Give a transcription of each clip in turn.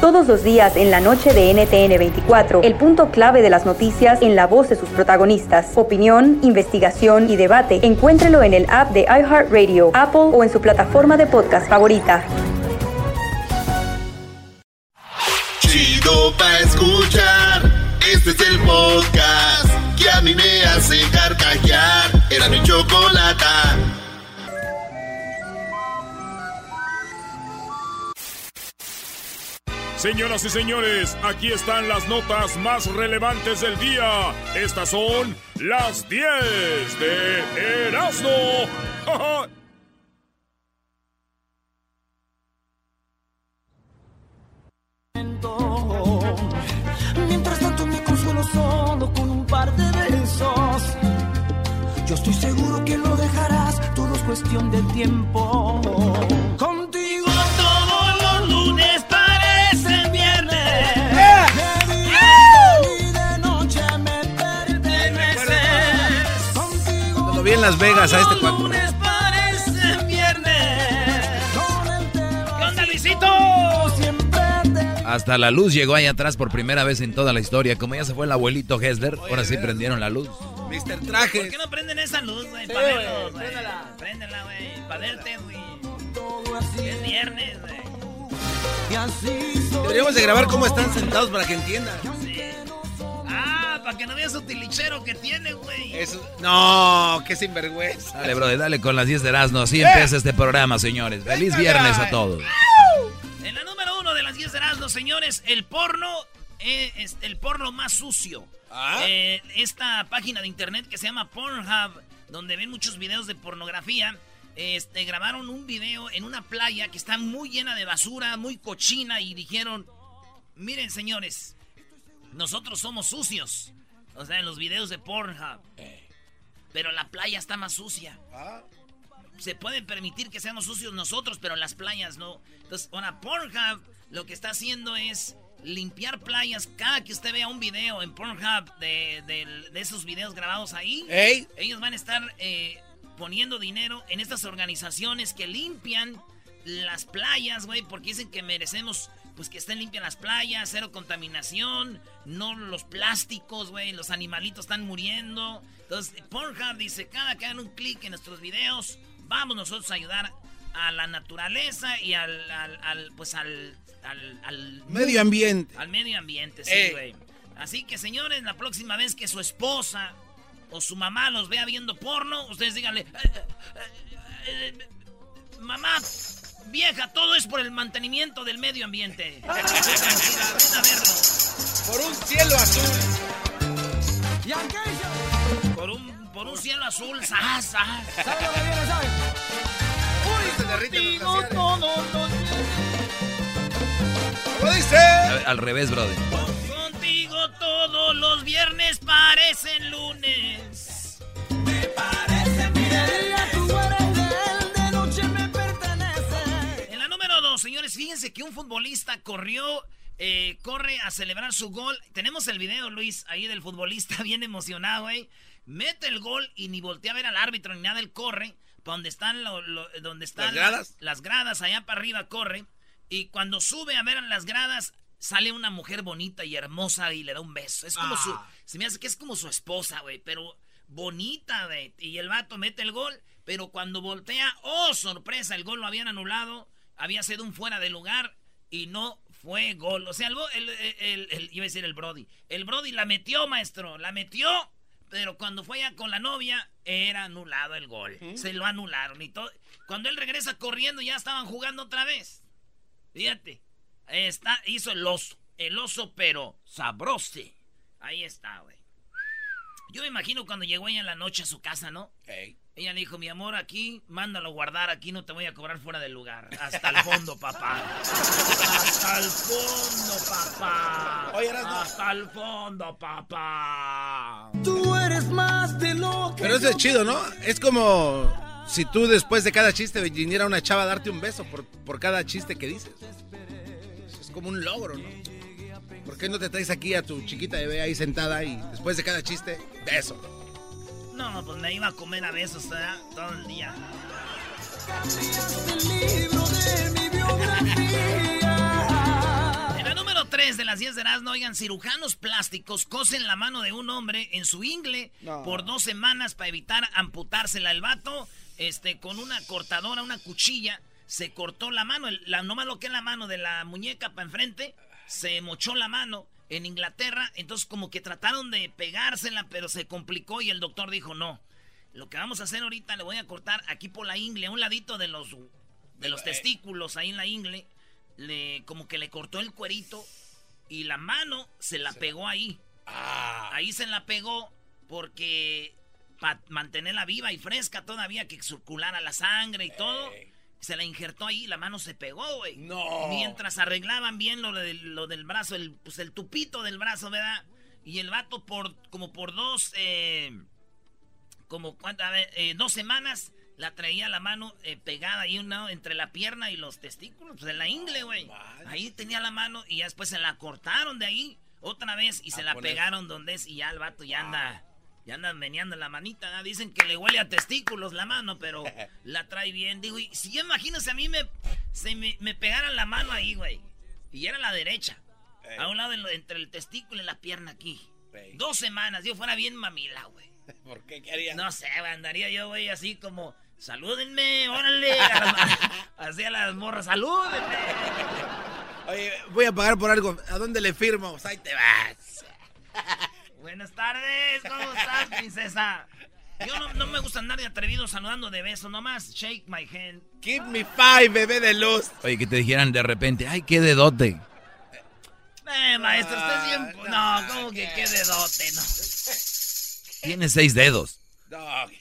Todos los días en la noche de NTN 24, el punto clave de las noticias en la voz de sus protagonistas. Opinión, investigación y debate. Encuéntrelo en el app de iHeartRadio, Apple o en su plataforma de podcast favorita. Chido pa' escuchar. Este es el podcast que a mí me hace carcajear. Era mi. Señoras y señores, aquí están las notas más relevantes del día. Estas son las 10 de Erasmo. Mientras tanto me consuelo solo con un par de besos. Yo estoy seguro que lo dejarás, todo es cuestión de tiempo. Contigo en Las Vegas a este cuatro. lunes parecen viernes. ¿Qué onda, Luisito? Hasta la luz llegó ahí atrás por primera vez en toda la historia. Como ya se fue el abuelito Hessler, ahora sí prendieron la luz. Mr. ¿Por Trajes. qué no prenden esa luz, güey? Sí, verlos, güey. préndela. Préndela, güey. Para verte, güey. Es viernes, güey. Deberíamos de grabar cómo están sentados para que entiendan. Sí. Para que no veas su tilichero que tiene, güey. Eso. No, qué sinvergüenza. Dale, brother, dale con las 10 de Erasmo. Así empieza este programa, señores. Feliz viernes a todos. En la número uno de las 10 de Erasmo, señores, el porno eh, es el porno más sucio. Ah. Eh, esta página de internet que se llama Pornhub, donde ven muchos videos de pornografía, este, grabaron un video en una playa que está muy llena de basura, muy cochina, y dijeron, miren señores, nosotros somos sucios. O sea, en los videos de Pornhub. Pero la playa está más sucia. Se puede permitir que seamos sucios nosotros, pero las playas no. Entonces, ahora Pornhub lo que está haciendo es limpiar playas. Cada que usted vea un video en Pornhub de, de- de esos videos grabados ahí, ellos van a estar eh, poniendo dinero en estas organizaciones que limpian las playas, güey, porque dicen que merecemos, pues que estén limpias las playas, cero contaminación, no los plásticos, güey, los animalitos están muriendo. Entonces, Pornhub dice, cada que hagan un clic en nuestros videos, vamos nosotros a ayudar a la naturaleza y al, al- al, pues al, al, al Medio ambiente. al medio ambiente, sí, Eh. güey. Así que, señores, la próxima vez que su esposa o su mamá los vea viendo porno, ustedes díganle, "Eh, eh, eh, eh, mamá, vieja, todo es por el mantenimiento del medio ambiente. Ven a verlo. Por un cielo azul. Y aquello. Por un, por un cielo azul, sas, sas. ¿Sabe lo que viene, sabe? Se derriten los Digo glaciares. todos los ¿Cómo dice? Al, al revés, brother. Contigo todos los viernes parecen lunes. Señores, fíjense que un futbolista corrió, eh, corre a celebrar su gol. Tenemos el video, Luis, ahí del futbolista bien emocionado, güey. Mete el gol y ni voltea a ver al árbitro ni nada, él corre. para donde están, lo- lo- donde están ¿Las gradas? las gradas, allá para arriba corre. Y cuando sube a ver a las gradas, sale una mujer bonita y hermosa y le da un beso. Es como su. Se me hace que es como su esposa, güey. Pero bonita, güey. Y el vato mete el gol. Pero cuando voltea, ¡oh, sorpresa! El gol lo habían anulado. Había sido un fuera de lugar. Y no fue gol. O sea, el, iba a decir el Brody. El Brody la metió, maestro. La metió. Pero cuando fue ya con la novia, era anulado el gol. Se lo anularon y todo. Cuando él regresa corriendo, ya estaban jugando otra vez. Fíjate. Está, hizo el oso. El oso, pero sabroso. Ahí está, güey. Yo me imagino cuando llegó ella en la noche a su casa, ¿no? Ella le dijo, mi amor, aquí, mándalo a guardar, aquí no te voy a cobrar fuera del lugar. Hasta el fondo, papá. Hasta el fondo, papá. Oye. Hasta el fondo, papá. Tú eres más de lo que Pero eso es chido, ¿no? Es como si tú después de cada chiste viniera una chava a darte un beso por, por cada chiste que dices. Es como un logro, ¿no? ¿Por qué no te traes aquí a tu chiquita bebé ahí sentada y después de cada chiste, beso? No, pues me iba a comer a besos ¿verdad? todo el día. el libro de mi biografía. En la número 3 de las 10 de Erasmo, oigan, cirujanos plásticos cosen la mano de un hombre en su ingle No. por dos semanas para evitar amputársela. El vato, este, con una cortadora, una cuchilla, se cortó la mano, el- la, nomás lo que es la mano de la muñeca para enfrente, se mochó la mano en Inglaterra, entonces como que trataron de pegársela, pero se complicó y el doctor dijo, no, lo que vamos a hacer ahorita, le voy a cortar aquí por la ingle, a un ladito de los, de los testículos, ahí en la ingle, le, como que le cortó el cuerito y la mano se la pegó ahí. Ahí se la pegó porque para mantenerla viva y fresca todavía, que circulara la sangre y todo. Se la injertó ahí, la mano se pegó, güey. No. Mientras arreglaban bien lo, del- lo del brazo, el, pues el tupito del brazo, ¿verdad? Y el vato por como por dos, eh, como a ver, eh, dos semanas la traía la mano eh, pegada ahí una, entre la pierna y los testículos, pues en la ingle, güey. Ahí tenía la mano y ya después se la cortaron de ahí otra vez y se la poner. pegaron donde es y ya el vato ya anda, ya anda meneando la manita. ¿no? Dicen que le huele a testículos la mano, pero la trae bien. Digo, y si yo imagínense a mí me, se me, me pegaran la mano ahí, güey. Y era la derecha. A un lado entre el testículo y la pierna aquí. Dos semanas, yo fuera bien mamila, güey. ¿Por qué? ¿Qué harías? No sé, andaría yo, güey, así como, salúdenme, órale. Así a las morras, salúdenme. Oye, voy a pagar por algo. ¿A dónde le firmo? Pues ahí te vas. Buenas tardes, ¿cómo estás, princesa? Yo no, no me gusta andar de atrevido saludando de beso, nomás shake my hand. Give me five, bebé de luz. Oye, que te dijeran de repente, ay, qué dedote. Eh, maestro, usted Ah, siempre... no, No, ¿cómo que ¿qué? dedote, no? Tiene seis dedos. Dog.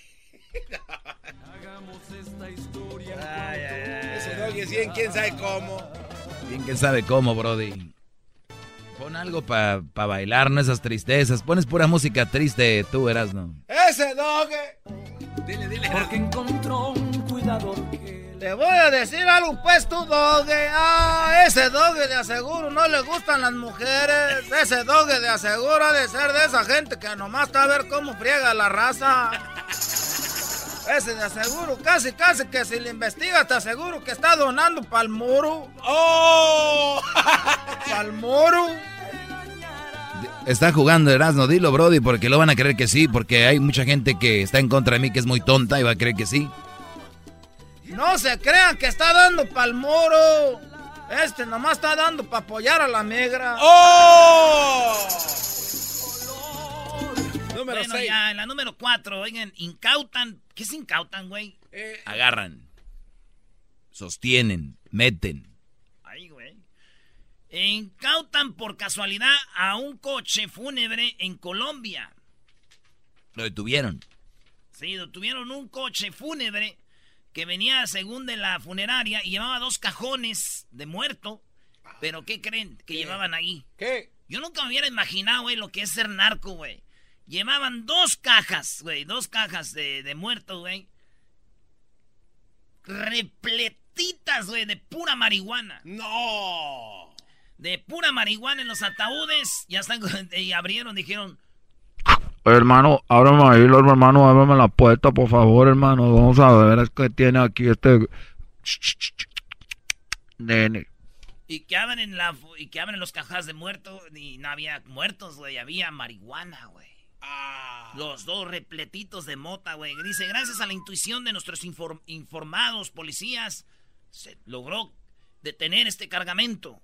Ay, ay, ay. Ese dog es bien, quién sabe cómo. Bien que sabe cómo, Brody. Pon algo para bailar, no esas tristezas. Pones pura música triste, tú eras, ¿no? Ese dog. Dile, dile. Porque encontró un cuidador que Te voy a decir algo, pues, tú, doge. Ah, ese doge de aseguro no le gustan las mujeres. Ese doge de aseguro ha de ser de esa gente que nomás está a ver cómo friega la raza. Ese de aseguro, casi, casi que si le investigas, te aseguro que está donando pa'l muro. ¡Oh! Pa'l muro. Está jugando Erasmo, dilo, Brody, porque lo van a creer que sí, porque hay mucha gente que está en contra de mí que es muy tonta y va a creer que sí. No se crean que está dando pa'l muro. Este nomás está dando para apoyar a la migra. ¡Oh! Número Bueno, 6. ya, en la número cuatro, oigan, incautan. ¿Qué es incautan, güey? Eh, Agarran, sostienen, meten. Ay, güey. Incautan por casualidad a un coche fúnebre en Colombia. Lo detuvieron. Sí, tuvieron un coche fúnebre que venía según de la funeraria y llevaba dos cajones de muerto. Pero ¿qué creen que llevaban ahí? ¿Qué? Yo nunca me hubiera imaginado, güey, lo que es ser narco, güey. Llevaban dos cajas, güey, dos cajas de, de muertos, güey. Repletitas, güey, de pura marihuana. ¡No! De pura marihuana en los ataúdes. Ya están, y abrieron, dijeron, Hermano, ábreme ahí, hermano, ábreme la puerta, por favor, hermano. Vamos a ver es que tiene aquí este nene. y que abren la y que abren los cajas de muertos y no había muertos, güey, había marihuana, güey. Ah. Los dos repletitos de mota, güey. Dice, gracias a la intuición de nuestros infor- informados policías, se logró detener este cargamento.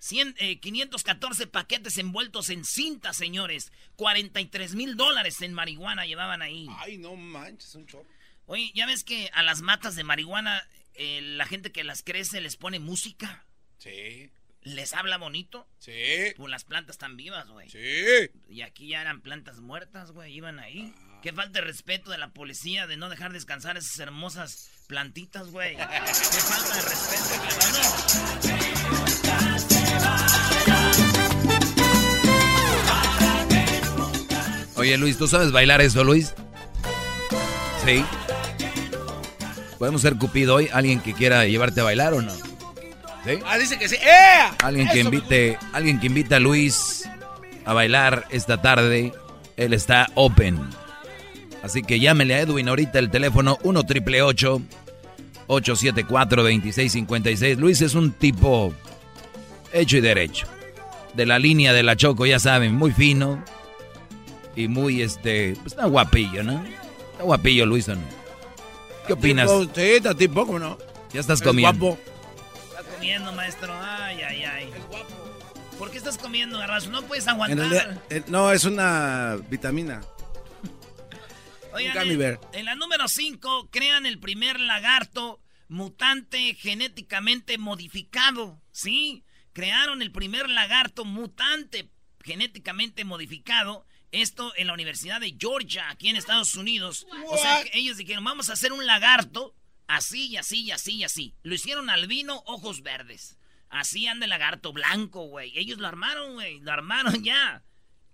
Cien- eh, 514 paquetes envueltos en cinta, señores. 43 mil dólares en marihuana llevaban ahí. Ay, no manches, un chorro. Oye, ¿ya ves que a las matas de marihuana eh, la gente que las crece les pone música? Sí. ¿Les habla bonito? Sí. Pues las plantas están vivas, güey. Sí. Y aquí ya eran plantas muertas, güey. Iban ahí. Qué falta de respeto de la policía de no dejar descansar esas hermosas plantitas, güey. Qué falta de respeto, Oye, Luis, ¿tú sabes bailar eso, Luis? Sí. ¿Podemos ser Cupido hoy? ¿Alguien que quiera llevarte a bailar o no? ¿Sí? Ah, dice que sí. ¡Eh! Alguien que invite, alguien que invite a Luis a bailar esta tarde, él está open. Así que llámele a Edwin ahorita el teléfono 1 triple 874 2656. Luis es un tipo hecho y derecho. De la línea de la Choco, ya saben, muy fino y muy este, pues está guapillo, ¿no? Está guapillo Luis no. ¿Qué opinas? Tipo, sí, está tipo, ¿cómo no? Ya estás Es comiendo. guapo. Comiendo, maestro. Ay, ay, ay. ¿Por qué estás comiendo, garrazo? No puedes En aguantar. realidad, eh, no, es una vitamina. Oigan, en, en la número 5, crean el primer lagarto mutante genéticamente modificado. ¿Sí? Crearon el primer lagarto mutante genéticamente modificado. Esto en la Universidad de Georgia, aquí en Estados Unidos. O sea, que ellos dijeron, vamos a hacer un lagarto así y así y así y así. Lo hicieron albino, ojos verdes. Así anda el lagarto blanco, güey. Ellos lo armaron, güey. Lo armaron ya.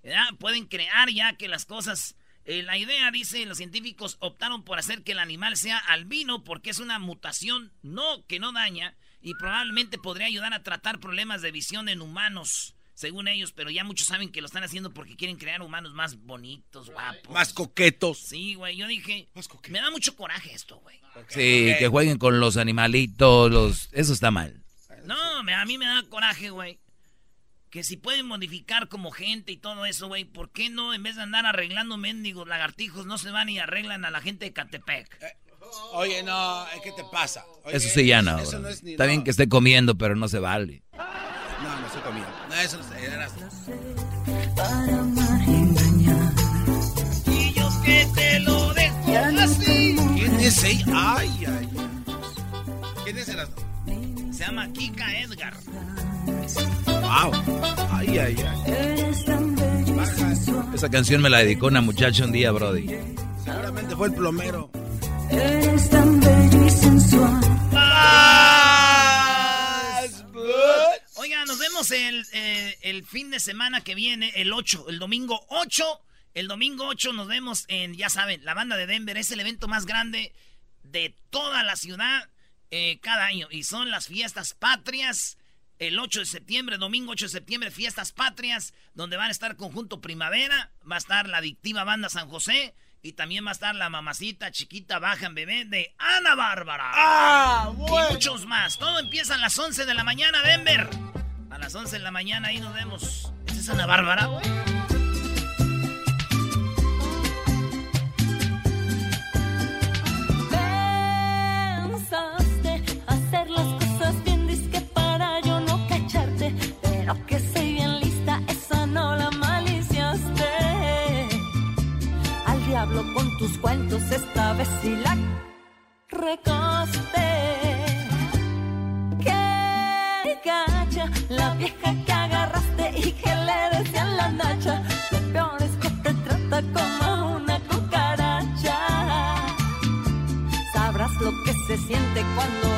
Ya, pueden crear ya que las cosas... eh, la idea, dice, los científicos optaron por hacer que el animal sea albino porque es una mutación no que no daña y probablemente podría ayudar a tratar problemas de visión en humanos, según ellos, pero ya muchos saben que lo están haciendo porque quieren crear humanos más bonitos, guapos. Más coquetos. Sí, güey, yo dije, me da mucho coraje esto, güey. Sí, que jueguen con los animalitos, los eso está mal. No, me- a mí me da coraje, güey. Que si pueden modificar como gente y todo eso, güey, ¿por qué no en vez de andar arreglando mendigos lagartijos no se van y arreglan a la gente de Catepec? Oye, no, eh, ¿qué te pasa? Oye, Eso sí ya no. Eso no es ni. Está no. bien que esté comiendo, pero no se vale. No, no estoy comiendo. No, eso no está. era- Y yo que te lo dejo así. ¿Quién es ella? Ay, ay. ¿Quién es el Se llama Kika Edgar. Wow. Ay, ay, ay. Esa canción me la dedicó una muchacha un día, Brody. Seguramente fue el plomero. Eres tan bello y sensual. Oiga, nos vemos el, eh, el fin de semana que viene, el 8, el domingo 8. El domingo 8 nos vemos en, ya saben, la banda de Denver. Es el evento más grande de toda la ciudad eh, cada año. Y son las fiestas patrias. El 8 de septiembre, domingo 8 de septiembre, fiestas patrias, donde van a estar Conjunto Primavera, va a estar la adictiva banda San José y también va a estar la mamacita chiquita baja en bebé de Ana Bárbara. Ah, Y muchos más. Todo empieza a las 11 de la mañana, Denver. A las 11 de la mañana ahí nos vemos. ¿Esa es Ana Bárbara, güey? Las cosas bien, disque para yo no cacharte. Pero que soy bien lista, esa no la maliciaste. Al diablo con tus cuentos, esta vez sí la recoste. Qué gacha, la vieja que agarraste y que le decían la nacha. Lo peor es que te trata como una cucaracha. Sabrás lo que se siente cuando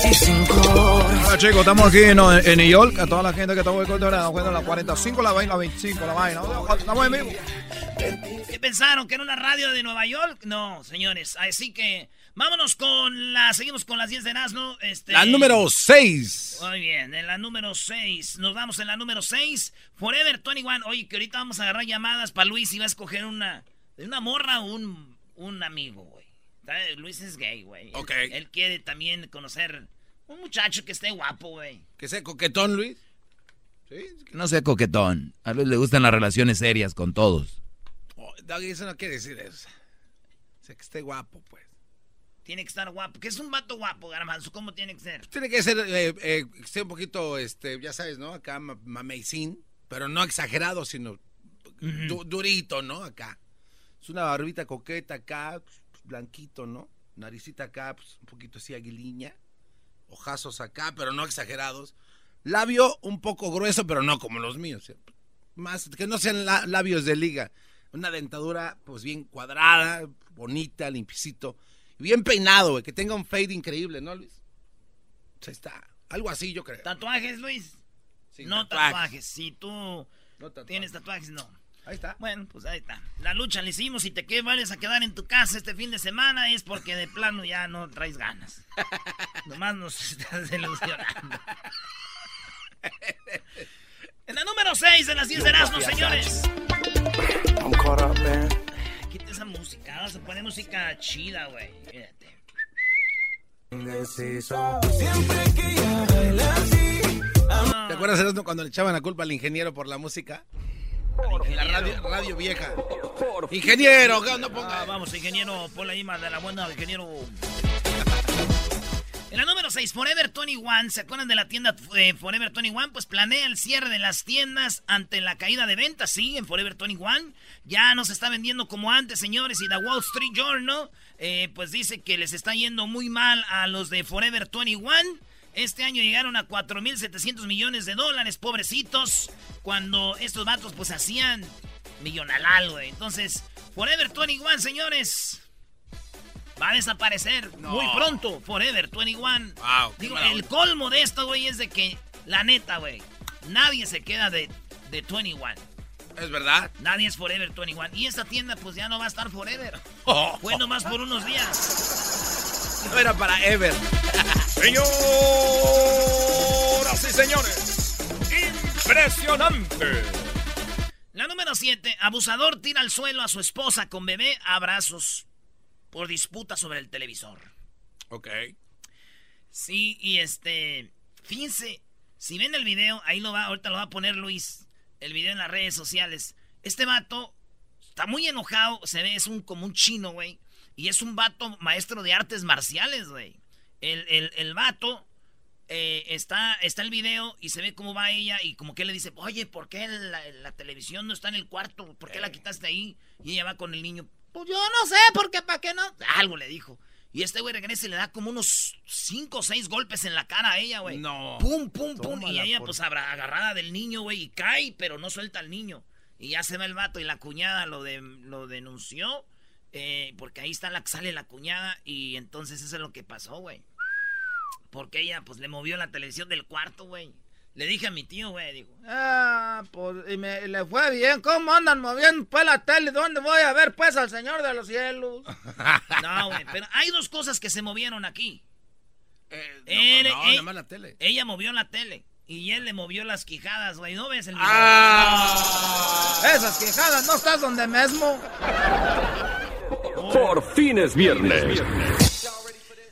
Hola chicos, estamos aquí en, en New York. A toda la gente que está boicoteando, la 45, la vaina, la 25, la vaina. Estamos en vivo. ¿Qué pensaron? ¿Que era una radio de Nueva York? No, señores. Así que vámonos con la. Seguimos con las 10 de Erasmo. Este, La número 6. Muy bien, en la número 6. Nos vamos en la número 6. Forever 21. Oye, que ahorita vamos a agarrar llamadas para Luis y va a escoger una. Una morra o un, un amigo. Luis es gay, güey. Ok. Él, él quiere también conocer un muchacho que esté guapo, güey. ¿Que sea coquetón, Luis? Que no sea coquetón. A Luis le gustan las relaciones serias con todos. Oh, Doggy, eso no quiere decir eso. O sea, que esté guapo, pues. Tiene que estar guapo. ¿Qué es un vato guapo, Garbanzo? ¿Cómo tiene que ser? Tiene que ser, eh, eh, que un poquito, este, ya sabes, ¿no? Acá ma- mameicín, pero no exagerado, sino du- durito, ¿no? Acá. Es una barbita coqueta acá, blanquito, ¿no? Naricita acá, pues, un poquito así aguiliña. Ojazos acá, pero no exagerados. Labio un poco grueso, pero no como los míos. Más, que no sean la- labios de liga. Una dentadura, pues, bien cuadrada, bonita, limpiecito. Y bien peinado, güey, que tenga un fade increíble, ¿no, Luis? O sea, está. Algo así, yo creo. ¿Tatuajes, Luis? Sin no tatuajes. tatuajes. Si tú tienes tatuajes, no. Ahí está. Bueno, pues ahí está. La lucha la hicimos. Si te que vayas a quedar en tu casa este fin de semana es porque de plano ya no traes ganas. Nomás nos estás ilusionando. En la número 6 de las 10 de Erasmus, señores. I'm caught up, man. Quita esa música. Vamos a poner música chida, güey. Fíjate. Siempre que ella baila así. ¿Te acuerdas Erasmo, cuando le echaban la culpa al ingeniero por la música? En la radio, radio vieja. Ingeniero, ¿qué onda ponga? Ah, vamos, ingeniero, ponle ahí más de la buena, ingeniero. En la número 6, Forever 21. ¿Se acuerdan de la tienda eh, Forever 21? Pues planea el cierre de las tiendas ante la caída de ventas. Sí, en Forever 21. Ya no se está vendiendo como antes, señores. Y The Wall Street Journal, eh, pues dice que les está yendo muy mal a los de Forever 21. Este año llegaron a 4.700 millones de dólares, pobrecitos. Cuando estos vatos, pues hacían millonalal, güey. Entonces, Forever 21, señores. Va a desaparecer muy pronto, Forever 21. Wow, Digo, el colmo de esto, güey, es de que, la neta, güey, nadie se queda de, de 21. Es verdad. Nadie es Forever 21. Y esta tienda, pues ya no va a estar Forever. Oh. Fue nomás por unos días. No era para Ever. Señoras y señores, impresionante. La número 7. Abusador tira al suelo a su esposa con bebé a abrazos por disputa sobre el televisor. Ok. Sí, y este. Fíjense, si ven el video, ahí lo va, ahorita lo va a poner Luis. El video en las redes sociales. Este vato está muy enojado, se ve, es un como un chino, güey. Y es un vato maestro de artes marciales, güey. El, el, el vato eh, está, está el video y se ve cómo va ella y como que le dice, oye, ¿por qué la, la televisión no está en el cuarto? ¿Por qué la quitaste ahí? Y ella va con el niño, pues yo no sé, porque para qué no. Algo le dijo. Y este güey regresa y le da como unos 5 o 6 golpes en la cara a ella, güey. No. Pum, pum, pum. Y ella, por- pues, agarrada del niño, güey, y cae, pero no suelta al niño. Y ya se va el vato y la cuñada lo, de, lo denunció. Eh, porque ahí está la sale la cuñada. Y entonces eso es lo que pasó, güey. Porque ella, pues, le movió la televisión del cuarto, güey. Le dije a mi tío, güey, digo, Ah, pues, y me y le fue bien. ¿Cómo andan moviendo pues la tele? ¿Dónde voy a ver pues al Señor de los Cielos? no, güey, pero hay dos cosas que se movieron aquí. Eh, no, Él- no, él- nada más la tele. Ella movió la tele. Y él le movió las quijadas, güey. ¿No ves el video? Ah. Esas quejadas, ¿no estás donde mismo? Por fin es viernes.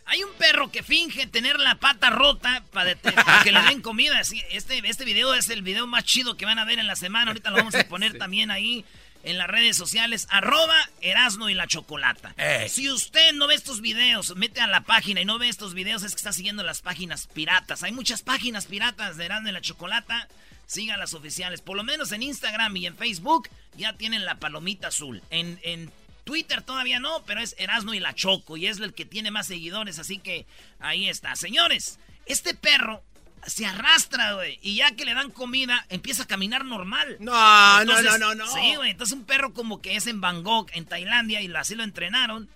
Hay un perro que finge tener la pata rota para, que le den comida. Sí, Este, este video es el video más chido que van a ver en la semana. Ahorita lo vamos a poner también ahí en las redes sociales. Arroba Erasno y la Chocolata. Ey. Si usted no ve estos videos, mete a la página y no ve estos videos, es que está siguiendo las páginas piratas. Hay muchas páginas piratas de Erasno y la Chocolata. Sigan las oficiales. Por lo menos en Instagram y en Facebook ya tienen la palomita azul. En, en Twitter todavía no, pero es Erasno y la Choco y es el que tiene más seguidores, así que ahí está. Señores, este perro se arrastra, güey, y ya que le dan comida, empieza a caminar normal. No, no, Entonces, no, no, no. Sí, güey, entonces un perro como que es en Bangkok, en Tailandia, y así lo entrenaron.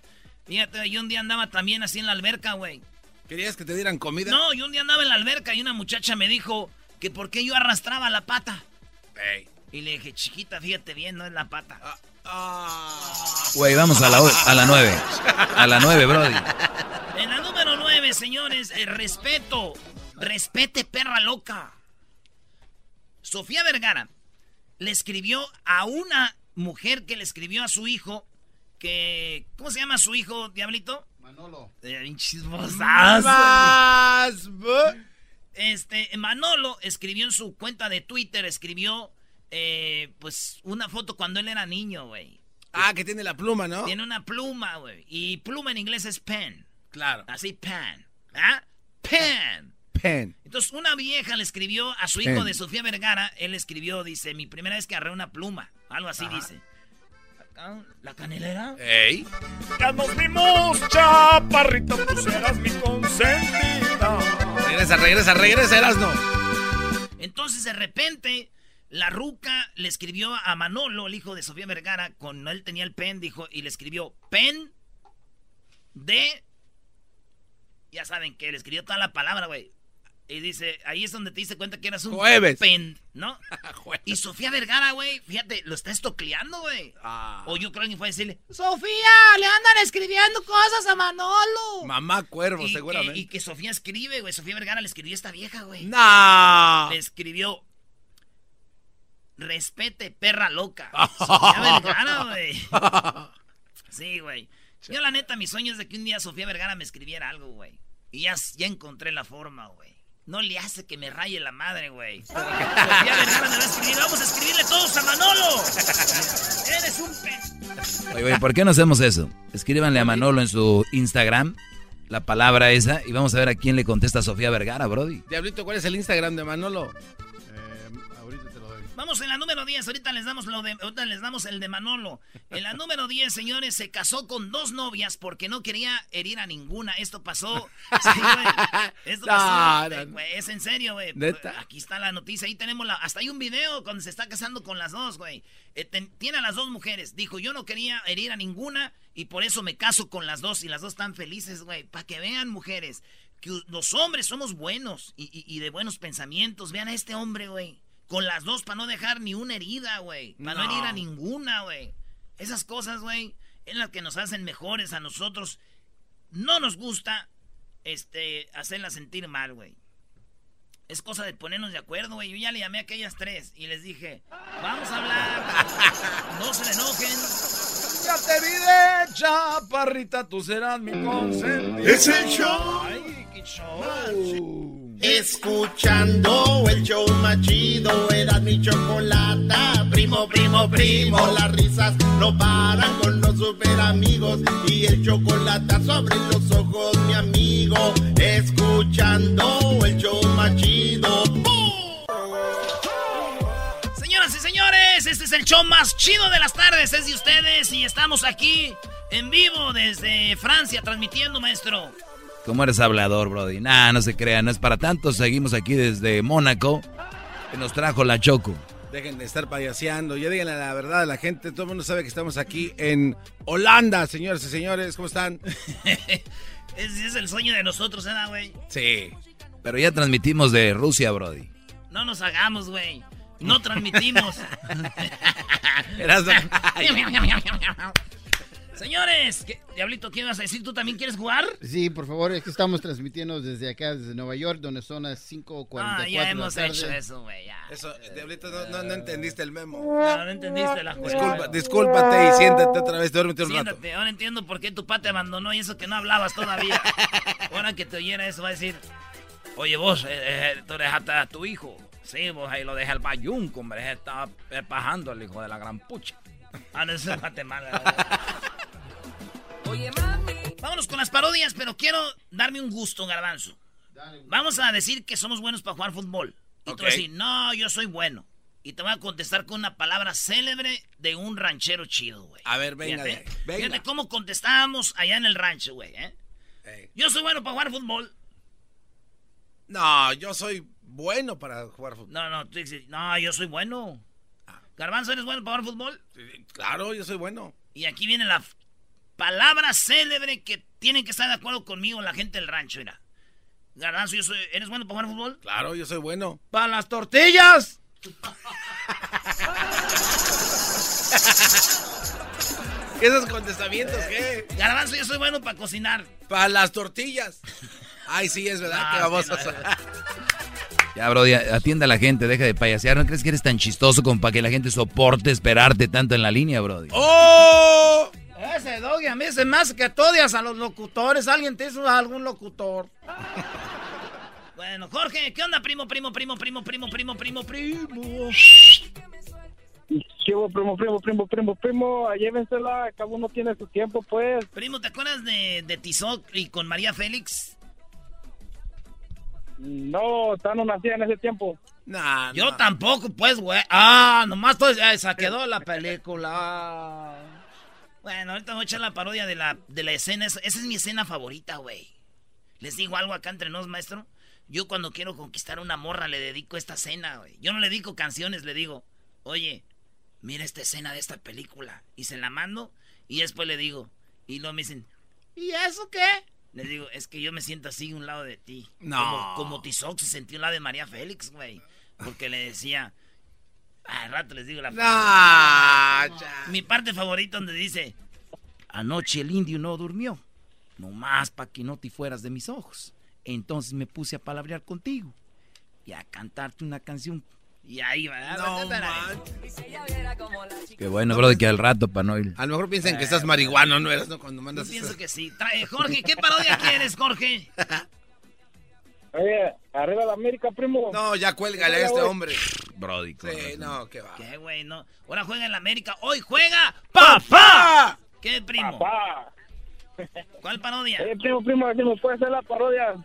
Fíjate, yo un día andaba también así en la alberca, güey. ¿Querías que te dieran comida? No, yo un día andaba en la alberca y una muchacha me dijo que por qué yo arrastraba la pata. Y le dije, chiquita, fíjate bien, no es la pata. Güey, vamos a la, a la nueve. A la nueve, Brody. En la número 9, señores, el respeto. Respete, perra loca. Sofía Vergara le escribió a una mujer que le escribió a su hijo que... ¿Cómo se llama su hijo, Diablito? Manolo. Eh, Este, Manolo escribió en su cuenta de Twitter, escribió, eh, pues, una foto cuando él era niño, güey. Ah, que tiene la pluma, ¿no? Tiene una pluma, güey. Y pluma en inglés es pen. Claro. Así, pen. ¿Ah? Pen. Pen. Entonces, una vieja le escribió a su hijo Pen. de Sofía Vergara. Él escribió, dice, mi primera vez que agarré una pluma. Algo así dice. Acá, La canelera. Ey. Ya nos vimos, chaparrito, tú serás mi consentida. Regresa, regresa, regresa, Erasno. Entonces, de repente, la ruca le escribió a Manolo, el hijo de Sofía Vergara, con él tenía el pen, dijo, y le escribió pen de. Ya saben que le escribió toda la palabra, güey. Y dice, ahí es donde te diste cuenta que eras un Jueves. pen, ¿no? y Sofía Vergara, güey, fíjate, lo está estocleando, güey. Ah. O yo creo que fue a decirle, Sofía, le andan escribiendo cosas a Manolo. Mamá cuervo, y, seguramente. y- y que Sofía escribe, güey. Sofía Vergara le escribió a esta vieja, güey. No. Le escribió. Respete, perra loca. Sofía Vergara, güey. Sí, güey. Yo, la neta, mi sueño es de que un día Sofía Vergara me escribiera algo, güey. Y ya, ya encontré la forma, güey. No le hace que me raye la madre, güey. Sofía Vergara me va a escribir. Vamos a escribirle todos a Manolo. Eres un pe... Oye, güey, ¿por qué no hacemos eso? Escríbanle a Manolo en su Instagram la palabra esa y vamos a ver a quién le contesta a Sofía Vergara, Brody. Diablito, ¿cuál es el Instagram de Manolo? Vamos en la número 10, ahorita les damos lo de, ahorita les damos el de Manolo. En la número 10, señores, se casó con dos novias porque no quería herir a ninguna. Esto pasó. Sí, güey. Esto No, pasó. no, güey, es en serio, güey. Aquí está la noticia, ahí tenemos la. Hasta hay un video cuando se está casando con las dos, güey. Eh, ten- tiene a las dos mujeres. Dijo, yo no quería herir a ninguna y por eso me caso con las dos. Y las dos están felices, güey. Para que vean, mujeres, que los hombres somos buenos y, y- y de buenos pensamientos. Vean a este hombre, güey. Con las dos para no dejar ni una herida, güey. Para no. No. herir a ninguna, güey. Esas cosas, güey, es las que nos hacen mejores a nosotros. No nos gusta este hacerlas sentir mal, güey. Es cosa de ponernos de acuerdo, güey. Yo ya le llamé a aquellas tres y les dije, vamos a hablar. No se le enojen. Ya te vi de chaparrita, tú serás mi consentida. Es el show. Ay, qué show. Escuchando el show más chido, era mi chocolata. Primo, primo, primo, las risas no paran con los super amigos. Y el chocolate sobre los ojos, mi amigo. Escuchando el show más chido. Señoras y señores, este es el show más chido de las tardes. Es de ustedes y estamos aquí en vivo desde Francia transmitiendo, maestro. ¿Cómo eres hablador, Brody? Nah, no se crea, no es para tanto. Seguimos aquí desde Mónaco, que nos trajo la Choco. Dejen de estar payaseando, ya díganle la verdad a la gente. Todo el mundo sabe que estamos aquí en Holanda, señores y señores. ¿Cómo están? Es el sueño de nosotros, ¿eh, güey? Sí. Pero ya transmitimos de Rusia, Brody. No nos hagamos, güey. No transmitimos. Señores, ¿qué- Diablito, ¿qué ibas a decir? ¿Tú también quieres jugar? Sí, por favor, es que estamos transmitiendo desde acá, desde Nueva York, donde son las 5.44 Ah, de ya la hemos tarde. hecho eso, güey. ya. Eso, Diablito, no, no, no entendiste el memo. No, no entendiste la juega. Disculpa, discúlpate y siéntate otra vez, duérmete un rato. Siéntate, ahora entiendo por qué tu papá te abandonó y eso que no hablabas todavía. Ahora que te oyera eso va a decir, oye vos, eh, eh, tú dejaste a tu hijo. Sí, vos ahí lo dejé al bayunco, hombre, estaba eh, pajando el hijo de la gran pucha. Ah, no, eso es Guatemala. Vámonos con las parodias, pero quiero darme un gusto, garbanzo. Vamos a decir que somos buenos para jugar fútbol. Y tú vas a decir, no, yo soy bueno. Y te voy a contestar con una palabra célebre de un ranchero chido, güey. A ver, venga, Fíjate, venga. fíjate cómo contestábamos allá en el rancho, güey, ¿eh? Yo soy bueno para jugar fútbol. No, yo soy bueno para jugar fútbol. No, no, tú dices, no, yo soy bueno. Garbanzo, ¿eres bueno para jugar fútbol? Claro, yo soy bueno. Y aquí viene la palabra célebre que tienen que estar de acuerdo conmigo la gente del rancho, mira. Garbanzo, yo soy, ¿eres bueno para jugar fútbol? Claro, yo soy bueno. ¡Para las tortillas! ¿Esos contestamientos qué? Garbanzo, yo soy bueno para cocinar. Para las tortillas. Ay, sí, es verdad Ah, que vamos sí, a... Ya, Brody, atiende a la gente, deja de payasear. ¿No crees que eres tan chistoso como para que la gente soporte esperarte tanto en la línea, Brody? ¡Oh! Ese doggy a mí se me hace que tú odias a los locutores. ¿Alguien te hizo algún locutor? Bueno, Jorge, ¿qué onda, primo, primo, primo, primo, primo, primo, primo, primo? ¿Qué hubo, primo, primo, primo, primo, primo? Llévensela, cada uno tiene su tiempo, pues. Primo, ¿te acuerdas de, de Tizoc y con María Félix? No, tan no nacía en ese tiempo. Nah, Yo tampoco, pues, güey. Ah, nomás todo, eh, se quedó la película. Bueno, ahorita voy a echar la parodia de la, de la escena. Esa, es mi escena favorita, güey. Les digo algo acá entre nos, maestro. Yo cuando quiero conquistar una morra le dedico esta escena, güey. Yo no le dedico canciones, le digo, oye, mira esta escena de esta película. Y se la mando y después le digo. Y luego me dicen, ¿Y eso qué? les digo, es que yo me siento así un lado de ti. No. Como, como Tizoc se sintió a un lado de María Félix, güey. Porque le decía... Al rato les digo la ya. Mi parte favorita donde dice... Anoche el indio no durmió. Nomás para que no te fueras de mis ojos. Entonces me puse a palabrear contigo. Y a cantarte una canción. Y ahí va. No, Qué bueno, Brody, que al rato para no ir. A lo mejor piensan que estás marihuano, ¿no eres? No, cuando Yo mandas... pienso que sí. Trae, Jorge, ¿qué parodia quieres, Jorge? Oye, arriba la América, primo. No, ya cuélgale a este hombre. Brody, Sí, no, qué va. ¿Qué, güey? No. Ahora juega en la América. Hoy juega papá. ¿Qué, primo? Papá. ¿Cuál parodia? Oye, primo, primo, así me puede hacer la parodia.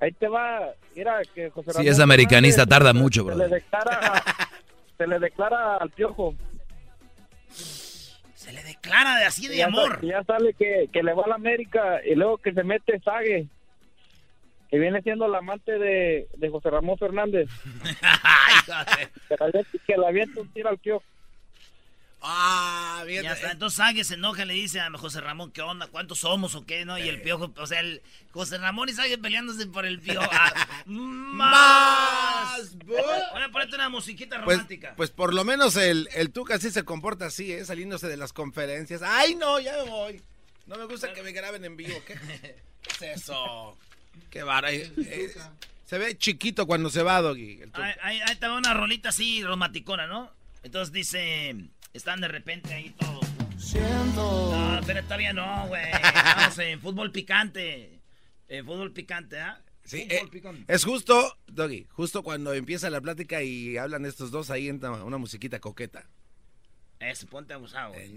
Ahí te va. Mira que José Sí, Ramón es americanista, tarda mucho, Se le declara, se le declara al piojo. Se le declara de así de ya amor. Ya sale que, que le va a la América y luego que se mete Sague, que viene siendo la amante de, de José Ramón Fernández. que, la, que la avienta un tiro al piojo. Ah, bien. Ya está, entonces Sague se enoja y le dice a José Ramón, ¿qué onda? ¿Cuántos somos o qué? ¿No? Y el piojo, o sea, el José Ramón y Sague peleándose por el piojo. Ah, ¡Más! Voy a ponerte una musiquita Pues, romántica. pues por lo menos el, el Tuca sí se comporta así, ¿eh? Saliéndose de las conferencias. ¡Ay, no! Ya me voy. No me gusta que me graben en vivo. ¿Qué, qué es eso? Qué vara. eh, eh, se ve chiquito cuando se va, Doggy. Ahí, ahí, ahí te va una rolita así romanticona, ¿no? Entonces dice, están de repente ahí todos. Siento. No, pero todavía no, güey. Estamos en fútbol picante. En fútbol picante, ¿ah? Sí, Fútbol eh, picante. es justo, Doggy, justo cuando empieza la plática y hablan estos dos, ahí entra una musiquita coqueta. Eso, ponte abusado, güey.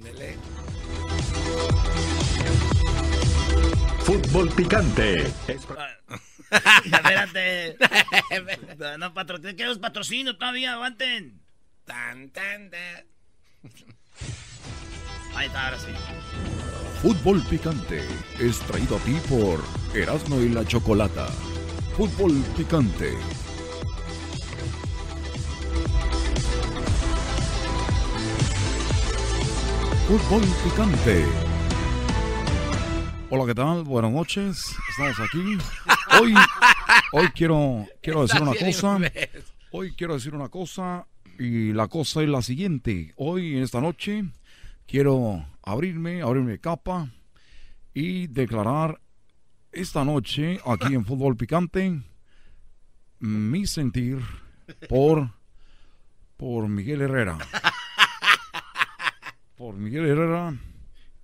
Fútbol picante. Espérate. No, no, patro, ¿qué quieres patrocinio todavía? Aguanten. Tan, tan, tan. Ahí está, ahora sí. Fútbol picante es traído a ti por Erasmo y la Chocolata. Fútbol picante. Fútbol picante. Hola, ¿qué tal? Buenas noches. Estamos aquí. Hoy, hoy quiero, quiero decir una cosa. Hoy quiero decir una cosa y la cosa es la siguiente. Hoy en esta noche quiero abrirme, abrirme capa y declarar esta noche aquí en Fútbol Picante mi sentir por por Miguel Herrera. Por Miguel Herrera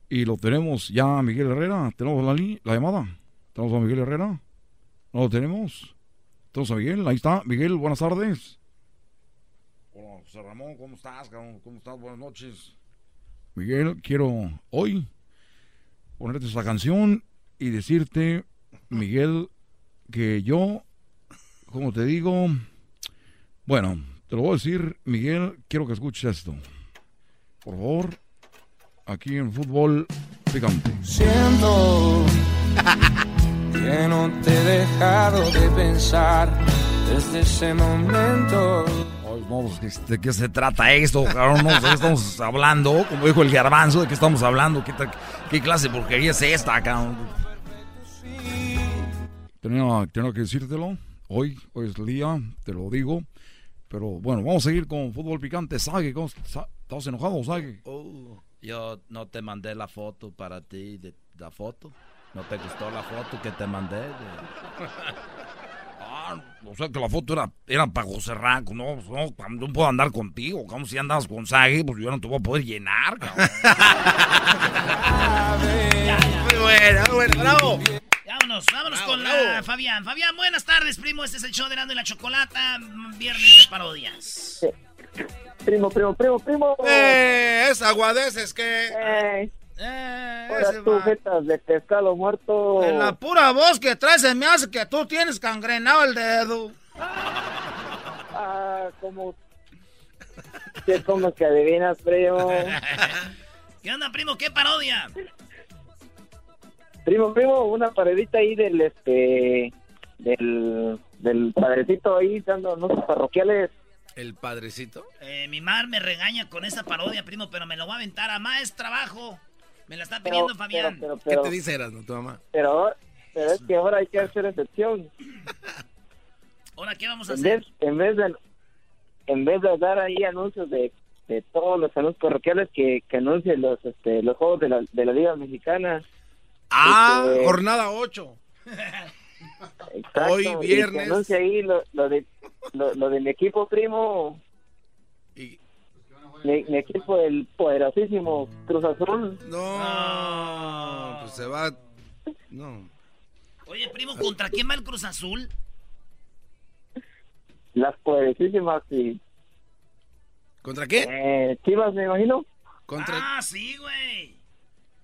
y lo tenemos ya Miguel Herrera, tenemos la, llamada. Tenemos a Miguel Herrera. ¿No lo tenemos? Tenemos a Miguel, ahí está. Miguel, buenas tardes. Hola, José Ramón, ¿cómo estás? cabrón? ¿Cómo estás? Buenas noches. Miguel, quiero hoy ponerte esta canción y decirte, Miguel, que yo, como te digo, bueno, te lo voy a decir, Miguel, quiero que escuches esto. Por favor, aquí en Fútbol Picante. Siento que no te he dejado de pensar desde ese momento. Ahí no, pues, ¿de qué se trata esto? Cabrón, no sé, ¿de qué estamos hablando? Como dijo el garbanzo, ¿de qué estamos hablando? ¿Qué, clase de porquería es esta, cabrón? Tenía, tenía que decírtelo. Hoy, hoy es el día, te lo digo. Pero bueno, vamos a seguir con fútbol picante. Sage, ¿cómo está- ¿estás enojado, Sage? Yo no te mandé la foto para ti, de la foto. ¿No te gustó la foto que te mandé? de- Ah, o sea que la foto era, era para José Ranco, no, pues, no, no puedo andar contigo, como si andas con Sage, pues yo no te voy a poder llenar, cabrón. Muy buena, muy buena, bravo. Vámonos, vámonos Bravo, con bravo. la Fabián. Fabián, buenas tardes, primo. Este es el show de Erasmo y la Chocolata, viernes de parodias. Primo, primo, primo, primo. Eh, es aguadeces que... Eh, Eh, de pescado muerto. En la pura voz que traes se me hace que tú tienes cangrenado el dedo. Ah, como... ¿Qué como que adivinas, primo? ¿Qué onda, primo? ¿Qué parodia? Primo, primo, una paredita ahí del, este... Del, del padrecito ahí dando anuncios parroquiales. ¿El padrecito? Eh, mi mar me regaña con esa parodia, primo, pero me lo voy a aventar a más trabajo. Me la está Pero- pidiendo Fabián. pero- ¿Qué pero- te dice Erasmo, tu mamá? Pero, pero es que ahora hay que hacer excepción. Ahora, ¿qué vamos a En hacer? vez, en vez de en vez de dar ahí anuncios de, de todos los anuncios parroquiales que, que anuncien los este, los juegos de la, de la Liga Mexicana. Ah, Este, jornada 8. exacto, hoy y que viernes. anuncie ahí lo, lo de lo, lo de mi equipo primo. Mi, mi equipo, el poderosísimo Cruz Azul. No, pues se va. No. Oye, primo, ¿contra quién va el Cruz Azul? Las poderosísimas y... ¿Contra qué? Eh, Chivas, me imagino. Ah, sí, güey.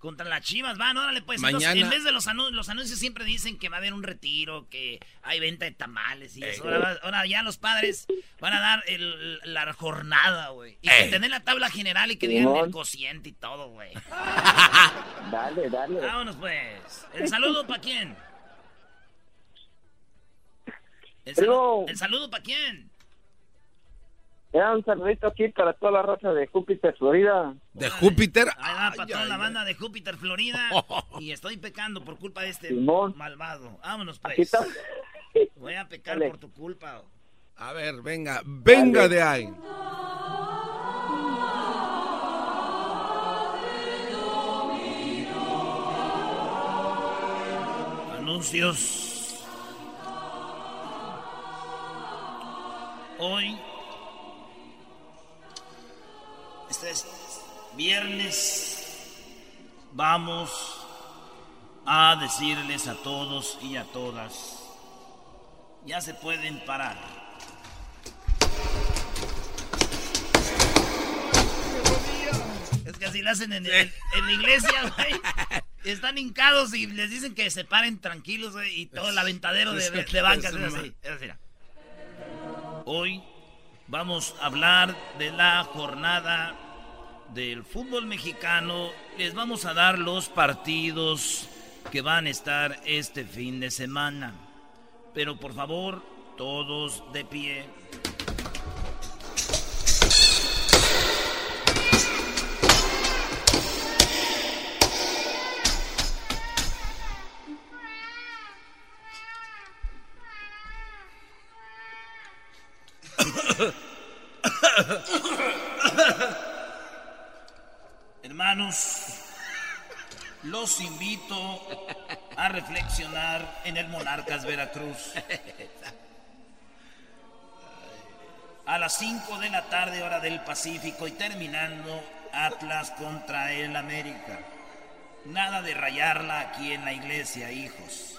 Contra las chivas, van, órale, pues. Mañana- Entonces, en vez de los, anu- los anuncios siempre dicen que va a haber un retiro, que hay venta de tamales y eso. Ey. Ahora, va- ahora ya los padres van a dar el- la jornada, güey. Y que tener la tabla general y que digan el cociente y todo, güey. Dale, dale. Vámonos, pues. ¿El saludo para quién? ¿El, ¿El saludo para quién? Era un saludito aquí para toda la raza de Júpiter, Florida. ¿De Júpiter? Ahí va para Ay, toda ay, la ay. banda de Júpiter, Florida. Y estoy pecando por culpa de este Simón. malvado. Vámonos, pues. Aquí está. Voy a pecar Dale. por tu culpa. A ver, venga, venga Dale. de ahí. Anuncios. Hoy. Este es viernes. Vamos a decirles a todos y a todas. Ya se pueden parar. Es que así lo hacen en, en- en la iglesia, güey. Están hincados y les dicen que se paren tranquilos, güey, y todo el aventadero de, de bancas es así. Es así, mira. Hoy vamos a hablar de la jornada del fútbol mexicano. Les vamos a dar los partidos que van a estar este fin de semana. Pero por favor, todos de pie. Hermanos, los invito a reflexionar en el Monarcas Veracruz. A las 5 de la tarde, hora del Pacífico, y terminando Atlas contra el América. Nada de rayarla aquí en la iglesia, hijos.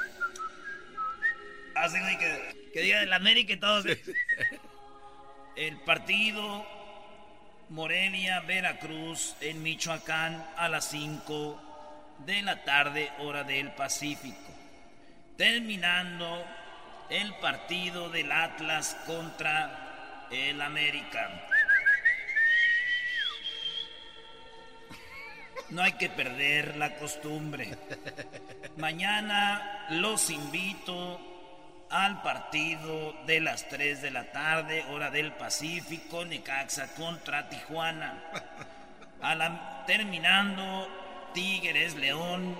Así que, que diga el América y todos. El partido Morelia, Veracruz, en Michoacán, a las 5 de la tarde, hora del Pacífico. Terminando el partido del Atlas contra el América. No hay que perder la costumbre. Mañana los invito al partido de las 3 de la tarde, hora del Pacífico, Necaxa contra Tijuana. A la- terminando Tigres León.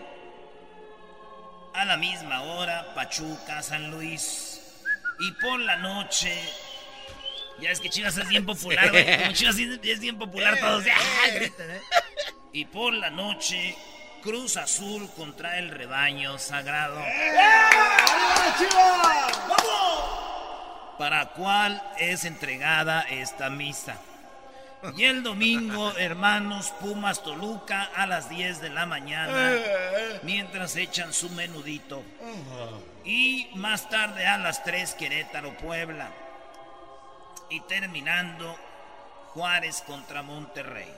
A la misma hora, Pachuca San Luis. Y por la noche. Ya es que Chivas es bien popular, güey. Como Chivas es bien popular, todos. ¡ah! gritan, ¿eh? Y por la noche, Cruz Azul contra el rebaño sagrado. Para cuál es entregada esta misa. Y el domingo, hermanos Pumas Toluca a las 10 de la mañana, mientras echan su menudito. Y más tarde a las 3 Querétaro Puebla. Y terminando Juárez contra Monterrey.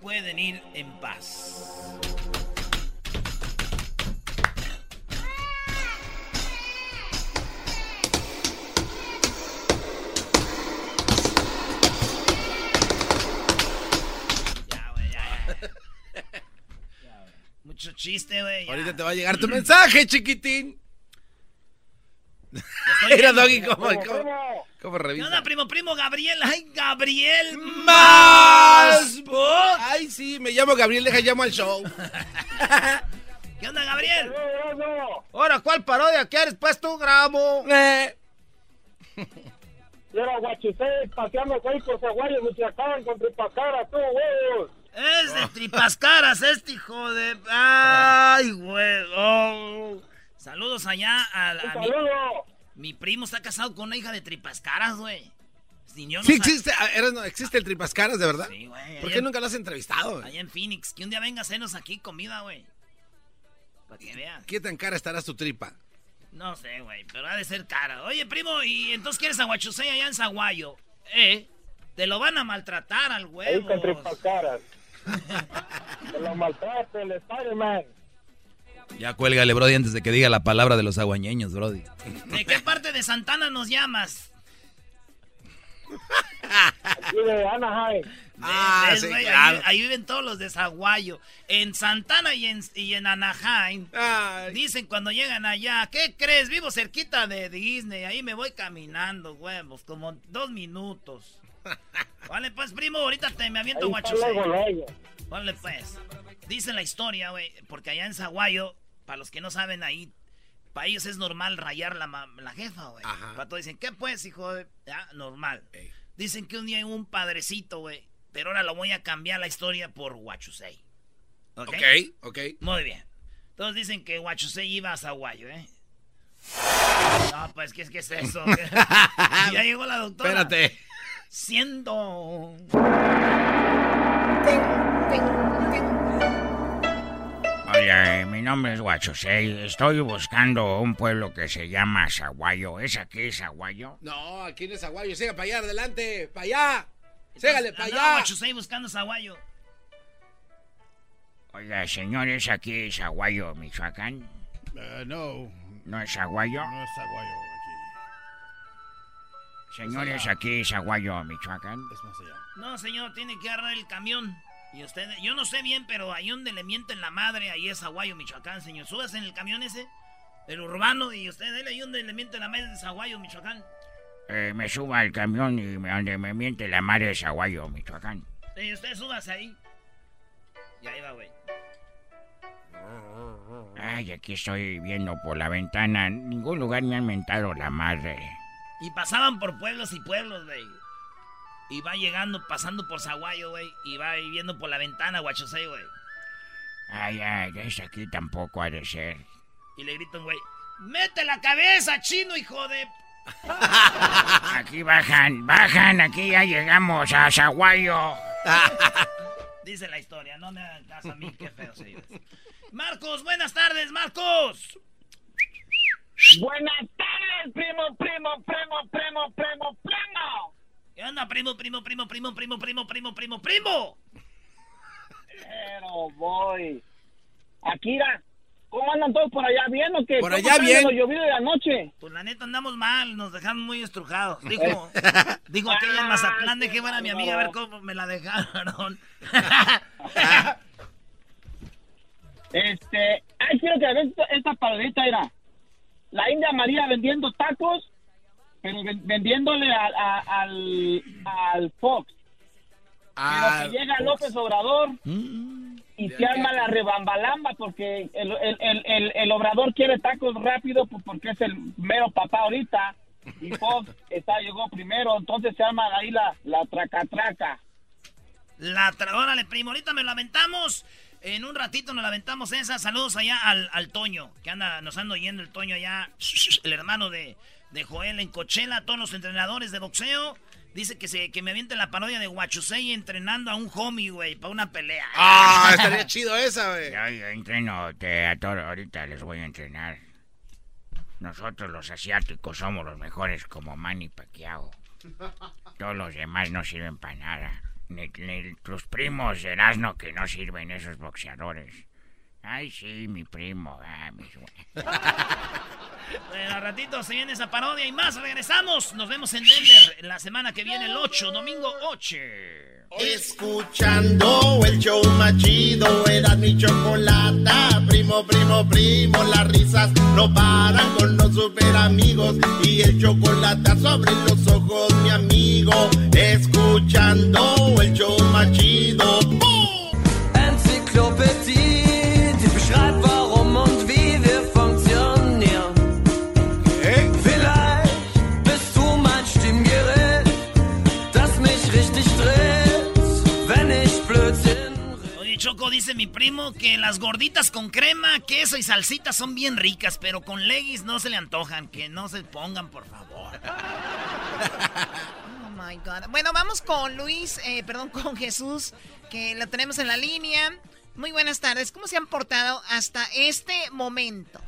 Pueden ir en paz. Chiste, güey. Ahorita te va a llegar tu mensaje, chiquitín. viendo. Doggy, cómo, Primo, cómo, cómo ¿Qué revisa. onda, primo, primo? Gabriel. ¡Ay, Gabriel! ¡Más! Ay, sí, me llamo Gabriel, deja llamo al show. ¿Qué onda, Gabriel? Ahora, ¿cuál parodia quieres? Pues tú grabo. Eh. Yo era guachusé paseando ahí por Zaguayo, Michoacán, con tripacara, tú, huevos. Es de tripas caras este hijo de... ¡Ay, güey! oh. Saludos allá a, a mi... Mi primo está casado con una hija de tripas caras, güey. Yo no Sí existe, ah, no, existe el tripascaras, ¿de verdad? Sí, güey. ¿Por qué en- nunca lo has entrevistado? güey? Allá en Phoenix. Que un día venga a hacernos aquí comida, güey. Para que vean. ¿Qué tan cara estará tu tripa? No sé, güey, pero ha de ser cara. Oye, primo, ¿y entonces quieres aguachusei allá en Zaguayo? ¿Eh? Te lo van a maltratar al Ahí huevo. con tripacaras. Te lo maltrate el Spider-Man. Ya cuélgale, Brody, antes de que diga la palabra de los aguañeños, Brody. ¿De qué parte de Santana nos llamas? Aquí de Anaheim. Ah, ahí, ahí viven todos los de Zaguayo. En Santana y en, y en Anaheim. Dicen cuando llegan allá, ¿qué crees? Vivo cerquita de Disney. Ahí me voy caminando, huevos, como dos minutos. Vale, pues, primo, ahorita te me aviento luego, luego. Vale, pues. Dice la historia, güey, porque allá en Zaguayo, para los que no saben ahí, para ellos es normal rayar la, la jefa, güey. Para todos dicen, ¿qué pues, hijo de...? Ya, normal. Dicen que un día hubo un padrecito, güey, pero ahora lo voy a cambiar la historia por Huachusei. ¿Ok? Ok, ok. Muy bien. Todos dicen que Huachusei iba a Zaguayo, ¿eh? No, pues, ¿qué, es- qué es eso? ya llegó la doctora. Espérate. Siendo... Oye, mi nombre es Guachosei. Estoy buscando un pueblo que se llama Zaguayo. ¿Es aquí Zaguayo? No, aquí no es Aguayo. Siga para allá, adelante. Para allá. Ségale para allá. Huachusei buscando Zaguayo. Oiga, señor, ¿es aquí Zaguayo, Michoacán? Uh, no. ¿No es Zaguayo? No es Aguayo aquí. Señor, Es ¿es allá. aquí Zaguayo, Michoacán? Es más allá. No, señor, tiene que agarrar el camión. Y usted, yo no sé bien, pero ahí donde le mienten la madre, ahí es Aguayo, Michoacán, señor. Subas en el camión ese, el urbano, y usted, dele ahí donde le mienten la madre es Aguayo, Michoacán. Eh, me suba al camión y me, donde me miente la madre de Zaguayo, Michoacán. Y usted súbase ahí. Y ahí va, güey. Ay, aquí estoy viendo por la ventana. En ningún lugar me han mentado la madre. Y pasaban por pueblos y pueblos, güey. Y va llegando, pasando por Zaguayo, güey. Y va ahí viendo por la ventana, guachosei, güey. Ay, ay, es aquí tampoco ha de ser. Y le gritan, güey. ¡Mete la cabeza, chino, hijo de... Aquí bajan, bajan, aquí ya llegamos a Zaguayo. Dice la historia, no me hagan caso a mí, qué feo se oye. Marcos, buenas tardes, Marcos. Buenas tardes, primo, primo, primo, primo, primo, primo. ¿Qué onda, primo, primo, primo, primo, primo, primo, primo, primo, primo? Pero voy. Akira, ¿cómo andan todos por allá bien o qué? Por ¿Cómo allá bien. lo llovido de la noche? Pues la neta andamos mal, nos dejaron muy estrujados. Dijo, dijo aquella en Mazatlán, dejé ver a mi amiga a ver cómo me la dejaron. Este, ay, quiero que veas esta, esta parodita, era. La India María vendiendo tacos, pero ven- vendiéndole a- a- al, al Fox. Ah, pero que llega López Obrador Mm. y se arma la rebambalamba porque el, el, el, el, el Obrador quiere tacos rápido pues, porque es el mero papá ahorita y Fox está, llegó primero, entonces se arma ahí la, la traca-traca. La tra... Órale, primo, ahorita me lo aventamos. En un ratito nos la aventamos esa. Saludos allá al, al Toño, que anda, nos anda oyendo el Toño allá, el hermano de, de Joel en Cochela, todos los entrenadores de boxeo. Dice que se que me aviente la parodia de Huachusei entrenando a un homie, güey, para una pelea. Ah, estaría chido esa, güey. Yo, yo entreno te- a todo, ahorita les voy a entrenar. Nosotros los asiáticos somos los mejores como Manny Pacquiao. Todos los demás no sirven para nada. Ni, tus primos de Erasmo que no sirven esos boxeadores. Ay, sí, mi primo. ah, güey. Bueno, ratito se viene esa parodia y más. Regresamos. Nos vemos en Denver la semana que viene, el 8, domingo 8. Escuchando el show más chido, era mi chocolata. Primo, primo, primo, las risas no paran con los super amigos. Y el chocolate sobre los ojos, mi amigo. Escuchando el show más chido. Enzyklopädie, die beschreibt, dice mi primo que las gorditas con crema, queso y salsita son bien ricas, pero con legis no se le antojan. Que no se pongan, por favor. Oh my God. Bueno, vamos con Luis, eh, perdón, con Jesús, que lo tenemos en la línea. Muy buenas tardes. ¿Cómo se han portado hasta este momento?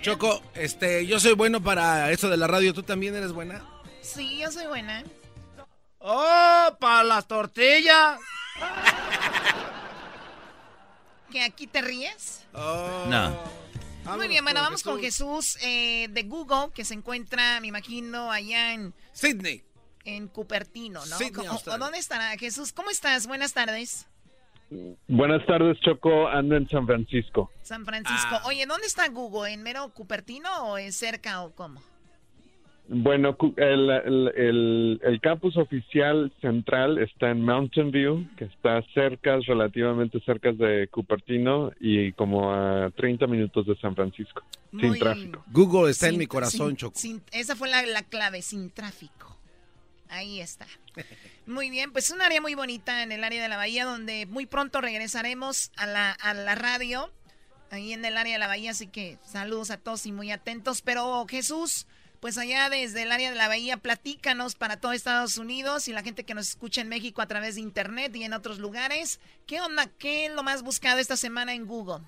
Choco, este, yo soy bueno para eso de la radio. ¿Tú también eres buena? Sí, yo soy buena. ¡Oh, para las tortillas! ¿Que aquí te ríes? No. Muy bien, bueno, vamos con Jesús eh, de Google, que se encuentra, me imagino, allá en... Sydney. En Cupertino, ¿no? Sydney, ¿O- Australia. ¿O dónde estará Jesús? ¿Cómo estás? Buenas tardes. Buenas tardes, Choco. Ando en San Francisco. San Francisco. Oye, ¿dónde está Google? ¿En mero Cupertino o en cerca o cómo? Bueno, cu- el, el, el- el campus oficial central está en Mountain View, que está cerca, relativamente cerca de Cupertino y como a 30 minutos de San Francisco, sin Muy- tráfico. Google está en Sin- mi corazón, sin- Choco. sin- esa fue la, la clave, sin tráfico. Ahí está. Muy bien, pues es un área muy bonita en el área de la bahía donde muy pronto regresaremos a la, a la radio, ahí en el área de la bahía, así que saludos a todos y muy atentos. Pero Jesús, pues allá desde el área de la bahía, platícanos para todo Estados Unidos y la gente que nos escucha en México a través de internet y en otros lugares. ¿Qué onda? ¿Qué es lo más buscado esta semana en Google?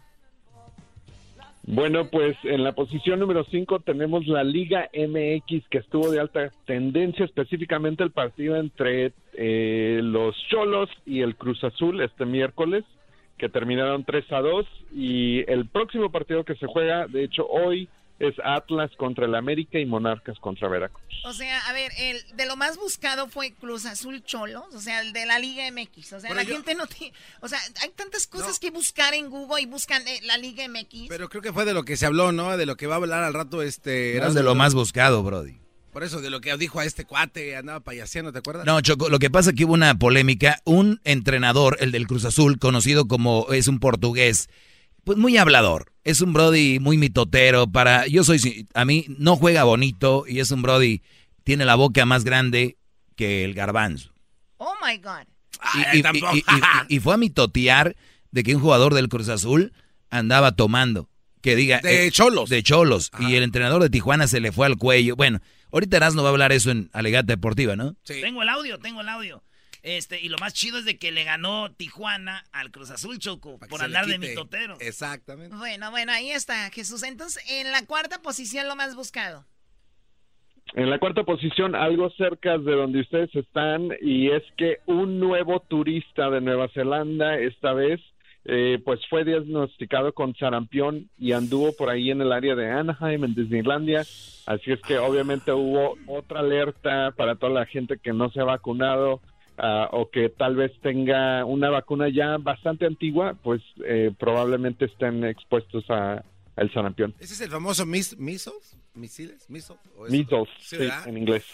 Bueno, pues en la posición número 5 tenemos la Liga MX que estuvo de alta tendencia, específicamente el partido entre eh, los Cholos y el Cruz Azul este miércoles, que terminaron 3 a 2. Y el próximo partido que se juega, de hecho hoy, es Atlas contra el América y Monarcas contra Veracruz. O sea, a ver, el de lo más buscado fue Cruz Azul Cholos, o sea, el de la Liga MX. O sea, la yo- gente no tiene. O sea, hay tantas cosas que buscar en Google y buscan eh, la Liga MX. Pero creo que fue de lo que se habló, ¿no? De lo que va a hablar al rato este... No es de lo más buscado, Brody. Por eso, de lo que dijo a este cuate, andaba payaseando, ¿te acuerdas? No, Choco, lo que pasa es que hubo una polémica. Un entrenador, el del Cruz Azul, conocido como es un portugués, pues muy hablador. Es un Brody muy mitotero. Para, yo soy, a mí no juega bonito y es un Brody, tiene la boca más grande que el garbanzo. Oh my God. Y, y- y- y- y fue a mitotear de que un jugador del Cruz Azul andaba tomando. Que diga. De cholos. De cholos. Y el entrenador de Tijuana se le fue al cuello. Bueno, ahorita Erasmo va a hablar eso en Alegata Deportiva, ¿no? Tengo el audio, tengo el audio. Este, y lo más chido es de que le ganó Tijuana al Cruz Azul Choco por andar de mitotero. Exactamente. Bueno, bueno, ahí está Jesús. Entonces, en la cuarta posición, lo más buscado. En la cuarta posición, algo cerca de donde ustedes están, y es que un nuevo turista de Nueva Zelanda, esta vez, eh, pues fue diagnosticado con sarampión y anduvo por ahí en el área de Anaheim, en Disneylandia. Así es que obviamente hubo otra alerta para toda la gente que no se ha vacunado ah, o que tal vez tenga una vacuna ya bastante antigua, pues eh, probablemente estén expuestos a, el sarampión. ¿Ese es el famoso mis, measles? ¿Misiles? ¿Measles? ¿O es- Measles, Sí, en inglés.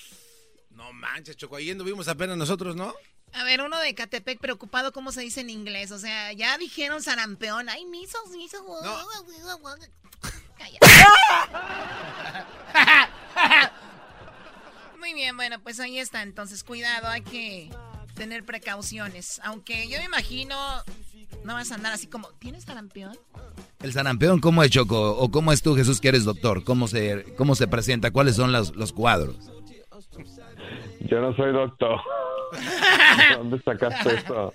No manches, Choco, ahí anduvimos apenas nosotros, ¿no? A ver, uno de Catepec preocupado cómo se dice en inglés. O sea, ya dijeron sarampeón. Ay, misos, misos. Muy bien, bueno, pues ahí está. Entonces, cuidado, hay que tener precauciones. Aunque yo me imagino, no vas a andar así como, ¿tienes sarampión? El sarampión, ¿cómo es Choco? ¿O cómo es tú, Jesús, que eres doctor? ¿Cómo se, cómo se presenta? ¿Cuáles son los, los cuadros? Yo no soy doctor. ¿De ¿Dónde sacaste eso?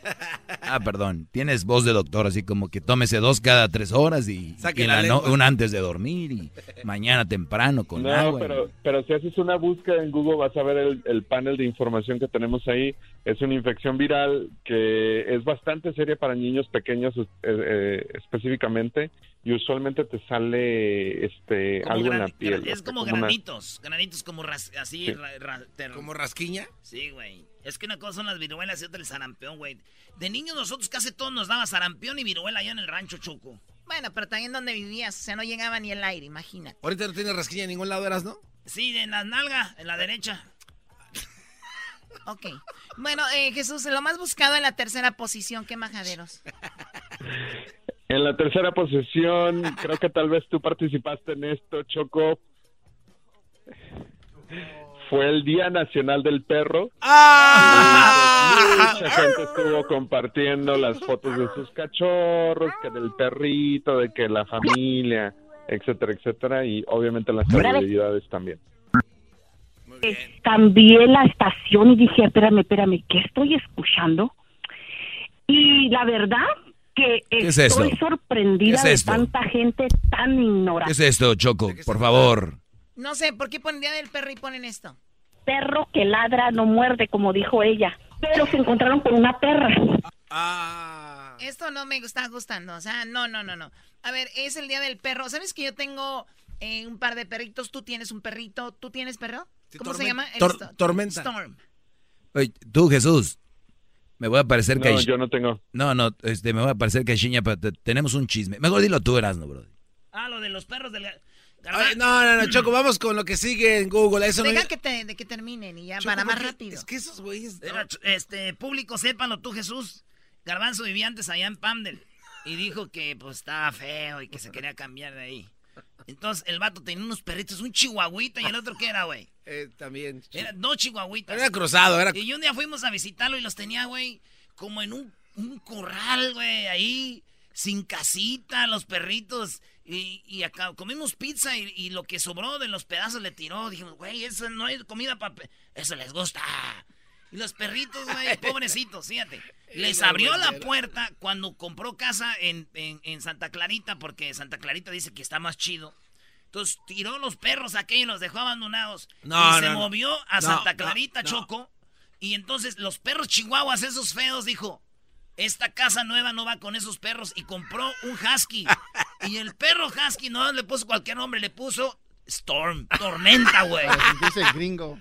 Ah, perdón. Tienes voz de doctor, así como que tómese dos cada tres horas y, y la no- una antes de dormir y mañana temprano con No, agua. pero, pero si haces una búsqueda en Google vas a ver el, el panel de información que tenemos ahí. Es una infección viral que es bastante seria para niños pequeños eh, eh, específicamente y usualmente te sale este Como algo en la piel. Es como una- granitos, granitos como ras- así. Sí. ra- ra- te- ¿Como rasquiña? Sí, güey. Es que una cosa son las viruelas y otra el sarampión, güey. De niños nosotros casi todos nos daba sarampión y viruela allá en el rancho Choco. Bueno, pero también donde vivías, o sea, no llegaba ni el aire, imagínate. Ahorita no tienes rasquiña en ningún lado, ¿eras, no? Sí, en la nalga, en la derecha. Ok. Bueno, eh, Jesús, lo más buscado en la tercera posición, ¿qué majaderos? En la tercera posición, creo que tal vez tú participaste en esto, Choco. Fue el Día Nacional del Perro. ¡Ah! Mucha gente estuvo compartiendo las fotos de sus cachorros, que del perrito, de que la familia, etcétera, etcétera, y obviamente las celebridades también. cambié la estación y dije, espérame, espérame, ¿qué estoy escuchando? Y la verdad que ¿Qué es estoy esto? sorprendida ¿Qué es de tanta gente tan ¿Qué ignorante. es esto, Choco? Por favor. No sé, ¿por qué ponen Día del Perro y ponen esto? Perro que ladra no muerde, como dijo ella. Pero se encontraron con una perra. Esto no me está gustando, o sea, no, no, no, no. A ver, es el Día del Perro. ¿Sabes que yo tengo eh, un par de perritos? Tú tienes un perrito, ¿tú tienes perro? ¿Cómo se llama? Tor- tormenta. Storm. Oye, tú, Jesús. Me voy a parecer que No, yo no tengo. No, no, este, me voy a parecer que pero te- tenemos un chisme. Mejor dilo tú, Erasmo, bro. Ah, lo de los perros del... No, no, no, Choco, vamos con lo que sigue en Google. Eso no Deja que, te, de que terminen y ya, Choco, para más rápido. Es que esos güeyes... Era, este, público, sépanlo tú, Jesús. Garbanzo vivía antes allá en Pamdel. Y dijo que, pues, estaba feo y que se quería cambiar de ahí. Entonces, el vato tenía unos perritos, un chihuahuita y el otro, ¿qué era, güey? Eh, también. Era dos chihuahuitas. Era cruzado, era- Y un día fuimos a visitarlo y los tenía, güey, como en un, un corral, güey, ahí, sin casita, los perritos. Y, y acá comimos pizza y, y lo que sobró de los pedazos le tiró. Dijimos, güey, eso no es comida para... Eso les gusta. Y los perritos, güey, pobrecitos, fíjate. Les abrió la puerta cuando compró casa en, en- en Santa Clarita, porque Santa Clarita dice que está más chido. Entonces tiró los perros aquellos y los dejó abandonados. No, y se no, movió a Santa Clarita. Choco. Y entonces los perros chihuahuas, esos feos, dijo, esta casa nueva no va con esos perros. Y compró un husky. y el perro husky no le puso cualquier nombre, le puso Storm, tormenta, güey. Dice gringo.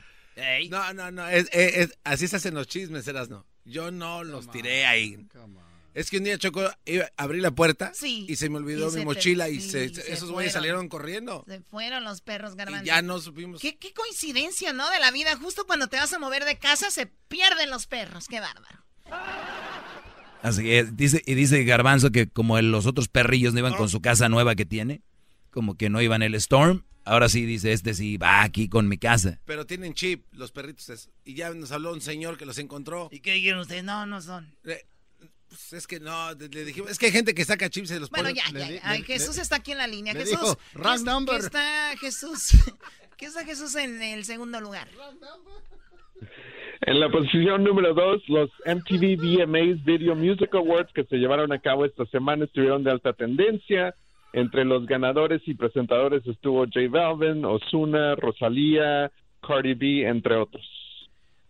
No, no, no. es- es- es- así se hacen los chismes, eras no. Yo no los tiré ahí. Es que un día Choco iba, abrí la puerta Sí. y se me olvidó mi mochila y se esos güeyes salieron corriendo. Se fueron los perros garbanzo. Y ya no supimos. ¿Qué, qué coincidencia, ¿no? De la vida. Justo cuando te vas a mover de casa se pierden los perros. Qué bárbaro. Así es, dice, y dice Garbanzo que como el- los otros perrillos no iban con su casa nueva que tiene, como que no iban el Storm, ahora sí dice este sí va aquí con mi casa. Pero tienen chip, los perritos. es- Y ya nos habló un señor que los encontró. ¿Y qué dijeron ustedes? No, no son. Eh, pues es que no, le le dijimos, es que hay gente que saca chips y los Bueno, pone. ya, ya, ya. Ay, Jesús está aquí en la línea. Jesús. dijo, ¿qué "Wrong es- number". ¿Qué está Jesús? ¿Qué está Jesús en el segundo lugar? En la posición número dos, los MTV VMAs Video Music Awards que se llevaron a cabo esta semana estuvieron de alta tendencia. Entre los ganadores y presentadores estuvo J Balvin, Ozuna, Rosalía, Cardi B, entre otros.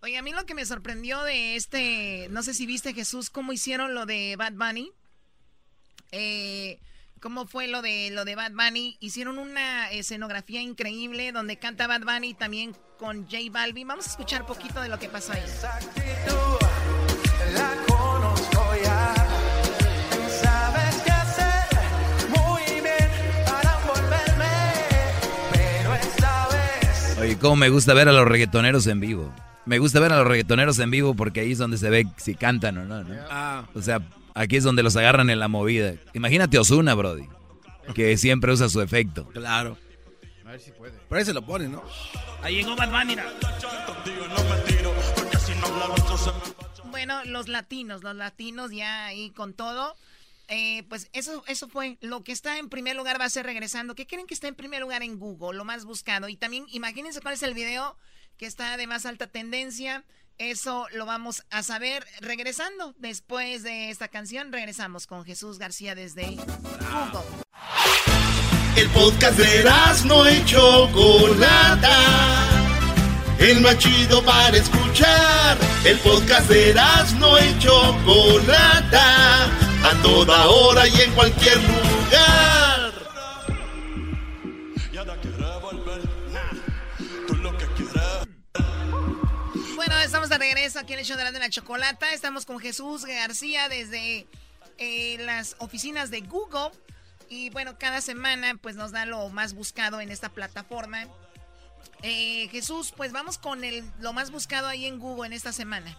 Oye, a mí lo que me sorprendió de este, no sé si viste Jesús, cómo hicieron lo de Bad Bunny. Eh, cómo fue lo de lo de Bad Bunny. Hicieron una escenografía increíble donde canta Bad Bunny también con J Balvin. Vamos a escuchar poquito de lo que pasó ahí. Oye, cómo me gusta ver a los reggaetoneros en vivo. Me gusta ver a los reggaetoneros en vivo porque ahí es donde se ve si cantan o no, ¿no? Ah. O sea, aquí es donde los agarran en la movida. Imagínate Osuna, Brody, que siempre usa su efecto. Claro. A ver si puede. Por ahí se lo pone, ¿no? Ahí llegó Bad Bunny. mira. Bueno, los latinos, los latinos ya ahí con todo. Eh, pues eso, eso fue. Lo que está en primer lugar va a ser regresando. ¿Qué creen que está en primer lugar en Google? Lo más buscado. Y también imagínense cuál es el video que está de más alta tendencia. Eso lo vamos a saber regresando. Después de esta canción, regresamos con Jesús García desde Google. El podcast de no y Chocolata. El más chido para escuchar. El podcast de no y Chocolata. A toda hora y en cualquier lugar. Estamos de regreso aquí en el show de la chocolata. Estamos con Jesús García desde eh, las oficinas de Google. Y bueno, cada semana pues nos da lo más buscado en esta plataforma. Eh, Jesús, pues vamos con el, lo más buscado ahí en Google en esta semana.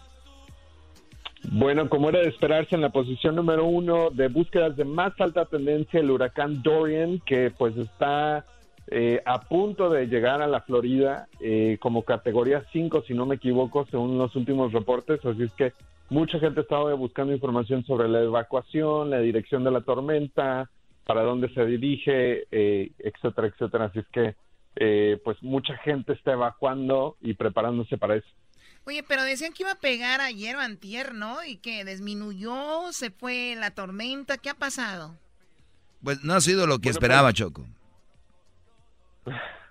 Bueno, como era de esperarse en la posición número uno de búsquedas de más alta tendencia, el huracán Dorian, que pues está eh, a punto de llegar a la Florida eh, como categoría 5, si no me equivoco, según los últimos reportes. Así es que mucha gente estaba buscando información sobre la evacuación, la dirección de la tormenta, para dónde se dirige, eh, etcétera, etcétera. Así es que, eh, pues mucha gente está evacuando y preparándose para eso. Oye, pero decían que iba a pegar ayer o antier, ¿no? Y que disminuyó, se fue la tormenta. ¿Qué ha pasado? Pues no ha sido lo que esperaba, Choco.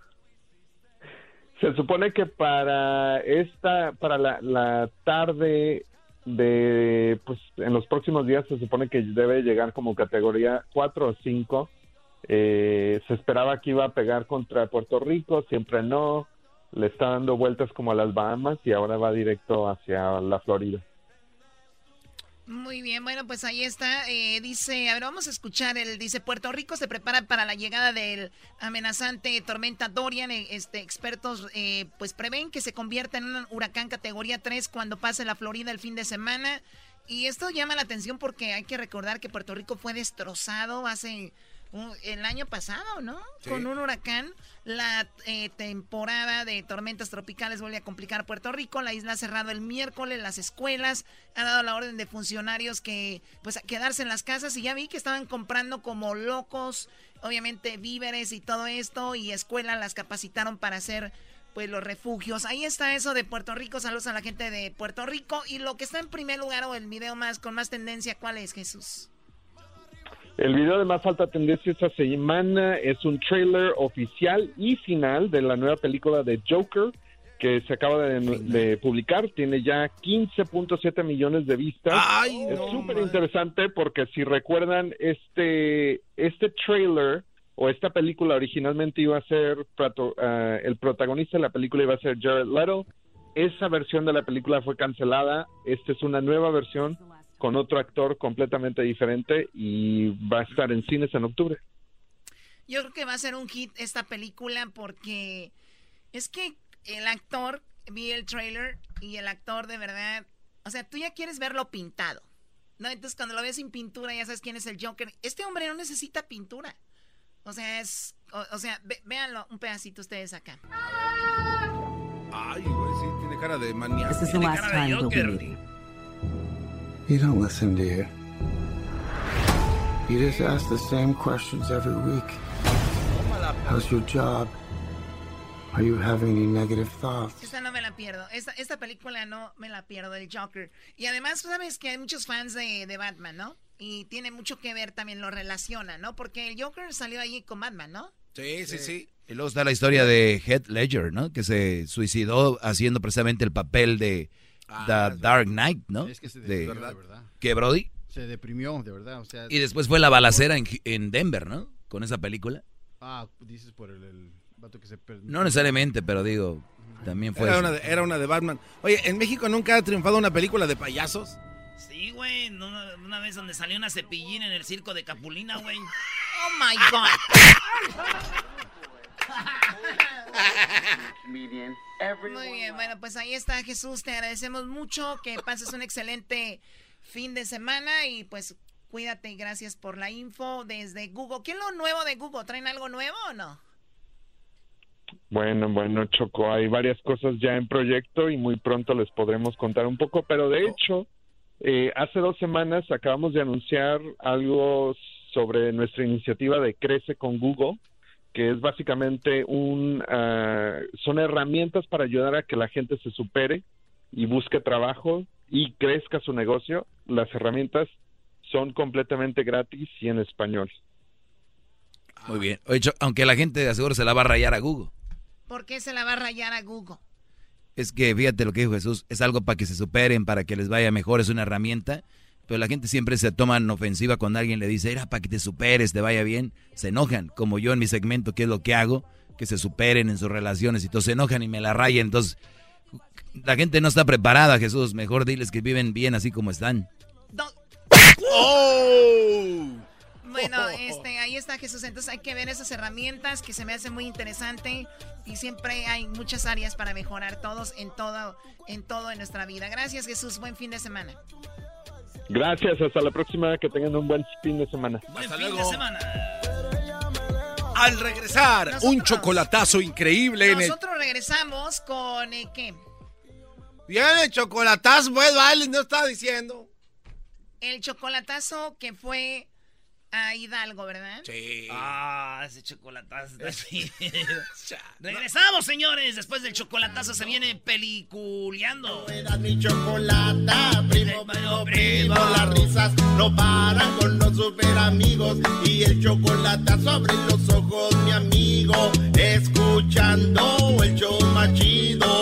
Se supone que para esta, para la, tarde de, pues en los próximos días se supone que debe llegar como categoría 4 o 5. Eh, se esperaba que iba a pegar contra Puerto Rico, siempre no. Le está dando vueltas como a las Bahamas y ahora va directo hacia la Florida. Muy bien, bueno, pues ahí está. Eh, dice, a ver, vamos a escuchar. El dice Puerto Rico se prepara para la llegada del amenazante tormenta Dorian. Eh, Este, expertos, eh, pues prevén que se convierta en un huracán categoría 3 cuando pase la Florida el fin de semana. Y esto llama la atención porque hay que recordar que Puerto Rico fue destrozado hace el año pasado, ¿no? Sí. Con un huracán. La eh, temporada de tormentas tropicales vuelve a complicar Puerto Rico. La isla ha cerrado el miércoles. Las escuelas han dado la orden de funcionarios que, pues, a quedarse en las casas. Y ya vi que estaban comprando como locos, obviamente, víveres y todo esto. Y escuelas las capacitaron para hacer, pues, los refugios. Ahí está eso de Puerto Rico. Saludos a la gente de Puerto Rico. Y lo que está en primer lugar o el video más con más tendencia, ¿cuál es, Jesús? El video de más alta tendencia esta semana es un trailer oficial y final de la nueva película de Joker que se acaba de, de publicar. Tiene ya 15.7 millones de vistas. es súper interesante porque si recuerdan este este trailer o esta película originalmente iba a ser ah, el protagonista de la película iba a ser Jared Leto. Esa versión de la película fue cancelada. Esta es una nueva versión con otro actor completamente diferente y va a estar en cines en octubre. Yo creo que va a ser un hit esta película porque es que el actor, vi el trailer y el actor de verdad, o sea, tú ya quieres verlo pintado, ¿no? Entonces cuando lo ves sin pintura ya sabes quién es el Joker. Este hombre no necesita pintura. O sea, es, o, o sea, ve- véanlo un pedacito ustedes acá. Ay, güey, sí, tiene cara de manía. This is the last You don't listen, do you? You just ask the same questions every week. How's your job? Are you having any negative thoughts? Esta no me la pierdo. Esta, esta película no me la pierdo, el Joker. Y además, sabes que hay muchos fans de, de Batman, ¿no? Y tiene mucho que ver también, lo relaciona, ¿no? Porque el Joker salió ahí con Batman, ¿no? Sí, sí, sí. Y luego está la historia de Heath Ledger, ¿no? Que se suicidó haciendo precisamente el papel de The Dark Knight, ¿no? Es que se de, deprimió, de verdad. ¿Qué, Brody? Se deprimió, de verdad. O sea, Y después fue la balacera en, en Denver, ¿no? Con esa película. Ah, dices por el, el vato que se perdió. No necesariamente, pero digo, también fue... Era una, de, era una de Batman. Oye, ¿en México nunca ha triunfado una película de payasos? Sí, güey. no- Una, vez donde salió una cepillín en el circo de Capulina, güey. Oh my God. Muy bien, bueno, pues ahí está Jesús, te agradecemos mucho, que pases un excelente fin de semana y pues cuídate y gracias por la info desde Google. ¿Qué es lo nuevo de Google? ¿Traen algo nuevo o no? Bueno, bueno, Choco, hay varias cosas ya en proyecto y muy pronto les podremos contar un poco, pero de hecho, eh, hace dos semanas acabamos de anunciar algo sobre nuestra iniciativa de Crece con Google, que es básicamente un, ah, son herramientas para ayudar a que la gente se supere y busque trabajo y crezca su negocio. Las herramientas son completamente gratis y en español. Muy bien. Oye, aunque la gente de seguro se la va a rayar a Google. ¿Por qué se la va a rayar a Google? Es que fíjate lo que dijo Jesús, es algo para que se superen, para que les vaya mejor, es una herramienta, pero la gente siempre se toma en ofensiva cuando alguien le dice, era para que te superes, te vaya bien, se enojan, como yo en mi segmento, que es lo que hago, que se superen en sus relaciones y todos se enojan y me la rayan, entonces la gente no está preparada, Jesús, mejor diles que viven bien así como están. ¡Oh! Bueno, este, ahí está Jesús. Entonces hay que ver esas herramientas que se me hace muy interesante y siempre hay muchas áreas para mejorar todos en todo, en todo en nuestra vida. Gracias Jesús. Buen fin de semana. Gracias. Hasta la próxima. Que tengan un buen fin de semana. Buen fin de semana. Al regresar, un chocolatazo increíble en el... Nosotros regresamos con eh, ¿qué? Viene chocolatazo, pues vale, no estaba diciendo. El chocolatazo que fue a Hidalgo, ¿verdad? Sí. Ah, ese chocolatazo Regresamos, señores. Después del chocolatazo se viene peliculeando. Era mi chocolata, primo, primo, primo. Las risas no paran con los super amigos. Y el chocolatazo abre los ojos, mi amigo. Escuchando el show machido.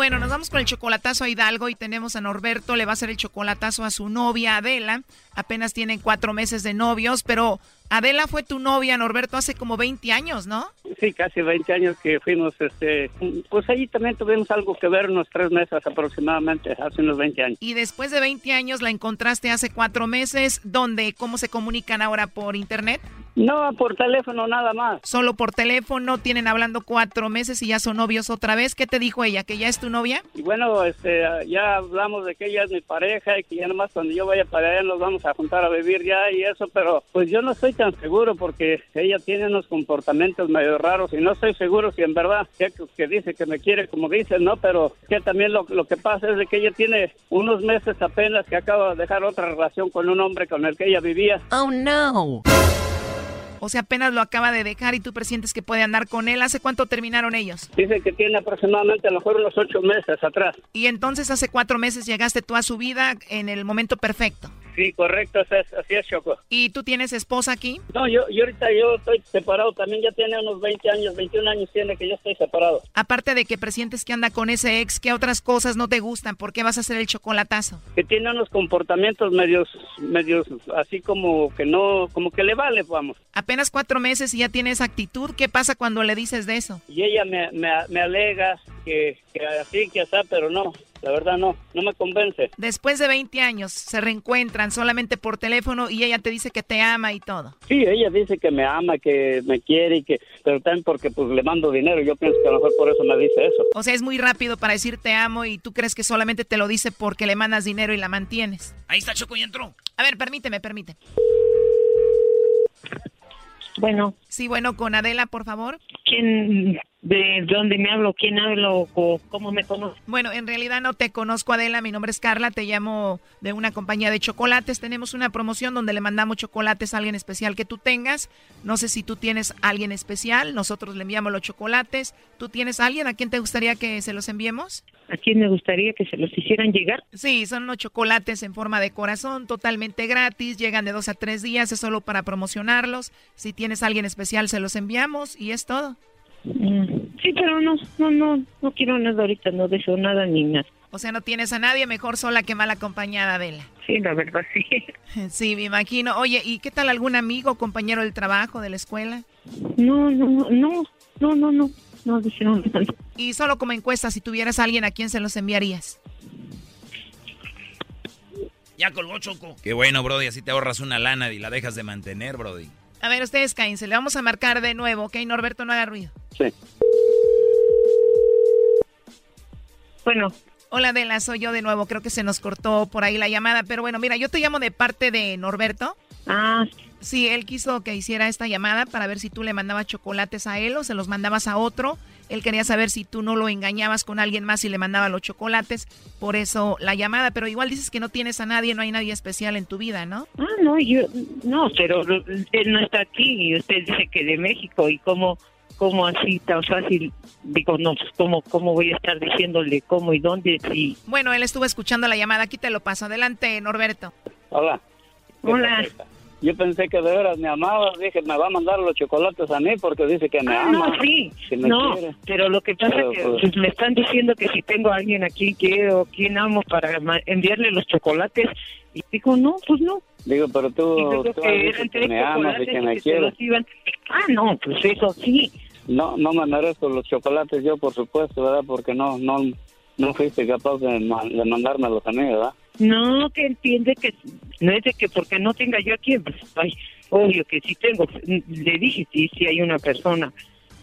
Bueno, nos vamos con el chocolatazo a Hidalgo y tenemos a Norberto, le va a hacer el chocolatazo a su novia Adela. Apenas tienen cuatro meses de novios, pero Adela fue tu novia, Norberto, hace como 20 años, ¿no? Sí, casi 20 años que fuimos, este, pues allí también tuvimos algo que ver, unos tres meses aproximadamente, hace unos 20 años. Y después de 20 años la encontraste hace cuatro meses, ¿dónde? ¿Cómo se comunican ahora por internet? No, por teléfono nada más. Solo por teléfono, tienen hablando cuatro meses y ya son novios otra vez. ¿Qué te dijo ella? ¿Que ya es tu novia? Y bueno, este, ya hablamos de que ella es mi pareja y que ya nomás cuando yo vaya para allá nos vamos a juntar a vivir ya y eso, pero pues yo no estoy tan seguro porque ella tiene unos comportamientos medio raros y no estoy seguro si en verdad que, que dice que me quiere como dice, ¿no? Pero que también lo, lo que pasa es de que ella tiene unos meses apenas que acaba de dejar otra relación con un hombre con el que ella vivía. Oh, no. O sea, apenas lo acaba de dejar y tú presientes que puede andar con él. ¿Hace cuánto terminaron ellos? Dice que tiene aproximadamente a lo mejor unos ocho meses atrás. Y entonces hace cuatro meses llegaste tú a su vida en el momento perfecto. Sí, correcto, así es, así es, Choco. ¿Y tú tienes esposa aquí? No, yo, yo ahorita yo estoy separado, también ya tiene unos 20 años, 21 años tiene que yo estoy separado. Aparte de que presientes que anda con ese ex, ¿qué otras cosas no te gustan? ¿Por qué vas a hacer el chocolatazo? Que tiene unos comportamientos medios, medios así como que no, como que le vale, vamos. Apenas cuatro meses y ya tiene esa actitud, ¿qué pasa cuando le dices de eso? Y ella me, me, me alega que, que así, que así, pero no, la verdad no, no me convence. Después de 20 años se reencuentran solamente por teléfono y ella te dice que te ama y todo. Sí, ella dice que me ama, que me quiere y que, pero también porque pues le mando dinero. Yo pienso que a lo mejor por eso me dice eso. O sea, es muy rápido para decir te amo y tú crees que solamente te lo dice porque le mandas dinero y la mantienes. Ahí está Choco y entró. A ver, permíteme, permíteme. Bueno. Sí, bueno, con Adela, por favor. ¿Quién, de dónde me hablo? ¿Quién hablo? o ¿Cómo me conoce? Bueno, en realidad no te conozco, Adela. Mi nombre es Carla. Te llamo de una compañía de chocolates. Tenemos una promoción donde le mandamos chocolates a alguien especial que tú tengas. No sé si tú tienes a alguien especial. Nosotros le enviamos los chocolates. ¿Tú tienes a alguien a quien te gustaría que se los enviemos? ¿A quién me gustaría que se los hicieran llegar? Sí, son unos chocolates en forma de corazón, totalmente gratis. Llegan de dos a tres días. Es solo para promocionarlos. Si tienes a alguien especial, se los enviamos y es todo. Mm, Sí, pero no, no, no, no quiero nada ahorita, no deseo nada ni nada. O sea, no tienes a nadie, mejor sola que mal acompañada, Adela. Sí, la verdad, sí. Sí, me imagino. Oye, ¿y qué tal algún amigo, compañero del trabajo, de la escuela? No, no, no, no, no, no, no deseo nada. Y solo como encuesta, si tuvieras a alguien a quién se los enviarías. Ya colgó Choco. Qué bueno, Brody, así te ahorras una lana y la dejas de mantener, Brody. A ver, ustedes cállense, le vamos a marcar de nuevo, ¿ok? Norberto, no haga ruido. Sí. Bueno. Hola, Adela, soy yo de nuevo. Creo que se nos cortó por ahí la llamada, pero bueno, mira, yo te llamo de parte de Norberto. Ah. Sí, él quiso que hiciera esta llamada para ver si tú le mandabas chocolates a él o se los mandabas a otro. Él quería saber si tú no lo engañabas con alguien más y le mandaba los chocolates. Por eso la llamada, pero igual dices que no tienes a nadie, no hay nadie especial en tu vida, ¿no? Ah, no, yo, no, pero él no está aquí y usted dice que de México y cómo, cómo así tan fácil, digo, no, pues cómo, cómo voy a estar diciéndole cómo y dónde si... Bueno, él estuvo escuchando la llamada, aquí te lo paso. Adelante, Norberto. Hola. Hola. Yo pensé que de veras me amaba, dije, me va a mandar los chocolates a mí porque dice que me Ah, ama. no, sí, que me no, quiere. pero lo que pasa Pero, es que pues- me están diciendo que si tengo a alguien a quien quiero, quien amo para enviarle los chocolates, y digo, no, pues no. Digo, pero tú, que dicho que me amas y que me que quieres. Ah, no, pues eso sí. No, no me merezco los chocolates yo, por supuesto, ¿verdad? Porque no, no, no fuiste capaz de, de mandármelos a mí, ¿verdad? No, que entiende que no es de que porque no tenga yo a quien, pues, ay, obvio que sí tengo. Le dije, sí, sí hay una persona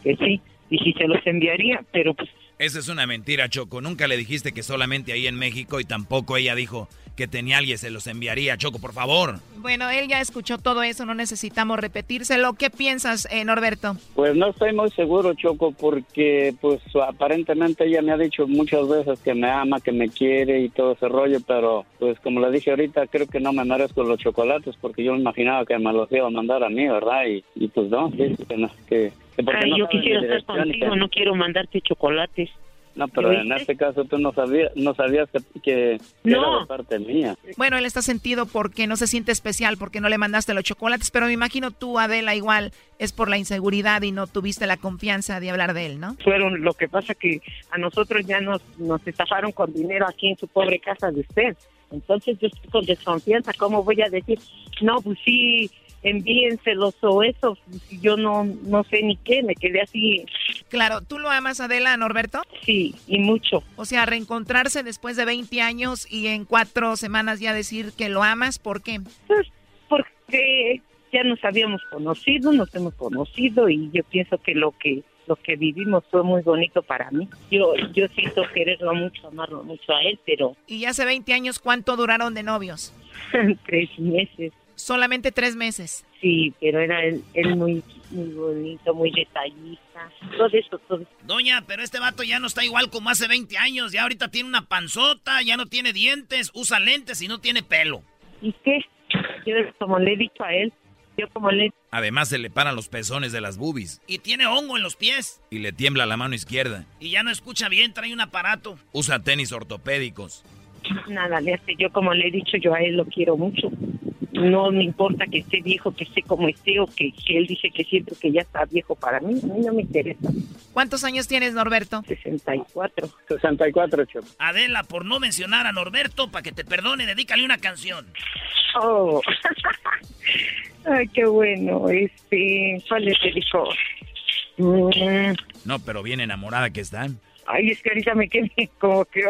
que sí, y si se los enviaría, pero pues Esa es una mentira, Choco. Nunca le dijiste que solamente ahí en México y tampoco ella dijo que tenía alguien, se los enviaría. Choco, por favor. Bueno, él ya escuchó todo eso, no necesitamos repetírselo. ¿Qué piensas, eh, Norberto? Pues no estoy muy seguro, Choco, porque pues aparentemente ella me ha dicho muchas veces que me ama, que me quiere y todo ese rollo, pero pues como le dije ahorita, creo que no me merezco los chocolates porque yo me imaginaba que me los iba a mandar a mí, ¿verdad? Y, y pues no, dice que no, que, ay, no yo quisiera estar contigo, no quiero mandarte chocolates. No, pero en este caso tú no sabías, no sabías que, que No. era de parte mía. Bueno, él está sentido porque no se siente especial, porque no le mandaste los chocolates, pero me imagino tú, Adela, igual es por la inseguridad y no tuviste la confianza de hablar de él, ¿no? Fueron, lo que pasa que a nosotros ya nos, nos estafaron con dinero aquí en su pobre casa de usted. Entonces yo estoy con desconfianza, ¿cómo voy a decir? No, pues sí, envíenselos o eso, yo no, no sé ni qué, me quedé así. Claro, ¿tú lo amas, Adela, Norberto? Sí, y mucho. O sea, reencontrarse después de 20 años y en cuatro semanas ya decir que lo amas, ¿por qué? Pues porque ya nos habíamos conocido, nos hemos conocido y yo pienso que lo que lo que vivimos fue muy bonito para mí. Yo yo siento quererlo mucho, amarlo mucho a él, pero Y hace 20 años, ¿cuánto duraron de novios? tres meses. Solamente tres meses. Sí, pero era él, él muy, muy bonito, muy detallista, todo eso, todo eso. Doña, pero este vato ya no está igual como hace 20 años. Ya ahorita tiene una panzota, ya no tiene dientes, usa lentes y no tiene pelo. ¿Y qué? Yo como le he dicho a él, yo como le Además se le paran los pezones de las boobies Y tiene hongo en los pies. y le tiembla la mano izquierda. Y ya no escucha bien, trae un aparato. Usa tenis ortopédicos. nada le hace, yo como le he dicho, yo a él lo quiero mucho. No me importa que esté viejo, que esté como esté, o que, que él dice que siempre que ya está viejo para mí, a mí no me interesa. ¿Cuántos años tienes, Norberto? 64. 64, Choco. Adela, por no mencionar a Norberto, para que te perdone, dedícale una canción. Oh, ay, qué bueno. Este, ¿cuál le dijo? Mm, No, pero bien enamorada que están. ay, es que ahorita me quedé como que...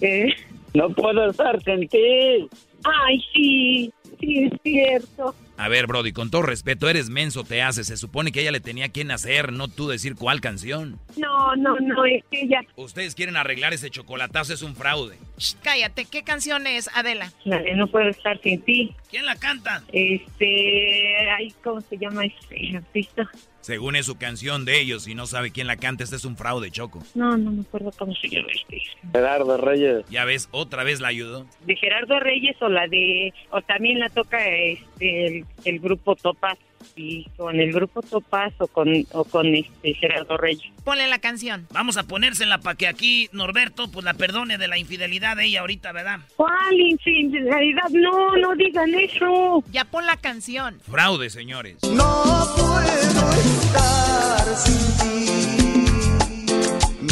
eh, No puedo estar sin ti. Ay, sí, sí, es cierto. A ver, Brody, con todo respeto, eres menso, te haces. Se supone que ella le tenía quien hacer, no tú decir cuál canción. No, no, no, es que ella... Ustedes quieren arreglar ese chocolatazo, es un fraude. Shh, cállate, ¿qué canción es, Adela? La de No puedo estar sin ti. ¿Quién la canta? Este, ay, ¿cómo se llama este artista? Según es su canción de ellos y no sabe quién la canta, este es un fraude, Choco. No, no me acuerdo cómo se llama este. Gerardo Reyes. Ya ves, otra vez la ayudó. De Gerardo Reyes o la de, o también la toca este el, el grupo Topaz y con el grupo Topaz o con o con este Gerardo Reyes. Ponle la canción. Vamos a ponérsela para que aquí Norberto pues la perdone de la infidelidad de ella ahorita, ¿verdad? ¿Cuál infidelidad? No, no digan eso. Ya pon la canción. Fraude, señores. No puedo estar sin ti.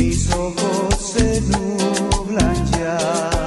Mis ojos se nublan ya.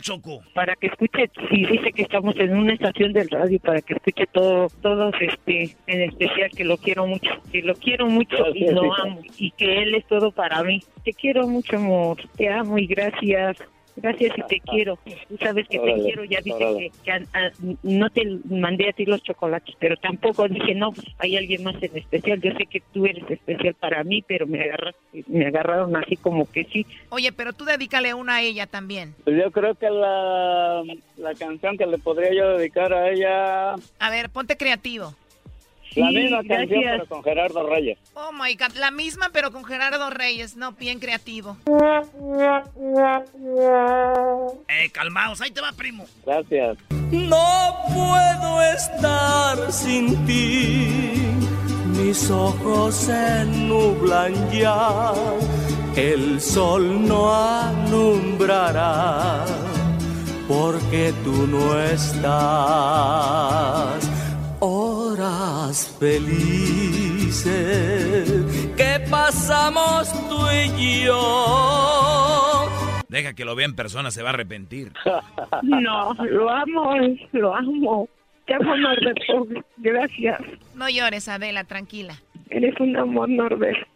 Choco. Para que escuche, si dice que estamos en una estación del radio, para que escuche todo, todos, este, en especial que lo quiero mucho, que lo quiero mucho y lo amo y que él es todo para mí. Te quiero mucho, amor. Te amo y gracias. Gracias y te quiero. Tú sabes que te quiero. Ya dije órale. que, que, ah, ah, no te mandé a ti los chocolates, pero tampoco dije, no, pues, hay alguien más en especial. Yo sé que tú eres especial para mí, pero me agarraste, me agarraron así como que sí. Oye, pero tú dedícale una a ella también. Pues yo creo que la, la canción que le podría yo dedicar a ella, A ver, ponte creativo. La Sí, misma canción gracias. pero con Gerardo Reyes. Oh my God, la misma pero con Gerardo Reyes, no, bien creativo. Eh, calmaos, ahí te va, primo. Gracias. No puedo estar sin ti. Mis ojos se nublan ya. El sol no alumbrará. Porque tú no estás. Horas felices que pasamos tú y yo. Deja que lo vea en persona, se va a arrepentir. No, lo amo, lo amo. Te amo, Norberto. Gracias. No llores, Adela, tranquila. Eres un amor, Norbert.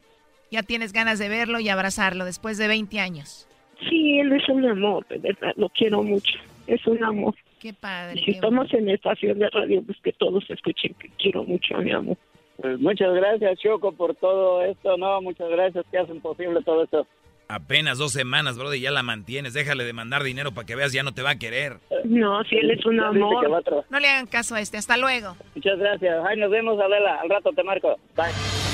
Ya tienes ganas de verlo y abrazarlo después de 20 años. Sí, él es un amor, de verdad. Lo quiero mucho. Es un amor. Qué padre. Y si estamos en la estación de radio, pues que todos escuchen que quiero mucho a mi amor. Pues muchas gracias, Choco, por todo esto. No, muchas gracias que hacen posible todo esto. Apenas dos semanas, brother, y ya la mantienes. Déjale de mandar dinero para que veas, ya no te va a querer. No, si él es un amor. No le hagan caso a este. Hasta luego. Muchas gracias. Ay, nos vemos, Adela. Al rato te marco. Bye.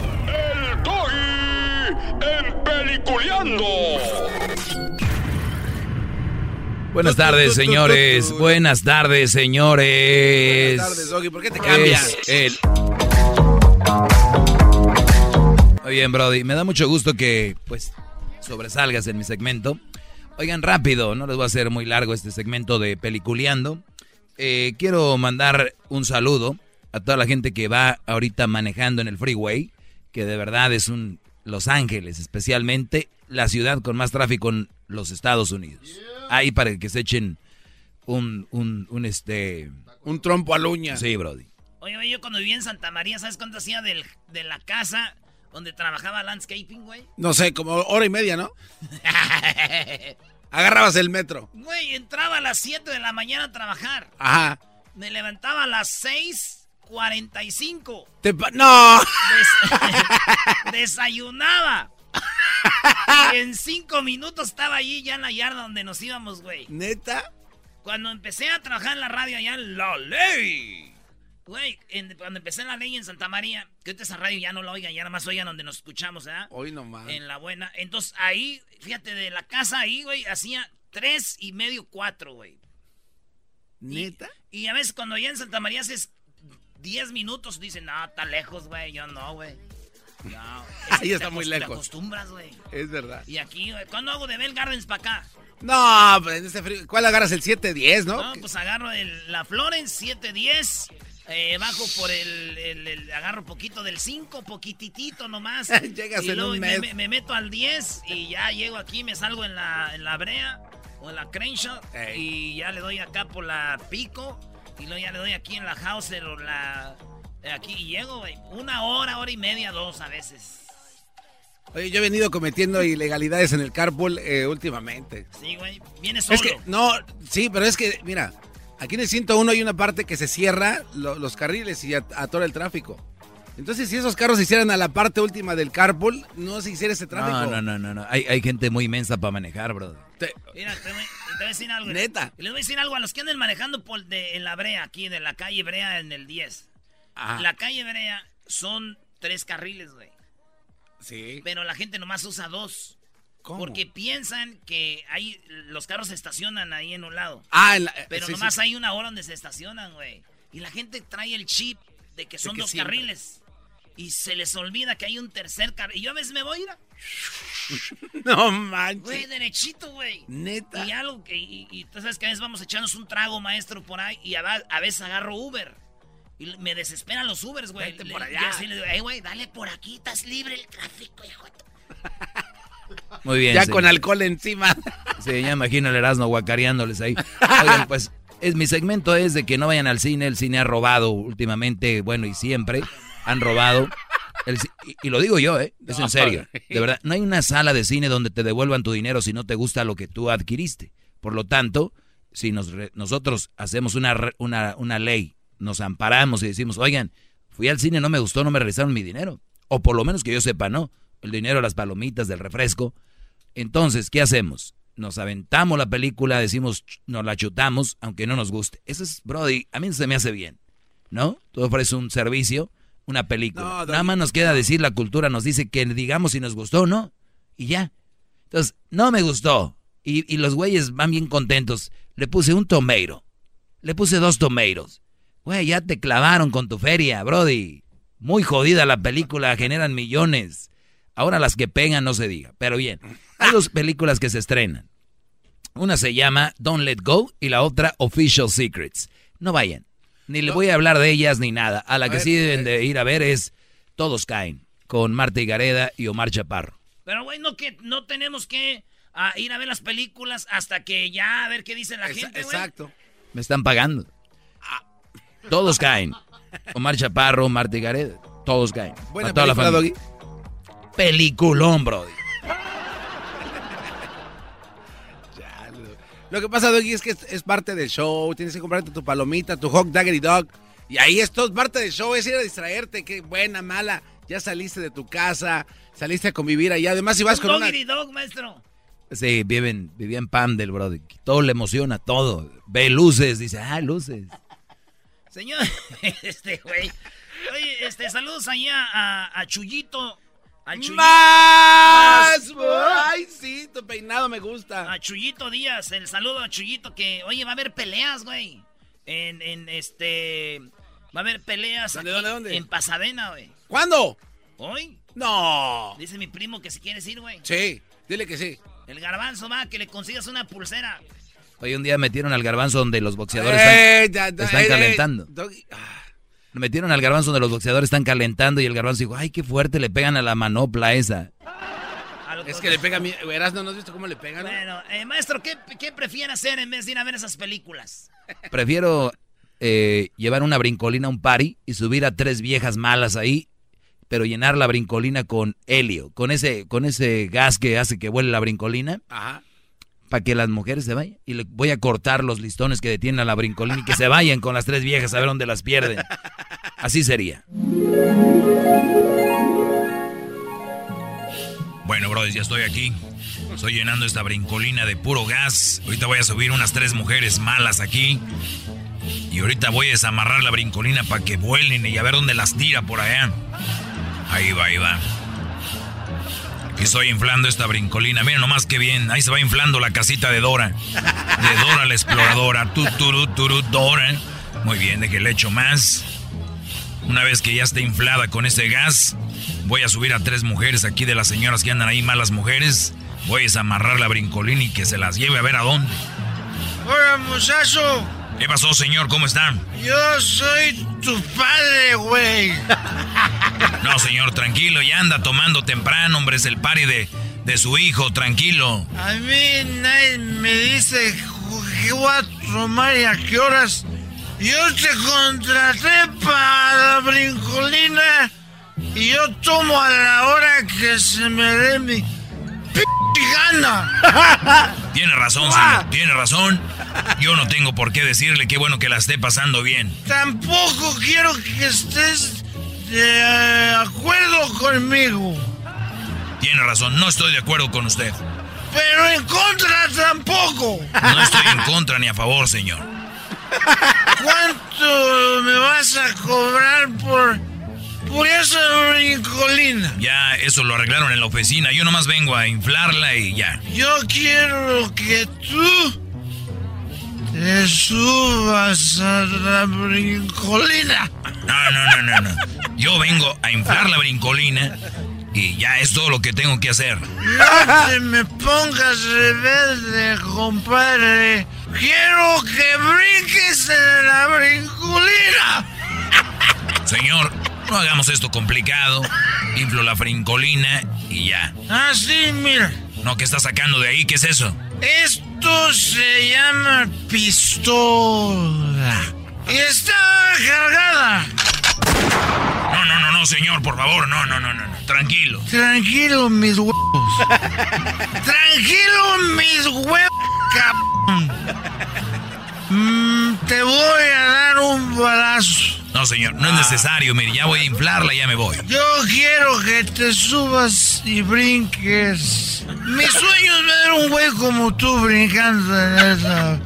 en Peliculeando. Buenas tardes, señores. Buenas tardes, señores. Buenas tardes, Doggy. ¿Por qué te cambias? Es el... Muy bien, Brody. Me da mucho gusto que, pues, sobresalgas en mi segmento. Oigan, rápido, no les voy a hacer muy largo este segmento de Peliculeando. Eh, quiero mandar un saludo a toda la gente que va ahorita manejando en el freeway, que de verdad es un Los Ángeles, especialmente la ciudad con más tráfico en los Estados Unidos. Ahí para que se echen un, un, un este... Un trompo a la uña. Sí, Brody. Oye, güey, yo cuando vivía en Santa María, ¿sabes cuánto hacía del- de la casa donde trabajaba landscaping, güey? No sé, como hora y media, ¿no? Agarrabas el metro. Güey, entraba a las 7 de la mañana a trabajar. Ajá. Me levantaba a las 6.45. Te ¡No! Des- desayunaba. Y en cinco minutos estaba allí ya en la yarda donde nos íbamos, güey. ¿Neta? Cuando empecé a trabajar en la radio allá en La Ley. Güey, en- cuando empecé en La Ley en Santa María, que ahorita esa radio ya no la oigan, ya nada más oigan donde nos escuchamos, ¿verdad? Hoy nomás. En la buena. Entonces ahí, fíjate, de la casa ahí, güey, hacía tres y medio, cuatro, güey. ¿Neta? Y a veces cuando ya en Santa María haces 10 minutos, dicen, no, está lejos, güey. Yo no, güey. No. Ahí está muy lejos. Te acostumbras, güey. Es verdad. Y aquí, güey, ¿cuándo hago de Bell Gardens para acá? No, pues en este frío. ¿Cuál agarras? El 710, ¿no? No, pues agarro el- la Florence 710. Eh, bajo por el, el- el- Agarro poquito del 5, poquititito nomás. Llegas y en luego un me, mes. me- me meto al 10 y ya llego aquí, me salgo en la, en la brea. o la Crenshaw y ya le doy acá por la Pico y luego ya le doy aquí en la Hauser o la aquí y llego, güey, una hora, hora y media, dos a veces. Oye, yo he venido cometiendo ilegalidades en el carpool eh, últimamente. Sí, güey, vienes solo. Es que, no, sí, pero es que, mira, aquí en el 101 hay una parte que se cierra lo- los carriles y at- atora el tráfico. Entonces, si esos carros se hicieran a la parte última del carpool, no se hiciera ese tráfico. No, no, no, no, no. Hay, hay gente muy inmensa para manejar, bro. Mira, te voy, te voy a decir algo. Neta. Y les voy a decir algo a los que anden manejando por de, en la Brea, aquí, de la calle Brea en el 10. La calle Brea son tres carriles, güey. Sí. Pero la gente nomás usa dos. ¿Cómo? Porque piensan que hay, los carros se estacionan ahí en un lado. Ah, en la- eh, Pero sí, nomás sí. hay una hora donde se estacionan, güey. Y la gente trae el chip de que son que dos siempre. carriles. Y se les olvida que hay un tercer carril. Y yo a veces me voy a ir a... No manches. Güey, derechito, güey. Neta. Y algo que. Y, y tú sabes que a veces vamos echarnos un trago, maestro, por ahí. Y a, veces agarro Uber. Y me desesperan los Ubers, güey. Vete por y allá. así le digo, "Ey, güey, dale por aquí, estás libre el tráfico, hijo. de tu-". Muy bien. Ya señor. con alcohol encima. Sí, ya imagino el Erasmo guacareándoles ahí. Oigan, pues, es, mi segmento es de que no vayan al cine. El cine ha robado últimamente, bueno, y siempre han robado. El y, y lo digo yo, ¿eh? Es en No, serio. De verdad, no hay una sala de cine donde te devuelvan tu dinero si no te gusta lo que tú adquiriste. Por lo tanto, si nos nosotros hacemos una, una, una ley, nos amparamos y decimos, oigan, fui al cine, no me gustó, no me regresaron mi dinero. O por lo menos que yo sepa, no. El dinero de las palomitas, del refresco. Entonces, ¿qué hacemos? Nos aventamos la película, decimos, nos la chutamos, aunque no nos guste. Eso es, Brody, a mí se me hace bien, ¿no? Tú ofreces un servicio, una película. No, Nada más nos queda decir, la cultura nos dice que digamos si nos gustó o no, y ya. Entonces, no me gustó. Y, y los güeyes van bien contentos. Le puse un tomeiro. Le puse dos tomeiros. Güey, ya te clavaron con tu feria, Brody. Muy jodida la película, generan millones. Ahora las que pegan no se diga. Pero bien, hay dos películas que se estrenan. Una se llama Don't Let Go y la otra Official Secrets. No vayan. Ni le voy a hablar de ellas ni nada. A la que sí deben de ir a ver es Todos Caen, con Marta Higareda y Omar Chaparro. Pero, güey, no, que, no tenemos que ah, ir a ver las películas hasta que ya a ver qué dice la gente, güey. Exacto. Me están pagando. Todos caen. Omar Chaparro, Marta Higareda. Todos caen. Buena A toda la familia. Peliculón, Brody. Lo que pasa, Doggy, es que es, es parte del show. Tienes que comprarte tu palomita, tu hot dagger y dog. Y ahí es todo parte del show, es ir a distraerte. Qué buena, mala. Ya saliste de tu casa, saliste a convivir allá. Además, si vas con una... doggy dog, maestro. Sí, viven, vivía en Pam del Brody. Todo le emociona, todo. Ve luces, dice, ah, luces. Señor, este güey. Oye, este, saludos allá a, a Chuyito. Al Chuyito. ¡Más! ¡Ay, sí! Tu peinado me gusta. A Chuyito Díaz, el saludo a Chuyito que, oye, va a haber peleas, güey. En, en este. Va a haber peleas. ¿Dónde, aquí dónde, dónde? En Pasadena, güey. ¿Cuándo? ¿Hoy? No. Dice mi primo que si quieres ir, güey. Sí, dile que sí. El garbanzo va, que le consigas una pulsera. Hoy un día metieron al garbanzo donde los boxeadores Eh, están, ya, ya, están eh, eh, calentando. Doggy. Lo metieron al garbanzo donde los boxeadores están calentando y el garbanzo dijo, ay, qué fuerte le pegan a la manopla esa. Es que le pega a mí. Verás, ¿no, ¿no has visto cómo le pegan? Bueno, eh, maestro, ¿qué, ¿qué prefiere hacer en vez de ir a ver esas películas? Prefiero eh, llevar una brincolina a un party y subir a tres viejas malas ahí, pero llenar la brincolina con helio, con ese, con ese gas que hace que vuele la brincolina, Ajá. Para que las mujeres se vayan. Y le voy a cortar los listones que detienen a la brincolina y que se vayan con las tres viejas a ver dónde las pierden. Así sería. Bueno, brothers, ya estoy aquí. Estoy llenando esta brincolina de puro gas. Ahorita voy a subir unas tres mujeres malas aquí. Y ahorita voy a desamarrar la brincolina para que vuelen y a ver dónde las tira por allá. Ahí va, ahí va. Estoy inflando esta brincolina. Miren nomás qué bien. Ahí se va inflando la casita de Dora. De Dora la exploradora. Tu, turu, turu, Dora. Muy bien, de que le echo más. Una vez que ya esté inflada con ese gas, voy a subir a tres mujeres aquí de las señoras que andan ahí, malas mujeres. Voy a desamarrar la brincolina y que se las lleve a ver a dónde. Hola, muchacho. ¿Qué pasó, señor? ¿Cómo está? Yo soy tu padre, güey. No, señor, tranquilo, ya anda tomando temprano, hombre, es el de, de su hijo, tranquilo. A mí nadie me dice qué voy a tomar y a qué horas. Yo te contraté para la brincolina y yo tomo a la hora que se me dé mi p gana. Tiene razón, señor, tiene razón. Yo no tengo por qué decirle qué bueno que la esté pasando bien. Tampoco quiero que estés de acuerdo conmigo. Tiene razón, no estoy de acuerdo con usted. Pero en contra tampoco. No estoy en contra ni a favor, señor. ¿Cuánto me vas a cobrar por, por esa brincolina? Ya, eso lo arreglaron en la oficina. Yo nomás vengo a inflarla y ya. Yo quiero que tú te subas a la brincolina. No, no, no, no, no. Yo vengo a inflar la brincolina y ya es todo lo que tengo que hacer. No te me pongas rebelde, compadre. Quiero que brinques en la brincolina. Señor, no hagamos esto complicado. Inflo la brincolina y ya. Ah, sí, mira. No, ¿qué está sacando de ahí? ¿Qué es eso? Esto se llama pistola. Y está cargada. No, no, no, no, señor, por favor, no, no, no, no, no. tranquilo. Tranquilo, mis huevos. Tranquilo, mis huevos, cabrón. Mm, te voy a dar un balazo. No, señor, no es necesario, mire, ya voy a inflarla y ya me voy. Yo quiero que te subas y brinques. Mi sueño es ver un güey como tú brincando en esa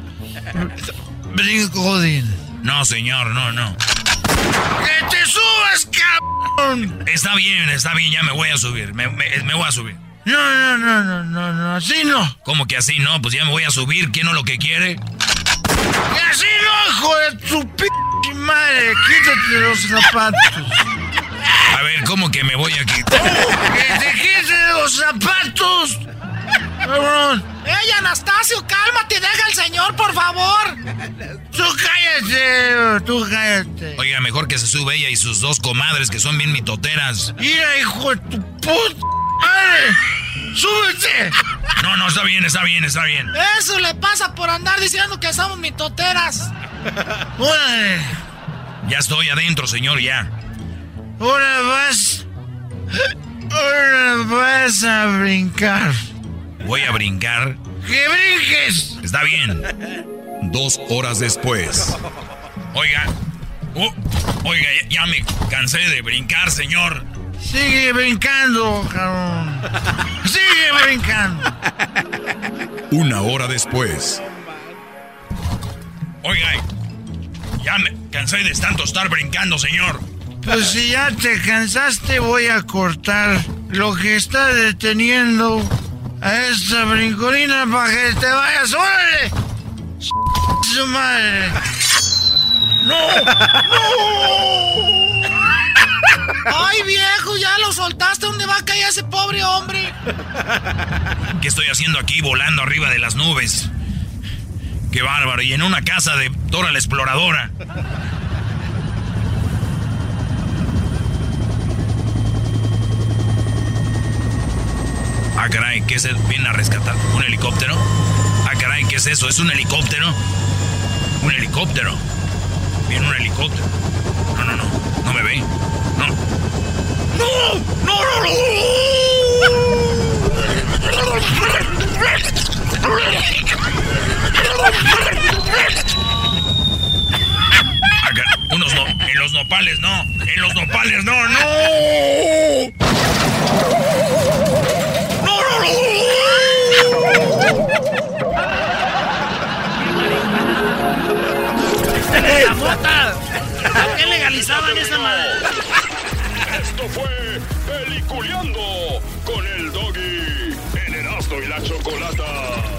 brincodina. No, señor, no, no. ¡Que te subas, cabrón! Está bien, está bien, ya me voy a subir. Me, me- me voy a subir. No, no, no, no, no, no, así no. ¿Cómo que así no? Pues ya me voy a subir. ¿Quién no lo que quiere? ¡Que así no, hijo de tu p madre! Quítate los zapatos. A ver, ¿cómo que me voy a quitar? ¡Que te quites los zapatos! ¡Cabrón! ¡Ey, Anastasio, cálmate! ¡Deja al señor, por favor! ¡Tú cállate! ¡Tú cállate! Oiga, mejor que se sube ella y sus dos comadres que son bien mitoteras. ¡Mira, hijo de tu puta madre! ¡Súbete! No, no, está bien, está bien, está bien. Eso le pasa por andar diciendo que somos mitoteras. Ya estoy adentro, señor, ya. Ahora vas. Ahora vas a brincar. Voy a brincar. ¡Que brinques! Está bien. Dos horas después. Oiga. Oh, oiga, ya, ya me cansé de brincar, señor. Sigue brincando, cabrón. Sigue brincando. Una hora después. Oiga, ya me cansé de tanto estar brincando, señor. Pues si ya te cansaste, voy a cortar lo que está deteniendo a esta brincolina para que te vayas. ¡Órale! ¡Su madre! ¡No! ¡Ay, viejo! ¡Ya lo soltaste! ¿Dónde va a caer ese pobre hombre? ¿Qué estoy haciendo aquí volando arriba de las nubes? Qué bárbaro. Y en una casa de Dora la Exploradora. Ah, caray, ¿qué es eso? ¿Vienen a rescatar un helicóptero? Ah, caray, ¿qué es eso? ¿Es un helicóptero? Un helicóptero. Viene un helicóptero. No, no, no. No me ve. No. ¡No! ¡No, no, Ah, caray, Unos no. En los nopales, no. En los nopales, no, no. No, no, ¡La mota! ¿Por qué legalizaban esa madre? Esto fue Peliculeando con el doggy en Erasmo y la Chocolata.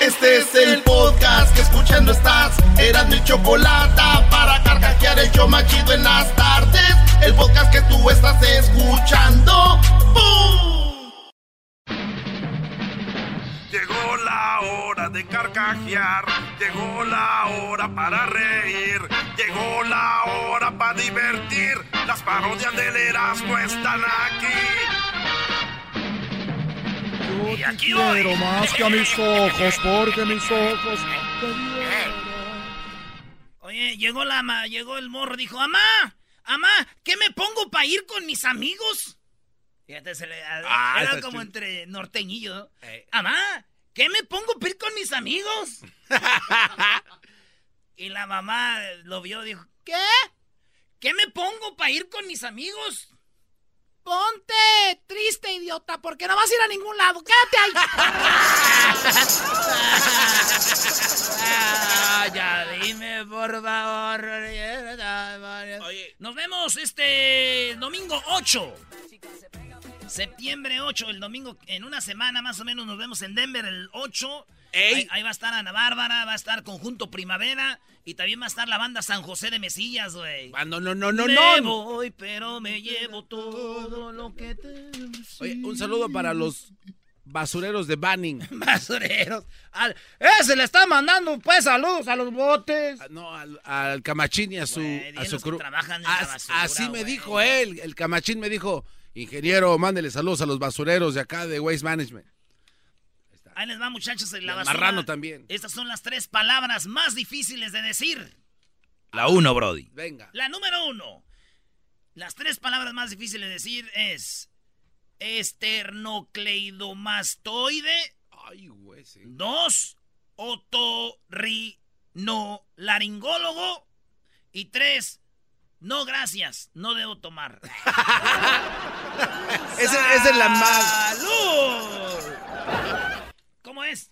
Este es el podcast que escuchando estás. Eran mi chocolate para carcajear el show más chido en las tardes. El podcast que tú estás escuchando. ¡Bum! Llegó la hora de carcajear, llegó la hora para reír, llegó la hora para divertir. Las parodias del Erasmo están aquí. Y aquí quiero más que a mis ojos, porque mis ojos Oye, llegó la ma, llegó el morro, dijo, ¡Amá! ¡Amá! ¿Qué me pongo para ir con mis amigos? Fíjate, se le, Ah, era como entre norteñillo. Eh. ¡Amá! ¿Qué me pongo para ir con mis amigos? y la mamá lo vio, dijo, ¿qué? ¿Qué me pongo para ir con mis amigos? Ponte triste, idiota, porque no vas a ir a ningún lado. Quédate ahí. ya dime, por favor. Nos vemos este domingo 8. Septiembre 8, el domingo, en una semana más o menos nos vemos en Denver el 8. Ahí, ahí va a estar Ana Bárbara, va a estar Conjunto Primavera y también va a estar la banda San José de Mesillas, güey. Ah, no, no, no, no, me no. voy, pero me llevo todo lo que te... Oye, un saludo para los basureros de Banning. Basureros. Al- ese le está mandando pues saludos a los botes. No, al, al Camachín y a su, a su crew. así me dijo él. El Camachín me dijo, ingeniero, mándele saludos a los basureros de acá de Waste Management. Ahí les va, muchachos, en la basura. marrano también. Estas son las tres palabras más difíciles de decir. La uno, Brody. Venga. La número uno. Las tres palabras más difíciles de decir es esternocleidomastoide. Ay, güey, sí. Dos, otorrinolaringólogo. Y tres, no gracias, no debo tomar. Esa esa es la más. ¡Salud! ¿Cómo es?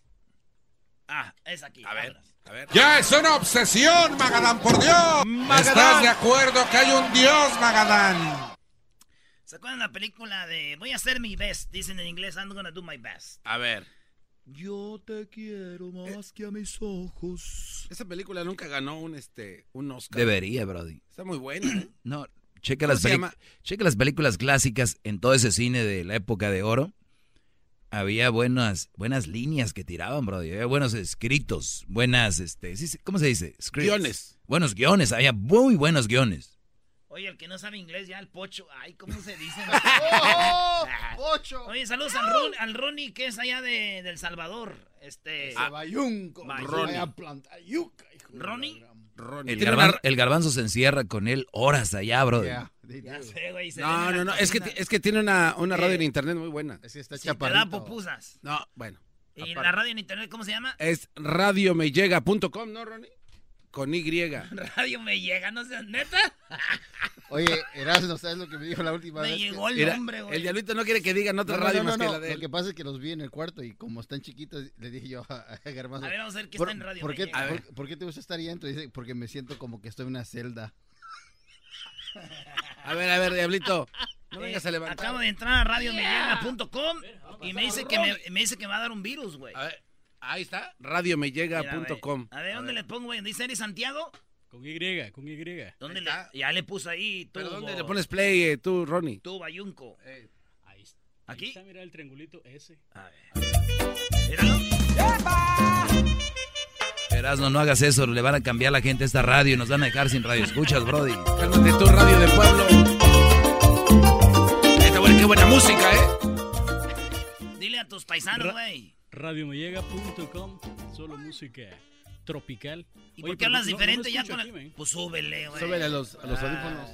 Ah, es aquí. A ver, a ver. Ya es una obsesión, Magadán, por Dios. ¿Estás de acuerdo que hay un Dios, Magadán? ¿Se acuerdan de la película de Voy a hacer mi best? Dicen en inglés, I'm gonna do my best. A ver. Yo te quiero más que a mis ojos. Esa película nunca ganó un este un Oscar. Debería, Brody. Está muy buena, ¿eh? No, checa ¿Cómo las, checa las películas clásicas en todo ese cine de la época de oro. Había buenas, buenas líneas que tiraban, Brody. Había buenos escritos, buenas, este, ¿cómo se dice? Scripts. Guiones. Buenos guiones, había muy buenos guiones. Oye, el que no sabe inglés ya, el pocho. Ay, ¿cómo se dice? ¡Oh! ¡Pocho! Oye, saludos al, Ron- al Ronnie, que es allá de, del Salvador. Este. Bayunco, Bayunco. Ronnie. A plantar yuca, hijo la ¿Ronnie? El, garban- el garbanzo se encierra con él horas allá. Yeah. Ya sé, güey. se No, no, no. Es que, es que tiene una, una radio en internet muy buena. Es que está Sí, te da pupusas. No, bueno. ¿Y aparte. la radio en internet cómo se llama? Es radiomeyega.com, ¿no, Ronnie? Con Y. Radio me llega, no sé, neta. Oye, Erasmo, ¿sabes lo que me dijo la última Me vez? llegó el Mira, nombre, güey. El diablito no quiere que digan otra No, no, radio no, más no, que no. la de Lo él. que pasa es que los vi en el cuarto y como están chiquitos, le dije yo a, a Garbanzo. A ver, vamos a ver qué ¿por- está en Radio ¿por qué, por, por qué te gusta estar ahí adentro? Dice, porque me siento como que estoy en una celda. A ver, a ver, diablito. No Eh, vengas a levantar. Acabo de entrar a radiomeyega.com y me dice que me, me dice que me va a dar un virus, güey. A ver, ahí está. Mira, Radiomeyega.com. güey. A ver, ¿dónde le pongo, güey? ¿Dice Eres Santiago? Con Y, con Y. ¿Dónde le, ya le puse ahí tú. ¿Pero dónde le pones play eh, tú, Ronnie? Tú, Bayunco. Ahí está. ¿Aquí? Ahí está, mira el triangulito ese. A ver. Míralo. Erasno, no hagas eso, le van a cambiar la gente a esta radio y nos van a dejar sin radio. Escuchas, Brody. Cálmate tu radio de pueblo. Esta buena, qué buena música, ¿eh? Dile a tus paisanos, güey. Radiomellega.com, solo música tropical. ¿Y Oye, por qué hablas no- no diferente ya con man. Pues súbele, güey. Súbele a los, a los Ah. audífonos.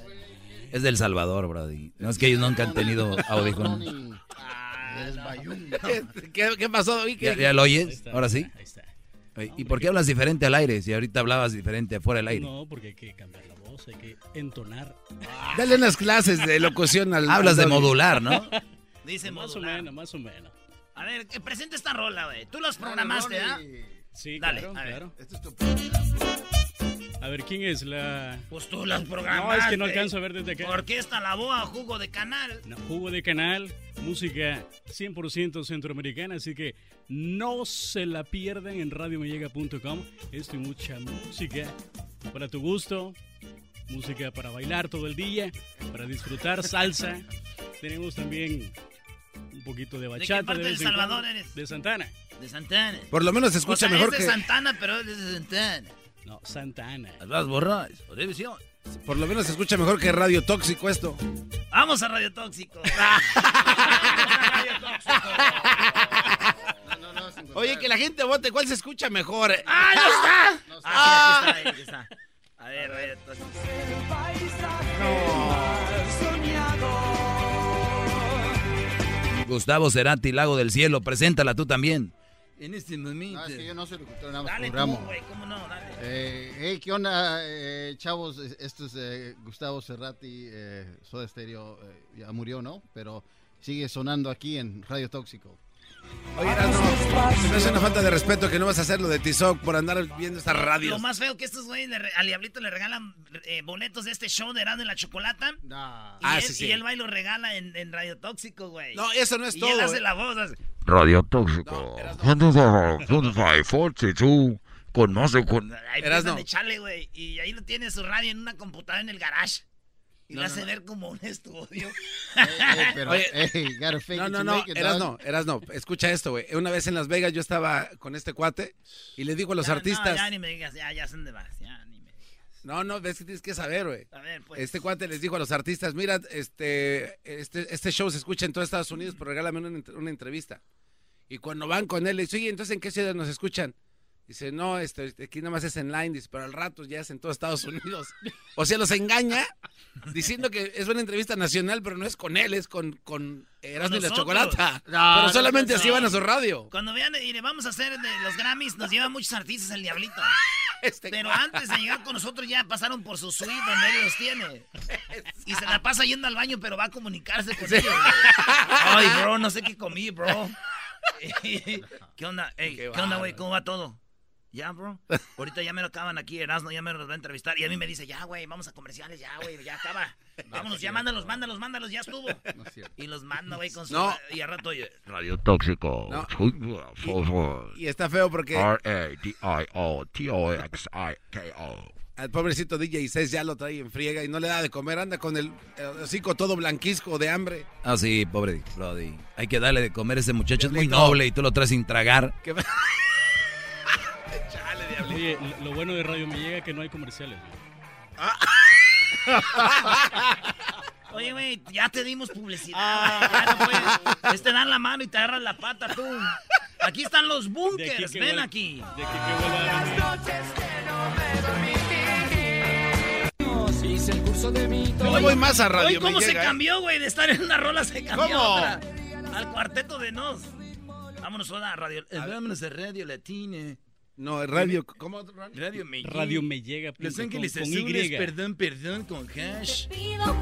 Es del Salvador, Brody. No es que ellos nunca han tenido audífonos. ¿Qué, qué pasó? ¿Ya, ya lo oyes? está, ¿Ahora sí? Ahí está. Oye, ¿Y por qué hablas diferente al aire si ahorita hablabas diferente fuera del aire? No, porque hay que cambiar la voz, hay que entonar. Dale unas clases de locución al. Hablas de al modular, ¿no? Dice más o menos, más o menos. A ver, que presenta esta rola, güey. Tú los programaste, ¿ah? Sí, Dale, claro, a ver. claro. Esto es tu A ver, ¿quién es la Pues tú las programaste. No, es que no alcanzo a ver desde acá. Orquesta La Boa, jugo de canal. No, jugo de canal, música 100% centroamericana, así que no se la pierdan en radiomellega.com. Esto y mucha música para tu gusto, música para bailar todo el día, para disfrutar salsa. Tenemos también un poquito de bachata. parte vez del en cuando. Salvador eres? De Santana. De Santana. Por lo menos se escucha o sea, mejor es de que. Santana, pero es de Santana. No, Santana. Las borras, televisión. Por lo menos se escucha mejor que Radio Tóxico esto. Vamos a Radio Tóxico. Oye, que la gente vote cuál se escucha mejor. ¡Ah, no está! Ah, aquí está, aquí está. A ver, Radio Tóxico. Gustavo Cerati, Lago del Cielo, preséntala tú también. En este momento. No, es que yo no soy locutor, nada más Dale tú, güey, cómo no, dale. Eh, hey, ¿qué onda, eh, chavos? Esto es eh, Gustavo Cerrati, eh, Soda Stereo, eh, ya murió, ¿no? Pero sigue sonando aquí en Radio Tóxico. Oye, se me hace una falta de respeto que no vas a hacer lo de Tizoc por andar viendo esta radio. Lo más feo que estos güeyes al Diablito le regalan eh, boletos de este show de Erasmo y la Chocolata. Y, Ah, él, sí, sí. y él va y lo regala en, en Radio Tóxico, güey. No, eso no es y todo, él hace eh. la voz. hace- Radio Tóxico. 42, con más de... Con... Ahí a echarle, güey. Y ahí lo tiene su radio en una computadora en el garage. Y No, lo no, hace no. ver como un estudio. pero, Oye, hey, gotta fake no, it no, no, it, eras no, eras no. Escucha esto, güey. Una vez en Las Vegas yo estaba con este cuate y le digo a los Ya, artistas. No, ya ni me digas, ya, ya son de más. Ya, ni me No, no, ves que tienes que saber, güey. A ver, pues. Este cuate les dijo a los artistas, mira, este, este, este show se escucha en todo Estados Unidos, pero regálame una, una entrevista. Y cuando van con él, le dice, oye, entonces, ¿en qué ciudad nos escuchan? Dice, no, este, aquí nada más es en line, dice, pero al rato ya es en todo Estados Unidos. O sea, los engaña diciendo que es una entrevista nacional, pero no es con él, es con, con Erasmo y la. Chocolata. No, pero solamente no, así van a su radio. Cuando vean y le vamos a hacer de los Grammys, nos lleva muchos artistas el Diablito. Este Pero antes de llegar con nosotros ya pasaron por su suite donde él los tiene. Y se la pasa yendo al baño, pero va a comunicarse con ellos. güey. Ay, bro, no sé qué comí, bro. ¿Qué onda? Ey, ¿Qué, onda, güey? ¿Cómo va todo? Ya, bro. Ahorita ya me lo acaban aquí, Erasmo, ya me los va a entrevistar. Y a mí me dice, ya, güey, vamos a comerciales, ya, güey, ya acaba. Vámonos, ya mándalos, mándalos, mándalos, ya estuvo. Y los manda, güey, con su... No. Y al rato, oye, Radio Tóxico. Y está feo porque R-A-D-I-O-T-O-X-I-K-O. al pobrecito DJ 6 ya lo trae en friega y no le da de comer, anda con el, el hocico todo blanquisco de hambre. Ah, sí, pobre Brody. Hay que darle de comer a ese muchacho, es muy noble y tú lo traes sin tragar. ¿Qué- Oye, lo- bueno de Radio Me Llega es que no hay comerciales. Oye, güey, ya te dimos publicidad. ya no puedes- es te dan la mano y te agarran la pata tú. Aquí están los De aquí bunkers, que ven vuel- aquí. De aquí que vuelva a venir. Hice el curso de mi Yo voy más a radio. Oye, ¿cómo me se llega, ¿eh? cambió, güey? De estar en una rola se cambió ¿Cómo? a otra. Al cuarteto de Nos. Vámonos a radio. eh, Vámonos a Radio Latina. No, radio. ¿Cómo? Radio Me Radio Me Llega. Los Ángeles con Azules, Y. perdón, perdón, con hash.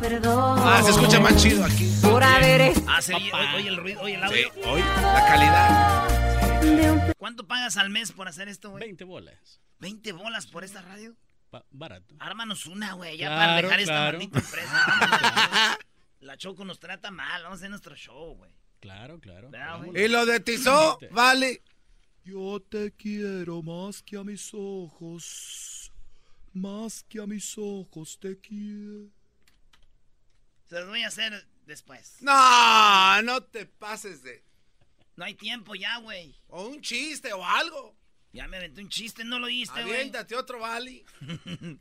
perdón. Ah, se escucha más chido aquí. Por haber Ah, sí, oye, oye el ruido, oye el audio. Sí, hoy la calidad. ¿Cuánto pagas al mes por hacer esto, güey? 20 bolas. 20 bolas por esta radio. Barato. Ármanos una, güey, ya Claro, para dejar esta claro. maldita empresa. La Choco nos trata mal, vamos a hacer nuestro show, güey. Claro, claro. Y lo de Tizó, vale. Yo te quiero más que a mis ojos, más que a mis ojos te quiero. Se los voy a hacer después. No, no te pases de. No hay tiempo ya, güey. O un chiste o algo. Ya me aventé un chiste, no lo oíste, güey. Aviéntate otro, vale.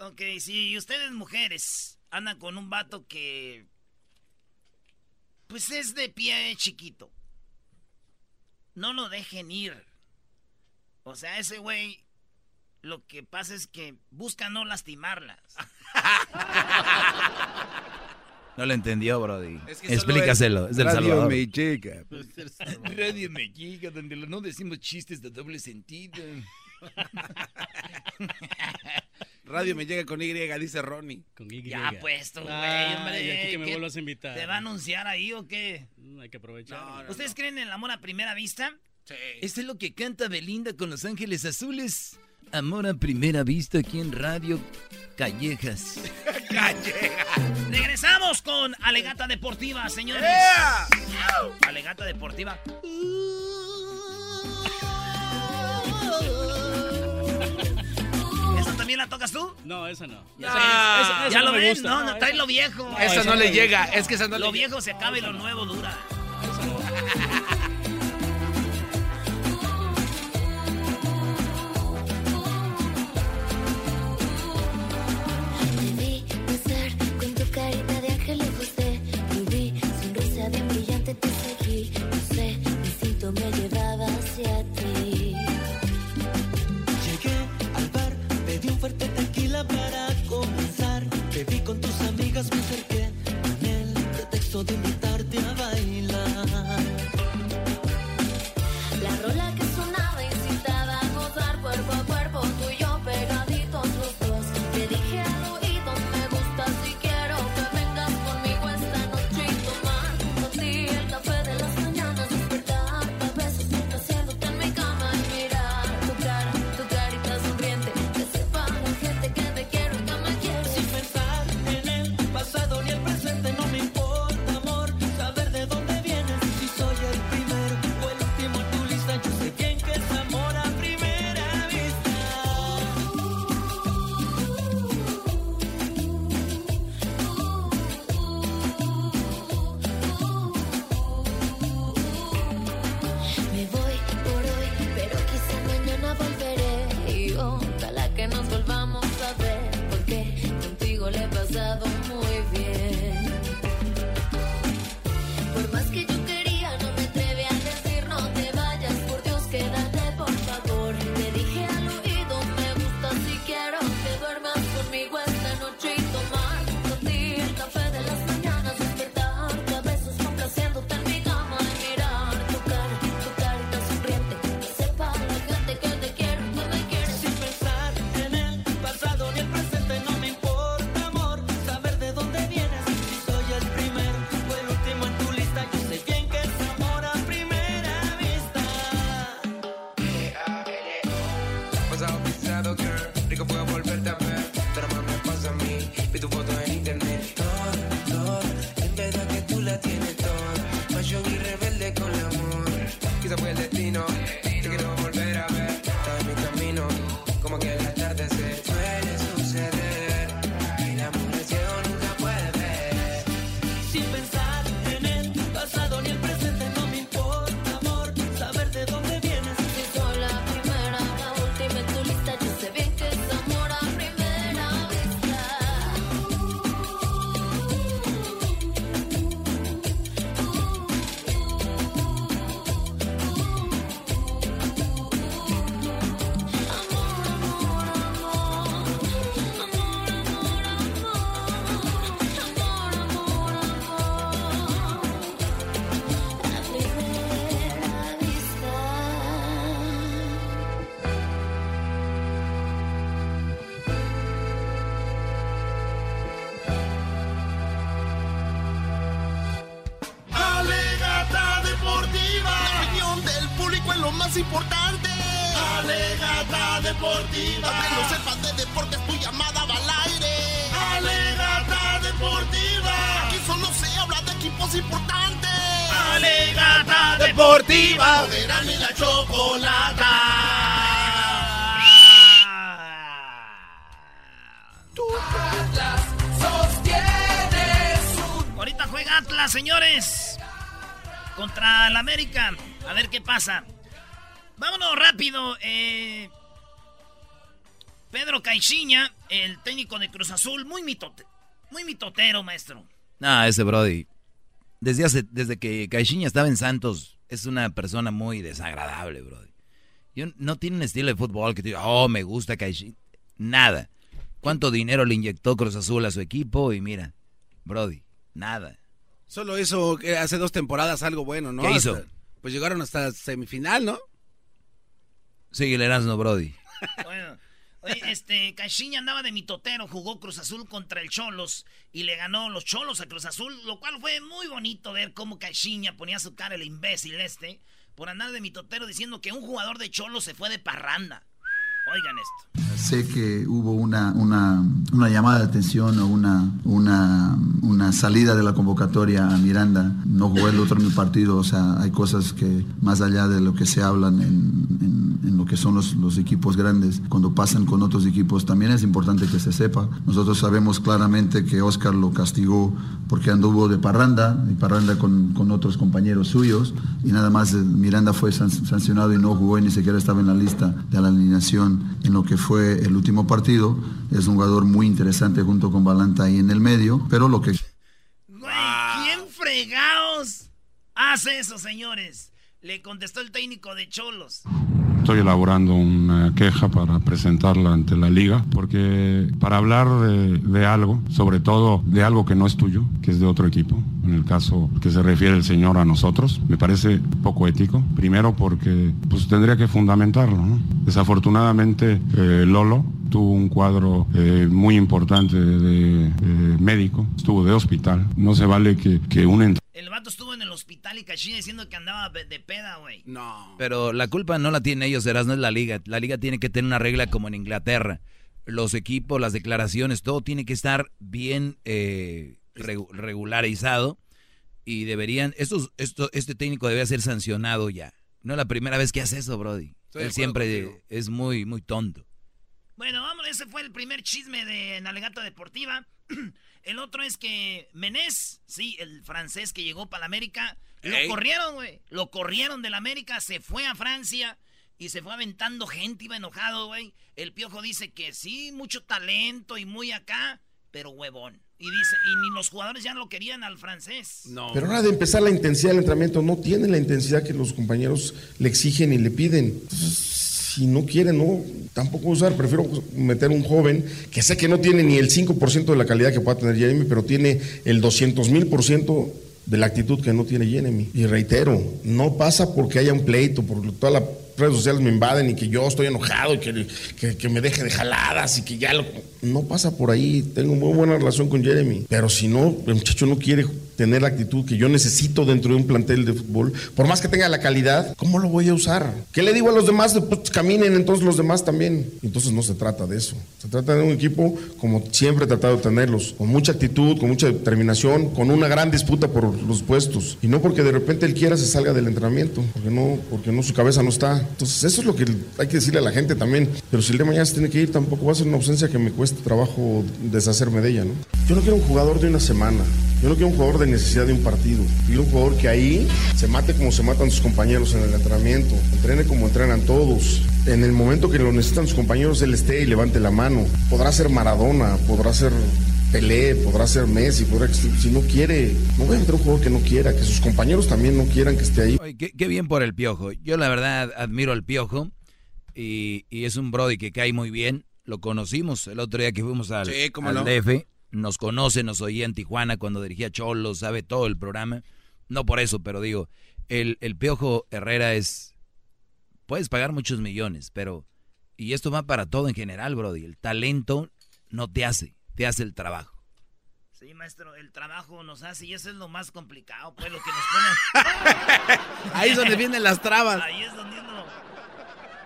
Ok, si ustedes mujeres andan con un vato que... Pues es de pie chiquito. No lo dejen ir. O sea, ese güey... Lo que pasa es que busca no lastimarlas. No lo entendió, Brody. Es que solo Explícaselo, es del radio Salvador. me llega. Radio me llega, donde no decimos chistes de doble sentido. Radio me llega con Y, dice Ronnie. Con Y. Ya puesto, güey, Ah, hombre. y aquí que me vuelvas a invitar. ¿Te va a anunciar ahí o qué? Mm, Hay que aprovechar. ¿Ustedes creen en el amor a primera vista? Sí. Esto es lo que canta Belinda con Los Ángeles Azules. Amor a primera vista aquí en Radio Callejas. Regresamos con Alegata Deportiva, señores. Alegata Deportiva. ¿Esa también la tocas tú? No, esa no. Ah, Esa- esa ya no lo gusta. no, No, trae esa- lo viejo. Esa esa no le llega, es que esa no Lo le viejo se acaba y lo nuevo dura. Muy mitotero, maestro. Ah, ese Brody. Desde, hace, desde que Caixinha estaba en Santos, es una persona muy desagradable, Brody. Yo, no tiene un estilo de fútbol que te diga, oh, me gusta Caixinha. Nada. ¿Cuánto dinero le inyectó Cruz Azul a su equipo? Y mira, Brody, nada. Solo hizo hace dos temporadas algo bueno, ¿no? ¿Qué hizo? Hasta- pues llegaron hasta semifinal, ¿no? Sigue el Erasmo, Brody. Bueno, oye, este, Caixinha andaba de mitotero, jugó Cruz Azul contra el Cholos y le ganó los Cholos a Cruz Azul, lo cual fue muy bonito ver cómo Caixinha ponía su cara el imbécil este por andar de mitotero diciendo que un jugador de Cholos se fue de parranda. Oigan esto. Sé que hubo una, una, llamada de atención o una, una, una salida de la convocatoria a Miranda. No jugó el otro partido, o sea, hay cosas que más allá de lo que se hablan en, lo que son los, los equipos grandes, cuando pasan con otros equipos, también es importante que se sepa. Nosotros sabemos claramente que Oscar lo castigó porque anduvo de parranda, y parranda con, con otros compañeros suyos, y nada más eh, Miranda fue san- sancionado y no jugó y ni siquiera estaba en la lista de la alineación en lo que fue el último partido. Es un jugador muy interesante junto con Balanta ahí en el medio, pero lo que... ¿Quién fregados hace eso, señores? Le contestó el técnico de Cholos. Estoy elaborando una queja para presentarla ante la liga, porque para hablar de, de algo, sobre todo de algo que no es tuyo, que es de otro equipo, en el caso que se refiere el señor a nosotros, me parece poco ético. Primero porque pues tendría que fundamentarlo. ¿no? Desafortunadamente eh, Lolo tuvo un cuadro eh, muy importante de, de médico, estuvo de hospital. No se vale que, que un El vato estuvo en el hospital y cachín diciendo que andaba de peda, güey. No. Pero la culpa no la tienen ellos, Eras, no es la liga. La liga tiene que tener una regla como en Inglaterra. Los equipos, las declaraciones, todo tiene que estar bien eh, regu- regularizado y deberían, estos, esto, este técnico debe ser sancionado ya. No es la primera vez que hace eso, Brody. Estoy Él siempre contigo. es muy, muy tonto. Bueno, vamos, ese fue el primer chisme de Nalegata Deportiva. El otro es que Menés, sí, el francés que llegó para la América, lo Ey. corrieron, güey. Lo corrieron de la América, se fue a Francia y se fue aventando gente, iba enojado, güey. El piojo dice que sí, mucho talento y muy acá, pero huevón. Y dice, y ni los jugadores ya lo querían al francés. No. Pero ahora de empezar la intensidad del entrenamiento, no tiene la intensidad que los compañeros le exigen y le piden. Entonces, si no quiere, no, tampoco usar. Prefiero meter un joven que sé que no tiene ni el 5% de la calidad que pueda tener Jeremy, pero tiene el 200 mil por ciento de la actitud que no tiene Jeremy. Y reitero, no pasa porque haya un pleito, porque todas las redes sociales me invaden y que yo estoy enojado y que, que- que me deje de jaladas y que ya lo... No pasa por ahí. Tengo muy buena relación con Jeremy. Pero si no, el muchacho no quiere tener la actitud que yo necesito dentro de un plantel de fútbol, por más que tenga la calidad, ¿cómo lo voy a usar? ¿Qué le digo a los demás? Pues caminen entonces los demás también. Entonces no se trata de eso. Se trata de un equipo como siempre he tratado de tenerlos, con mucha actitud, con mucha determinación, con una gran disputa por los puestos. Y no porque de repente él quiera se salga del entrenamiento, porque no, porque no su cabeza no está. Entonces eso es lo que hay que decirle a la gente también. Pero si el de mañana se tiene que ir, tampoco va a ser una ausencia que me cueste trabajo deshacerme de ella, ¿no? Yo no quiero un jugador de una semana. Yo no quiero un jugador de necesidad de un partido. Quiero un jugador que ahí se mate como se matan sus compañeros en el entrenamiento. Entrene como entrenan todos. En el momento que lo necesitan sus compañeros, él esté y levante la mano. Podrá ser Maradona, podrá ser Pelé, podrá ser Messi, podrá si no quiere, no voy a meter un jugador que no quiera, que sus compañeros también no quieran que esté ahí. Oye, qué, qué bien por el piojo. Yo la verdad admiro al piojo y, y es un Brody que cae muy bien. Lo conocimos el otro día que fuimos al, Sí, cómo al no. DF. Nos conoce, nos oía en Tijuana cuando dirigía Cholo, sabe todo el programa. No por eso, pero digo, el, el piojo Herrera es... Puedes pagar muchos millones, pero... Y esto va para todo en general, Brody. El talento no te hace, te hace el trabajo. Sí, maestro, el trabajo nos hace y eso es lo más complicado, pues lo que nos pone. Ahí es donde vienen las trabas. Ahí es donde uno.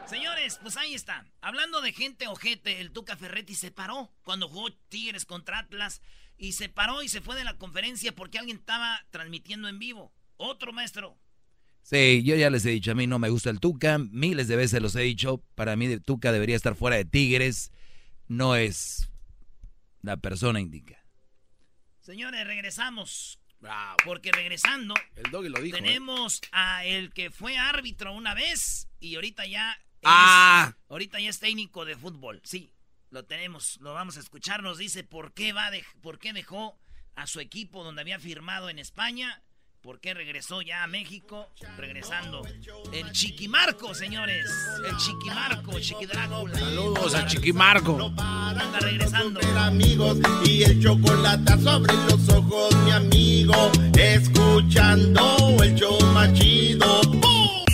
Señores, pues ahí está. Hablando de gente ojete, el Tuca Ferretti se paró cuando jugó Tigres contra Atlas y se paró y se fue de la conferencia porque alguien estaba transmitiendo en vivo. Otro maestro. Sí, yo ya les he dicho, a mí no me gusta el Tuca, miles de veces los he dicho, para mí de- Tuca debería estar fuera de Tigres, no es la persona indica. Señores, regresamos. Porque regresando, El doggy lo dijo. ¿eh? tenemos a el que fue árbitro una vez y ahorita ya es, Ah. ahorita ya es técnico de fútbol. Sí, lo tenemos, lo vamos a escuchar. Nos dice por qué va de, por qué dejó a su equipo donde había firmado en España, por qué regresó ya a México, regresando. El Chiquimarco, señores, el Chiquimarco, Chiquidrácula. Saludos a Chiquimarco. Anda regresando. amigos y el chocolate sobre los ojos, mi amigo, escuchando el show más chido. ¡Bum!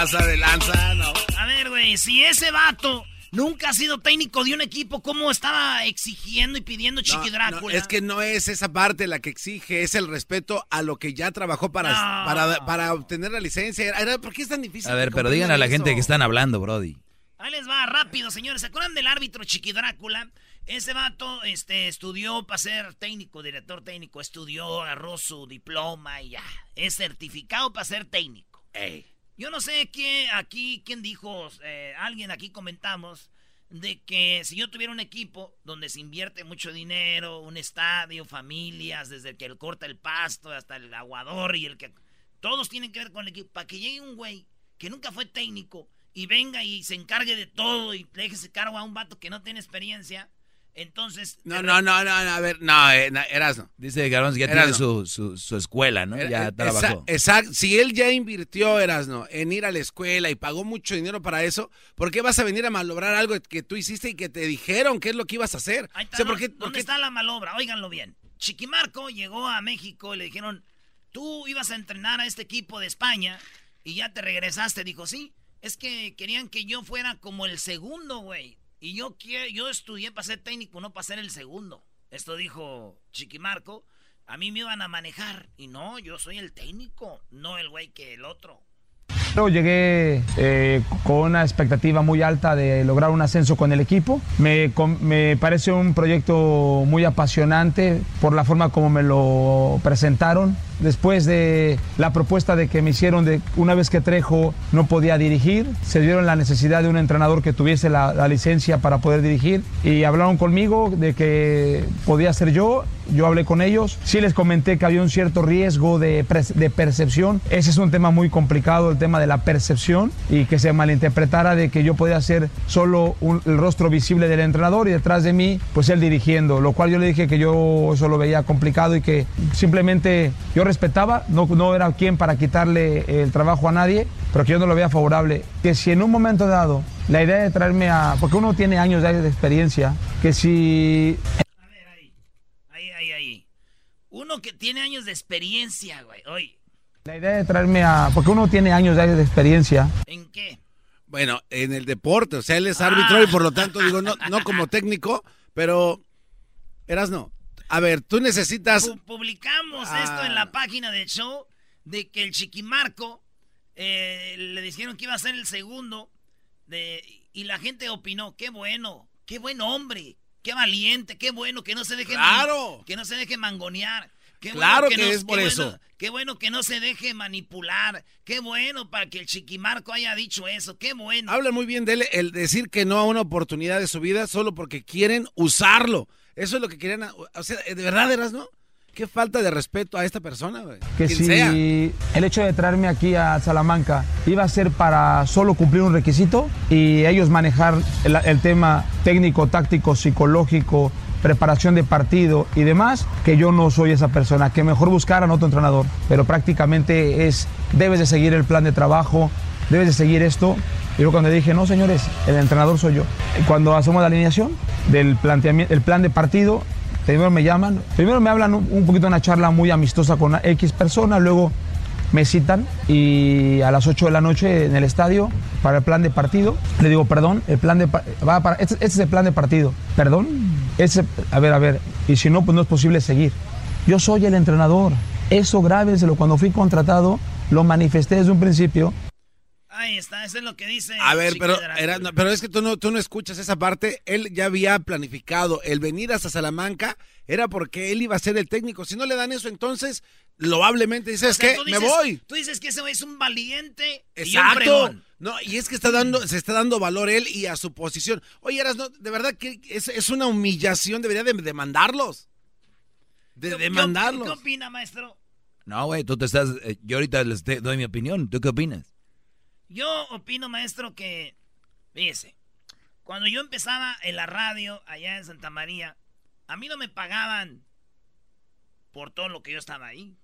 Pasa de lanza, no. A ver, güey, si ese vato nunca ha sido técnico de un equipo, ¿cómo estaba exigiendo y pidiendo Chiqui No, Drácula? no, es que no es esa parte la que exige, es el respeto a lo que ya trabajó para, No. para, para obtener la licencia. Era- ¿Por qué es tan difícil? A ver, pero digan a la gente que están hablando, Brody. Ahí les va, rápido, señores. ¿Se acuerdan del árbitro Chiqui Drácula? Ese vato este, estudió para ser técnico, director técnico. Estudió, agarró su diploma y ya. Es certificado para ser técnico. Yo no sé qué aquí, quién dijo, eh, alguien aquí comentamos de que si yo tuviera un equipo donde se invierte mucho dinero, un estadio, familias, desde el que corta el pasto hasta el aguador y el que... Todos tienen que ver con el equipo. Para que llegue un güey que nunca fue técnico y venga y se encargue de todo y le deje ese cargo a un vato que no tiene experiencia, Entonces. No, no, no, no, a ver, no, eh, no, Erasno. Dice Garbanzo que ya Erasno. tiene su, su, su escuela, ¿no? Ya Eh, trabajó. Exacto. Si él ya invirtió, Erasno, en ir a la escuela y pagó mucho dinero para eso, ¿por qué vas a venir a malograr algo que tú hiciste y que te dijeron qué es lo que ibas a hacer? Ahí está, O sea, ¿por ¿no? qué- por ¿Dónde qué- está la malobra? Óiganlo bien. Chiquimarco llegó a México y le dijeron, tú ibas a entrenar a este equipo de España y ya te regresaste. Dijo, sí, es que querían que yo fuera como el segundo, güey. Y yo, quie- yo estudié para ser técnico, no para ser el segundo. Esto dijo Chiquimarco. A mí me iban a manejar. Y no, yo soy el técnico, no el güey que el otro. Llegué eh, con una expectativa muy alta de lograr un ascenso con el equipo. Me, com- me parece un proyecto muy apasionante por la forma como me lo presentaron. Después de la propuesta de que me hicieron de una vez que Trejo no podía dirigir, se dieron la necesidad de un entrenador que tuviese la, la licencia para poder dirigir y hablaron conmigo de que podía ser yo. Yo hablé con ellos. Sí les comenté que había un cierto riesgo de, de percepción. Ese es un tema muy complicado, el tema de la percepción y que se malinterpretara de que yo podía ser solo un- el rostro visible del entrenador y detrás de mí, pues él dirigiendo. Lo cual yo le dije que yo eso lo veía complicado y que simplemente yo respetaba, no, no era quien para quitarle el trabajo a nadie, pero que yo no lo veía favorable. Que si en un momento dado la idea de traerme a. porque uno tiene años de experiencia, que si Ahí, ahí, ahí. Uno que tiene años de experiencia, güey. Oye, La idea de traerme a. Porque uno tiene años de de experiencia. ¿en qué? Bueno, en el deporte, o sea, él es árbitro y por lo tanto, digo, no, no como técnico, pero, Erasno, a ver, tú necesitas... Pu- publicamos Ah. esto en la página del show de que el Chiquimarco eh, le dijeron que iba a ser el segundo de, y la gente opinó, qué bueno, qué buen hombre, qué valiente, qué bueno que no se deje ¡Claro! que no se deje mangonear. Qué Claro bueno que no- es por qué eso. bueno- qué bueno que no se deje manipular. Qué bueno para que el Chiquimarco haya dicho eso. Qué bueno. Habla muy bien de él el decir que no a una oportunidad de su vida solo porque quieren usarlo. Eso es lo que querían. O sea, de verdad, Erasno, qué falta de respeto a esta persona, güey. que Quien si sea. el hecho de traerme aquí a Salamanca iba a ser para solo cumplir un requisito y ellos manejar el, el tema técnico, táctico, psicológico, preparación de partido y demás, que yo no soy esa persona, que mejor buscaran otro entrenador, pero prácticamente es, debes de seguir el plan de trabajo, debes de seguir esto. Yo cuando dije, no señores, el entrenador soy yo. Cuando hacemos la alineación del planteamiento, el plan de partido, Primero me llaman, primero me hablan un, poquito una charla muy amistosa con X persona, luego me citan y a las 8 de la noche en el estadio para el plan de partido. Le digo, perdón, el plan de va para, este, este es el plan de partido. Perdón, ese, a ver, a ver, y si no, pues no es posible seguir. Yo soy el entrenador. Eso grábenselo. Cuando fui contratado, lo manifesté desde un principio. Ahí está, eso es lo que dice. A ver, pero, pero es que tú no, tú no escuchas esa parte. Él ya había planificado el venir hasta Salamanca, era porque él iba a ser el técnico. Si no le dan eso, entonces, loablemente dices O sea, que me voy. Tú dices que ese güey es un valiente y un Exacto. fregón. No, y es que está dando, se está dando valor él y a su posición. Oye, Erasno, de verdad que es, es una humillación, debería de demandarlos. De ¿Qué- demandarlos. ¿Qué, qué opina, maestro? No, güey, tú te estás... eh, yo ahorita les te- doy mi opinión. ¿Tú qué opinas? Yo opino, maestro, que, fíjese, cuando yo empezaba en la radio allá en Santa María, a mí no me pagaban por todo lo que yo estaba ahí.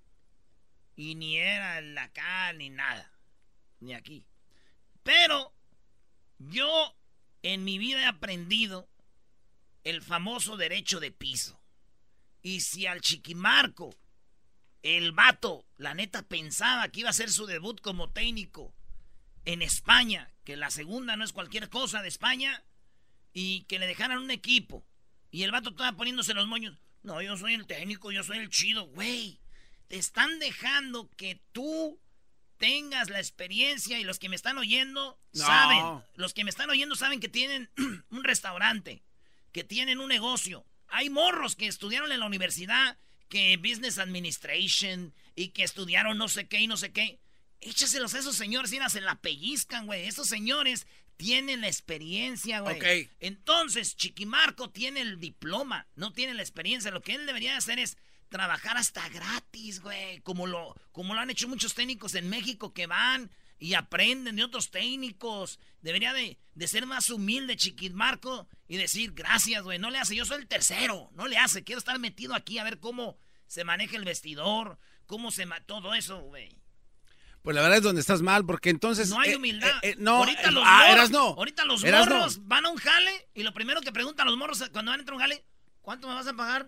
Y ni era el acá, ni nada. Ni aquí. Pero yo en mi vida he aprendido el famoso derecho de piso. Y si al chiquimarco, el vato, la neta pensaba que iba a hacer su debut como técnico en España, que la segunda no es cualquier cosa de España, y que le dejaran un equipo, y el vato estaba poniéndose los moños. No, yo soy el técnico, yo soy el chido, güey. Te están dejando que tú tengas la experiencia y los que me están oyendo No. saben, los que me están oyendo saben que tienen un restaurante, que tienen un negocio. Hay morros que estudiaron en la universidad, que Business Administration y que estudiaron no sé qué y no sé qué. Échaselos a esos señores y se la pellizcan, güey. Esos señores tienen la experiencia, güey. Ok. Entonces, Chiquimarco tiene el diploma, no tiene la experiencia. Lo que él debería hacer es trabajar hasta gratis, güey. Como lo, como lo han hecho muchos técnicos en México que van, y aprenden de otros técnicos. Debería de, de ser más humilde, Chiquimarco, y decir, gracias, güey, no le hace, yo soy el tercero, no le hace, quiero estar metido aquí a ver cómo se maneja el vestidor, cómo se ma todo eso, güey. Pues la verdad es donde estás mal, porque entonces... No hay eh, humildad. eh, eh, no, ahorita los, ah, morros, no. ahorita los Eras no. morros van a un jale y lo primero que preguntan los morros cuando van a entrar a un jale, ¿cuánto me vas a pagar?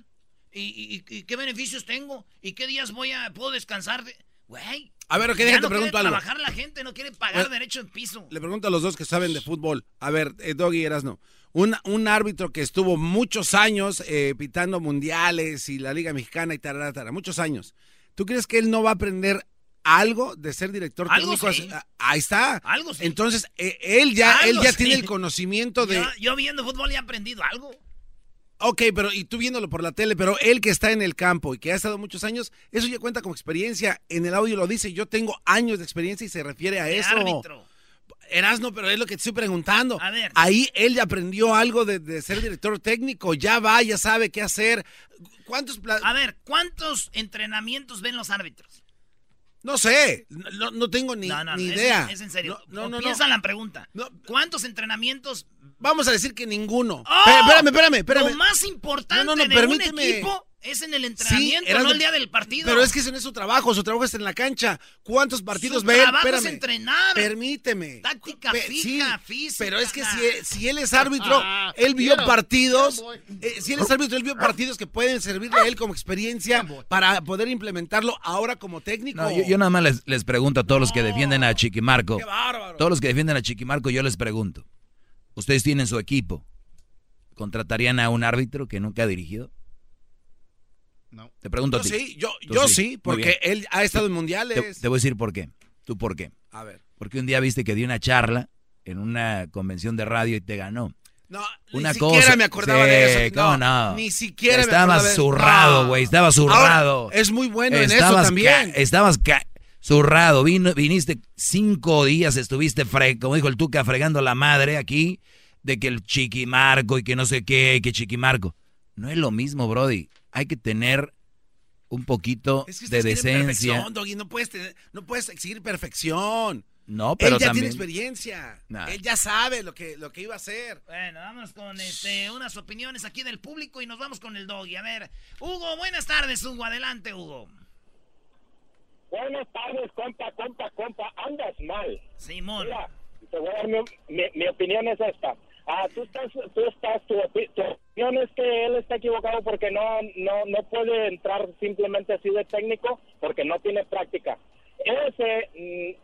¿Y, y- y- y qué beneficios tengo? ¿Y qué días voy a puedo descansar? de-?" Güey. A ver, ok, ya déjate no pregunto algo. trabajar la gente, no quiere pagar Bueno, derecho en piso. Le pregunto a los dos que saben de fútbol. A ver, eh, Doggy Erasno. Un, un árbitro que estuvo muchos años eh, pitando mundiales y la Liga Mexicana y tarara, tarara, muchos años. ¿Tú crees que él no va a aprender algo de ser director Algo técnico? sí. Ah, Ahí está. Algo sí. Entonces, eh, él ya, él ya sí. tiene el conocimiento de... Yo, yo viendo fútbol he aprendido algo. Ok, pero y tú viéndolo por la tele, pero él que está en el campo y que ha estado muchos años, eso ya cuenta como experiencia. En el audio lo dice, yo tengo años de experiencia y se refiere a eso. árbitro. Erasno, pero es lo que te estoy preguntando. A ver. Ahí él ya aprendió algo de, de ser director técnico, ya va, ya sabe qué hacer. ¿Cuántos A ver, ¿cuántos entrenamientos ven los árbitros? No sé, no, no tengo ni, No, no, ni idea. Es, en serio. No, no. Piensa en la pregunta. ¿Cuántos entrenamientos? Vamos a decir que ninguno. ¡Oh! Espérame, espérame, espérame. Lo más importante de un equipo es en el entrenamiento, Erasno, no el día del partido. Pero es que ese no es su trabajo, su trabajo es en la cancha. ¿Cuántos partidos Su ve él? trabajo es Espérame. entrenar. Permíteme. Táctica Pe- fija, sí, física. Pero es que si, si él es árbitro, él vio Quiero, partidos. eh, si él es árbitro, él vio partidos que pueden servirle a él como experiencia para poder implementarlo ahora como técnico. No, yo, yo nada más les, les pregunto a todos los que defienden a Chiquimarco. Qué bárbaro. Todos los que defienden a Chiquimarco, yo les pregunto. ¿Ustedes tienen su equipo? ¿Contratarían a un árbitro que nunca ha dirigido? No. Te pregunto Yo a ti. sí, yo, sí. porque él ha estado en mundiales. te voy a decir por qué. ¿Tú por qué? A ver. Porque un día viste que dio una charla en una convención de radio y te ganó. No, Una ni cosa. siquiera me acordaba Sí, de eso. ¿cómo no? Ni siquiera me Estaba acordaba de eso. zurrado, No. güey. Estaba zurrado. Ahora, es muy bueno en eso Estabas también. ca- estabas ca- zurrado. Vino, viniste cinco días, estuviste, fre como dijo el Tuca, fregando la madre aquí de que el chiquimarco y que no sé qué, y que chiquimarco. No es lo mismo, Brody. Hay que tener un poquito Es que de decencia. perfección, Doggy, no puedes, tener- no puedes exigir perfección. No, pero Él ya también. tiene experiencia. Nah. Él ya sabe lo que, lo que iba a hacer. Bueno, vamos con este, unas opiniones aquí del público y nos vamos con el doggy. A ver, Hugo, buenas tardes, Hugo. Adelante, Hugo. Buenas tardes, compa, compa, compa. Andas mal. Simón. Mira, te voy a dar mi, mi- mi opinión es esta. Ah, tú estás, tú estás, tu, opi- tu opinión es que él está equivocado porque no, no, no puede entrar simplemente así de técnico porque no tiene práctica. Ese,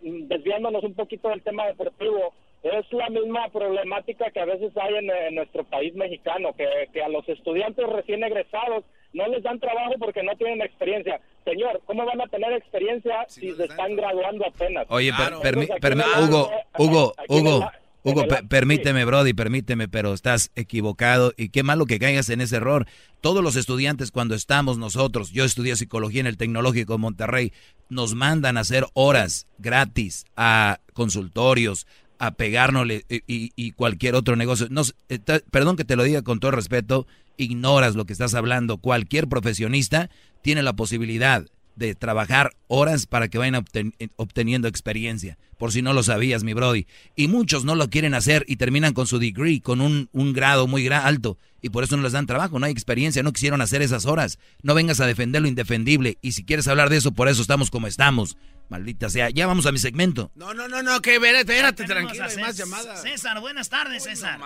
mm, mm, desviándonos un poquito del tema deportivo, es la misma problemática que a veces hay en, en nuestro país mexicano, que, que a los estudiantes recién egresados no les dan trabajo porque no tienen experiencia. Señor, ¿cómo van a tener experiencia si, se están graduando apenas? Oye, per- en el- Hugo, Hugo, Hugo, Hugo, permíteme, Brody, permíteme, pero estás equivocado y qué malo que caigas en ese error. Todos los estudiantes cuando estamos nosotros, yo estudié psicología en el Tecnológico de Monterrey, nos mandan a hacer horas gratis a consultorios, a pegárnosle y, y- y cualquier otro negocio. Eh, perdón que te lo diga con todo respeto, ignoras lo que estás hablando. Cualquier profesionista tiene la posibilidad de trabajar horas para que vayan obten- eh, obteniendo experiencia, por si no lo sabías, mi Brody. Y muchos no lo quieren hacer y terminan con su degree, con un, un grado muy gra- alto, y por eso no les dan trabajo, no hay experiencia, no quisieron hacer esas horas. No vengas a defender lo indefendible, y si quieres hablar de eso, por eso estamos como estamos. Maldita sea, ya vamos a mi segmento. No, no, no, no, que espérate, tranquilo, hay más llamadas. César, buenas tardes, César.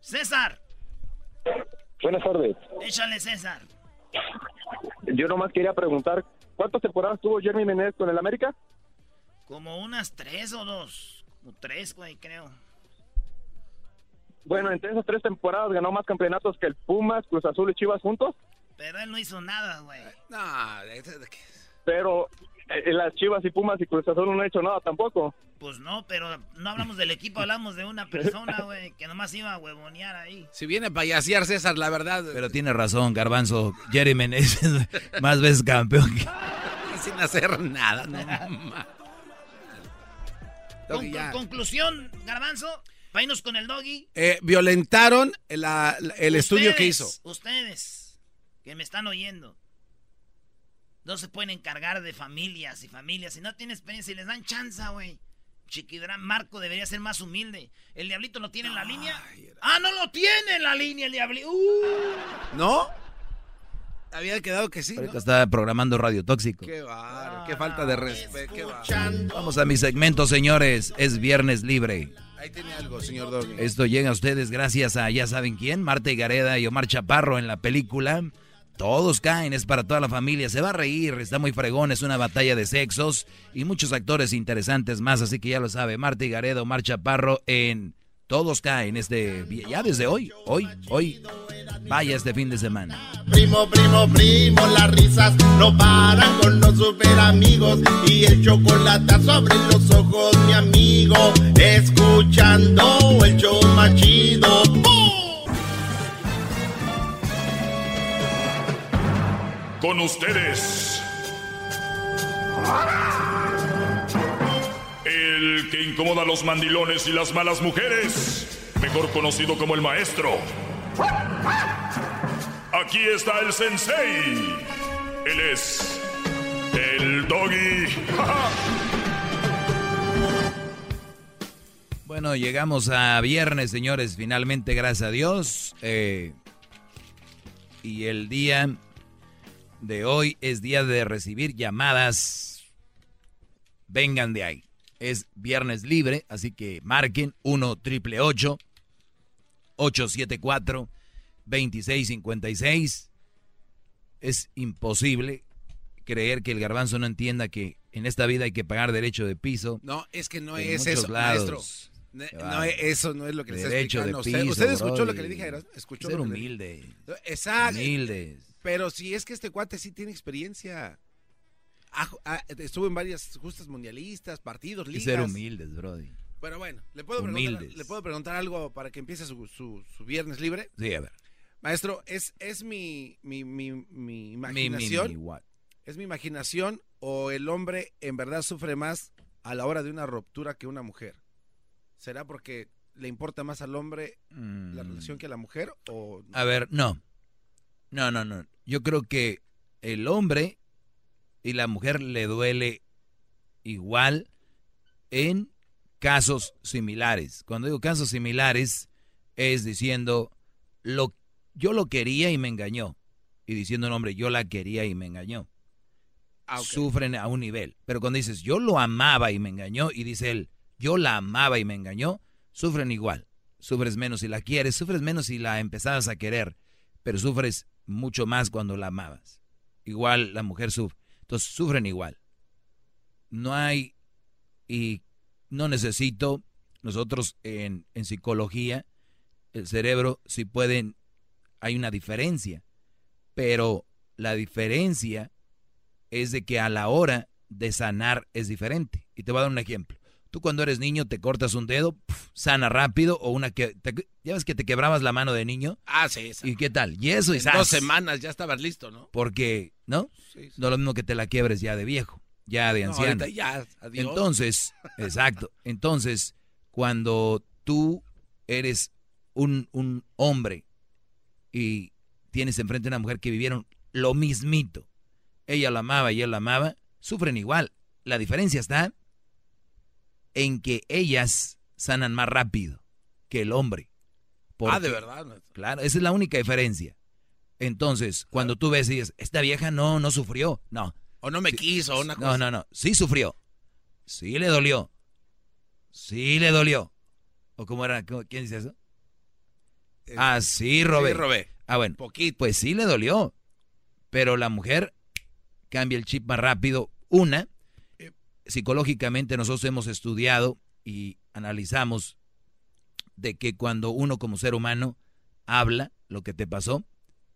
César, Buenas tardes. échale, César. Yo nomás quería preguntar, ¿cuántas temporadas tuvo Jeremy Menez con el América? Como unas tres o dos. Como tres, güey, creo. Bueno, entre esas tres temporadas ganó más campeonatos que el Pumas, Cruz Azul y Chivas juntos, Pero él no hizo nada, güey. No, de- de- de- pero las Chivas y Pumas y Cruz Azul no han hecho nada tampoco. Pues no, pero no hablamos del equipo, hablamos de una persona, güey, que nomás iba a huevonear ahí. Si viene a payasear César, la verdad. Pero tiene razón, Garbanzo. Jerry es más veces campeón que... Sin hacer nada, no Con- ya. conclusión, Garbanzo, vainos con el doggy. Eh, violentaron la- la- el estudio que hizo. Ustedes, que me están oyendo. No se pueden encargar de familias y familias. Si no tienen experiencia y les dan chance, güey. Chiquidrán Marco debería ser más humilde. ¿El diablito lo tiene en la línea? ¡Ah, no lo tiene en la línea el diablito! ¡Uh! ¿No? Había quedado que sí, ¿no? Ahorita está programando Radio Tóxico. Qué bárbaro, qué falta de respeto. Vamos a mi segmento, señores. Es viernes libre. Ahí tiene algo, señor Doggy. Esto llega a ustedes gracias a ya saben quién, Marta y Gareda y Omar Chaparro en la película. Todos caen, es para toda la familia, se va a reír, está muy fregón, es una batalla de sexos y muchos actores interesantes más, así que ya lo sabe, Marta y Gareda, Omar Chaparro en Todos caen, este, ya desde hoy, hoy, hoy, vaya este fin de semana. Primo, primo, primo, las risas no paran con los super amigos y el chocolate sobre los ojos, mi amigo, escuchando el show más. Con ustedes. El que incomoda a los mandilones y las malas mujeres, mejor conocido como el maestro. Aquí está el sensei. Él es el doggy. Bueno, llegamos a viernes, señores, finalmente, gracias a Dios. Eh, y el día de hoy es día de recibir llamadas. Vengan de ahí. Es viernes libre, así que marquen 1 triple 874 2656. Es imposible creer que el garbanzo no entienda que en esta vida hay que pagar derecho de piso. No, es que no En es eso, lados. maestro. No, va. eso no es lo que le está Derecho de explicando. usted, piso, usted escuchó lo que le dije escuchó Ser lo que le- humilde. Exacto. Humildes. Pero si es que este cuate sí tiene experiencia. Ha- ha- estuvo en varias justas mundialistas, partidos, Y ligas. ser humildes, Brody. Pero bueno, ¿le puedo, preguntar. ¿le puedo preguntar algo para que empiece su, su- su viernes libre? Sí, a ver. Maestro, ¿es, es mi, mi, mi, mi imaginación? mi, mi, what? ¿Es mi imaginación o el hombre en verdad sufre más a la hora de una ruptura que una mujer? ¿Será porque le importa más al hombre la relación que a la mujer? O... Mm. A ver, no. No, no, no. Yo creo que el hombre y la mujer le duele igual en casos similares. Cuando digo casos similares, es diciendo, lo, yo lo quería y me engañó. Y diciendo un hombre, yo la quería y me engañó. Ah. Sufren a un nivel. Pero cuando dices, yo lo amaba y me engañó, y dice él, yo la amaba y me engañó, sufren igual. Sufres menos si la quieres, sufres menos si la empezabas a querer, pero sufres mucho más cuando la amabas. Igual la mujer sufre. Entonces sufren igual. No hay, y no necesito, nosotros en, en psicología, el cerebro, si pueden, hay una diferencia, pero la diferencia es de que a la hora de sanar es diferente. Y te voy a dar un ejemplo. Tú cuando eres niño te cortas un dedo, pf, sana rápido, o una que... te- ¿Ya ves que te quebrabas la mano de niño? Ah, sí, esa. ¿Y qué tal? Y eso y En dos semanas ya estabas listo, ¿no? Porque, ¿no? Sí, sí. No es lo mismo que te la quiebres ya de viejo, ya de No, anciano. ahorita ya, adiós. Entonces, exacto. Entonces, cuando tú eres un, un hombre y tienes enfrente a una mujer que vivieron lo mismito, ella la amaba y él la amaba, sufren igual. La diferencia está en que ellas sanan más rápido que el hombre. Ah, de verdad. Claro, esa es la única diferencia. Entonces, cuando tú ves y dices, esta vieja no, no sufrió. No. O no me quiso, una No, cosa. no, no. Sí sufrió. Sí le dolió. Sí le dolió. ¿O cómo era? ¿Cómo- ¿Quién dice eso? Ah, sí, robé. sí, robé. Ah, bueno. Poquito. Pues sí le dolió. Pero la mujer cambia el chip más rápido. Una, Eh. Psicológicamente nosotros hemos estudiado y analizamos de que cuando uno como ser humano habla lo que te pasó,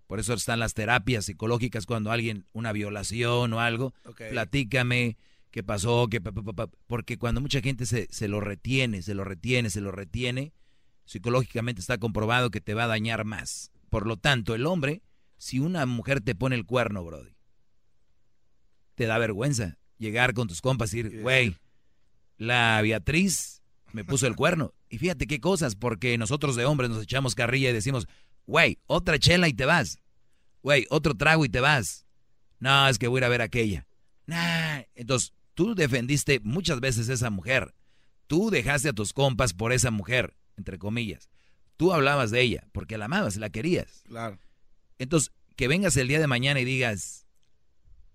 por eso están las terapias psicológicas cuando alguien, una violación o algo, platícame qué pasó, qué porque cuando mucha gente se, se lo retiene, se lo retiene, se lo retiene, psicológicamente está comprobado que te va a dañar más. Por lo tanto, el hombre, si una mujer te pone el cuerno, Brody, te da vergüenza llegar con tus compas y decir, güey, la Beatriz me puso el cuerno. Y fíjate qué cosas, porque nosotros de hombres nos echamos carrilla y decimos, güey, otra chela y te vas. Güey, otro trago y te vas. No, es que voy a ir a ver a aquella. Nah. Entonces, tú defendiste muchas veces a esa mujer. Tú dejaste a tus compas por esa mujer, entre comillas. Tú hablabas de ella porque la amabas, la querías. Claro. Entonces, que vengas el día de mañana y digas,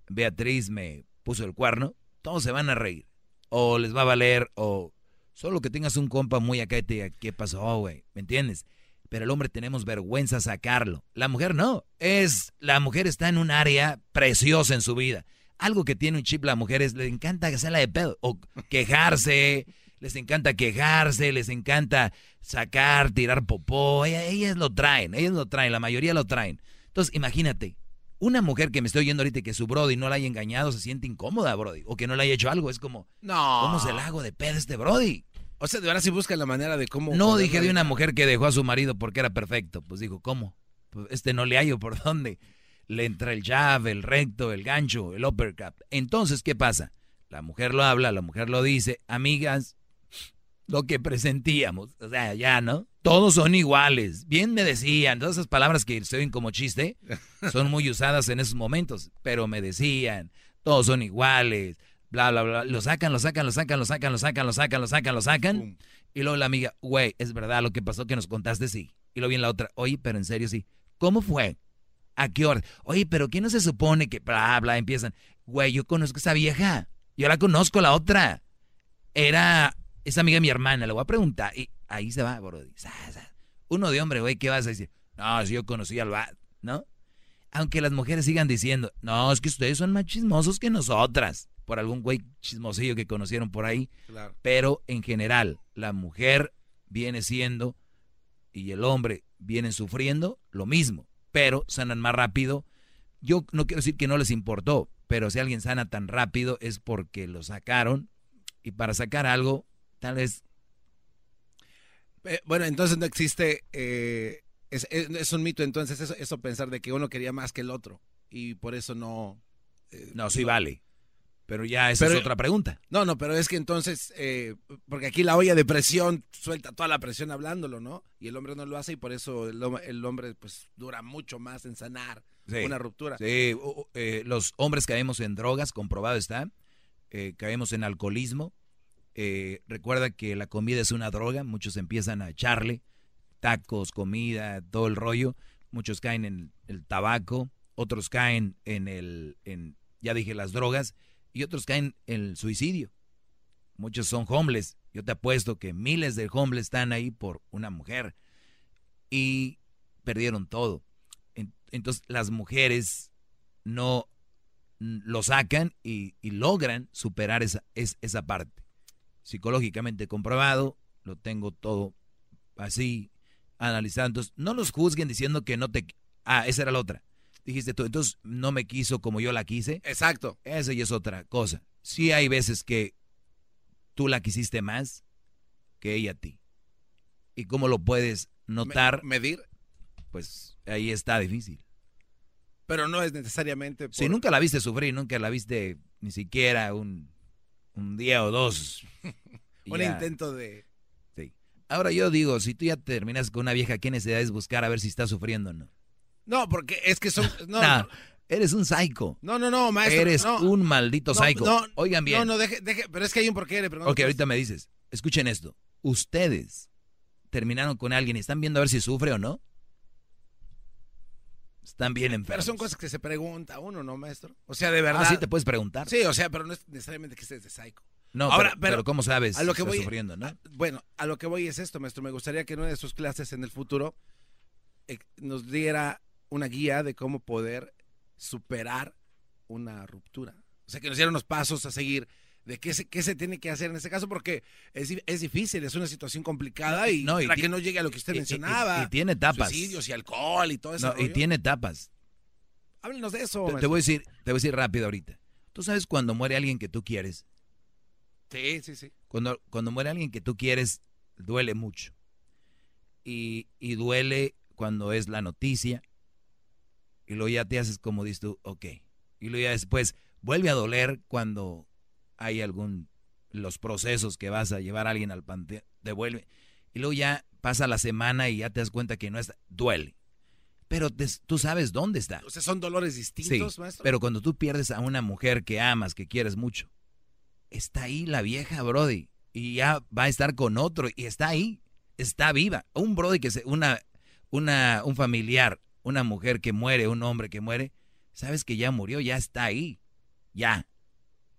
Beatriz me puso el cuerno, todos se van a reír. O les va a valer, o solo que tengas un compa muy acá y te diga, ¿qué pasó, güey? ¿Me entiendes? Pero el hombre tenemos vergüenza sacarlo. La mujer no. Es, la mujer está en un área preciosa en su vida. Algo que tiene un chip la mujer es, le encanta hacerla de pedo. O quejarse, les encanta quejarse, les encanta sacar, tirar popó. Ellas, ellas lo traen, ellas lo traen, la mayoría lo traen. Entonces, imagínate, una mujer que me estoy oyendo ahorita y que su Brody no la haya engañado se siente incómoda, Brody. O que no le haya hecho algo. Es como, No. ¿cómo se la hago de pedo este Brody? O sea, de verdad si busca la manera de cómo... No dije de una mujer que dejó a su marido porque era perfecto. Pues dijo, ¿cómo? Pues este no le hallo por dónde. Le entra el jab, el recto, el gancho, el uppercut. Entonces, ¿qué pasa? La mujer lo habla, la mujer lo dice. Amigas, lo que presentíamos. O sea, ya, ¿no? Todos son iguales. Bien me decían. Todas esas palabras que se oyen como chiste son muy usadas en esos momentos. Pero me decían, todos son iguales. Bla, bla, bla. Lo sacan, lo sacan, lo sacan, lo sacan, lo sacan, lo sacan, lo sacan, lo sacan. Y luego la amiga, güey, es verdad lo que pasó que nos contaste, sí. Y luego viene la otra, oye, pero en serio, sí. ¿Cómo fue? ¿A qué hora? Oye, pero ¿quién no se supone que bla, bla, empiezan? Güey, yo conozco a esa vieja. Yo la conozco, la otra. Era esa amiga de mi hermana, le voy a preguntar. Y ahí se va, bro. Uno de hombre, güey, ¿qué vas a decir? No, si yo conocí al va, ¿no? Aunque las mujeres sigan diciendo, no, es que ustedes son más chismosos que nosotras. Por algún güey chismosillo que conocieron por ahí. Claro. Pero en general, la mujer viene siendo y el hombre vienen sufriendo lo mismo, pero sanan más rápido. Yo no quiero decir que no les importó, pero si alguien sana tan rápido es porque lo sacaron y para sacar algo, tal vez Eh, bueno, entonces no existe... eh, es, es- es un mito entonces eso, eso pensar de que uno quería más que el otro. Y por eso no... eh, no, sí vale. Pero ya esa es Pero- otra pregunta. No, no, pero es que entonces, eh, porque aquí la olla de presión suelta toda la presión hablándolo, ¿no? Y el hombre no lo hace y por eso el, hom- el hombre pues dura mucho más en sanar Sí. una ruptura. Sí, u- u- eh, los hombres caemos en drogas, comprobado está. Eh, caemos en alcoholismo. Eh, recuerda que la comida es una droga, muchos empiezan a echarle tacos, comida, todo el rollo. Muchos caen en el tabaco, otros caen en el, en, ya dije, las drogas, y otros caen en el suicidio. Muchos son homeless. Yo te apuesto que miles de homeless están ahí por una mujer y perdieron todo. En- Entonces las mujeres no lo sacan y, y logran superar esa, es- esa parte. Psicológicamente comprobado, lo tengo todo así analizado. Entonces, no los juzguen diciendo que no te... Ah, esa era la otra. Dijiste tú, entonces no me quiso como yo la quise. Exacto. Eso ya es otra cosa. Sí hay veces que tú la quisiste más que ella a ti. ¿Y cómo lo puedes notar? medir. Pues ahí está difícil. Pero no es necesariamente... Si nunca la viste sufrir, nunca la viste ni siquiera un, un día o dos. Un Ya. intento de... Sí. Ahora yo digo, si tú ya terminas con una vieja, ¿qué necesidad es buscar a ver si está sufriendo o no? No, porque es que son... No, Nah, eres un psycho. no, no, no, maestro. Eres no. un maldito No, psycho. no, Oigan bien. No, no, deje, deje, pero es que hay un porqué. le pregunto. Ok, ahorita me dices, escuchen esto. Ustedes terminaron con alguien y están viendo a ver si sufre o no. Están bien Pero enfermos. son cosas que se pregunta uno, ¿no, maestro? O sea, de verdad. Ah, sí te puedes preguntar. Sí, o sea, pero no es necesariamente que estés de psycho. No, Ahora, pero, pero ¿cómo sabes a lo que está voy, sufriendo, no? a- bueno, a lo que voy es esto, maestro. Me gustaría que en una de sus clases en el futuro eh, nos diera una guía de cómo poder superar una ruptura. O sea, que nos diera unos pasos a seguir de qué se, qué se tiene que hacer en este caso, porque es, es difícil, es una situación complicada y, No, y para que no llegue a lo que usted y- mencionaba. y tiene etapas. Suicidios y alcohol y todo eso. No, y tiene etapas. Háblenos de eso. Te, te voy a decir, te voy a decir rápido ahorita. ¿Tú sabes cuando muere alguien que tú quieres? Sí, sí, sí. Cuando, cuando muere alguien que tú quieres, duele mucho. Y, y duele cuando es la noticia. Y luego ya te haces como dices tú, ok. Y luego ya después vuelve a doler cuando hay algún, los procesos que vas a llevar a alguien al panteón, devuelve. Y luego ya pasa la semana y ya te das cuenta que no es, duele. Pero te- tú sabes dónde está. O sea, son dolores Sí, distintos, maestro. pero cuando tú pierdes a una mujer que amas, que quieres mucho, está ahí la vieja Brody y ya va a estar con otro y está ahí, está viva. Un Brody que se, una, una, un familiar, una mujer que muere, un hombre que muere, sabes que ya murió, ya está ahí, ya,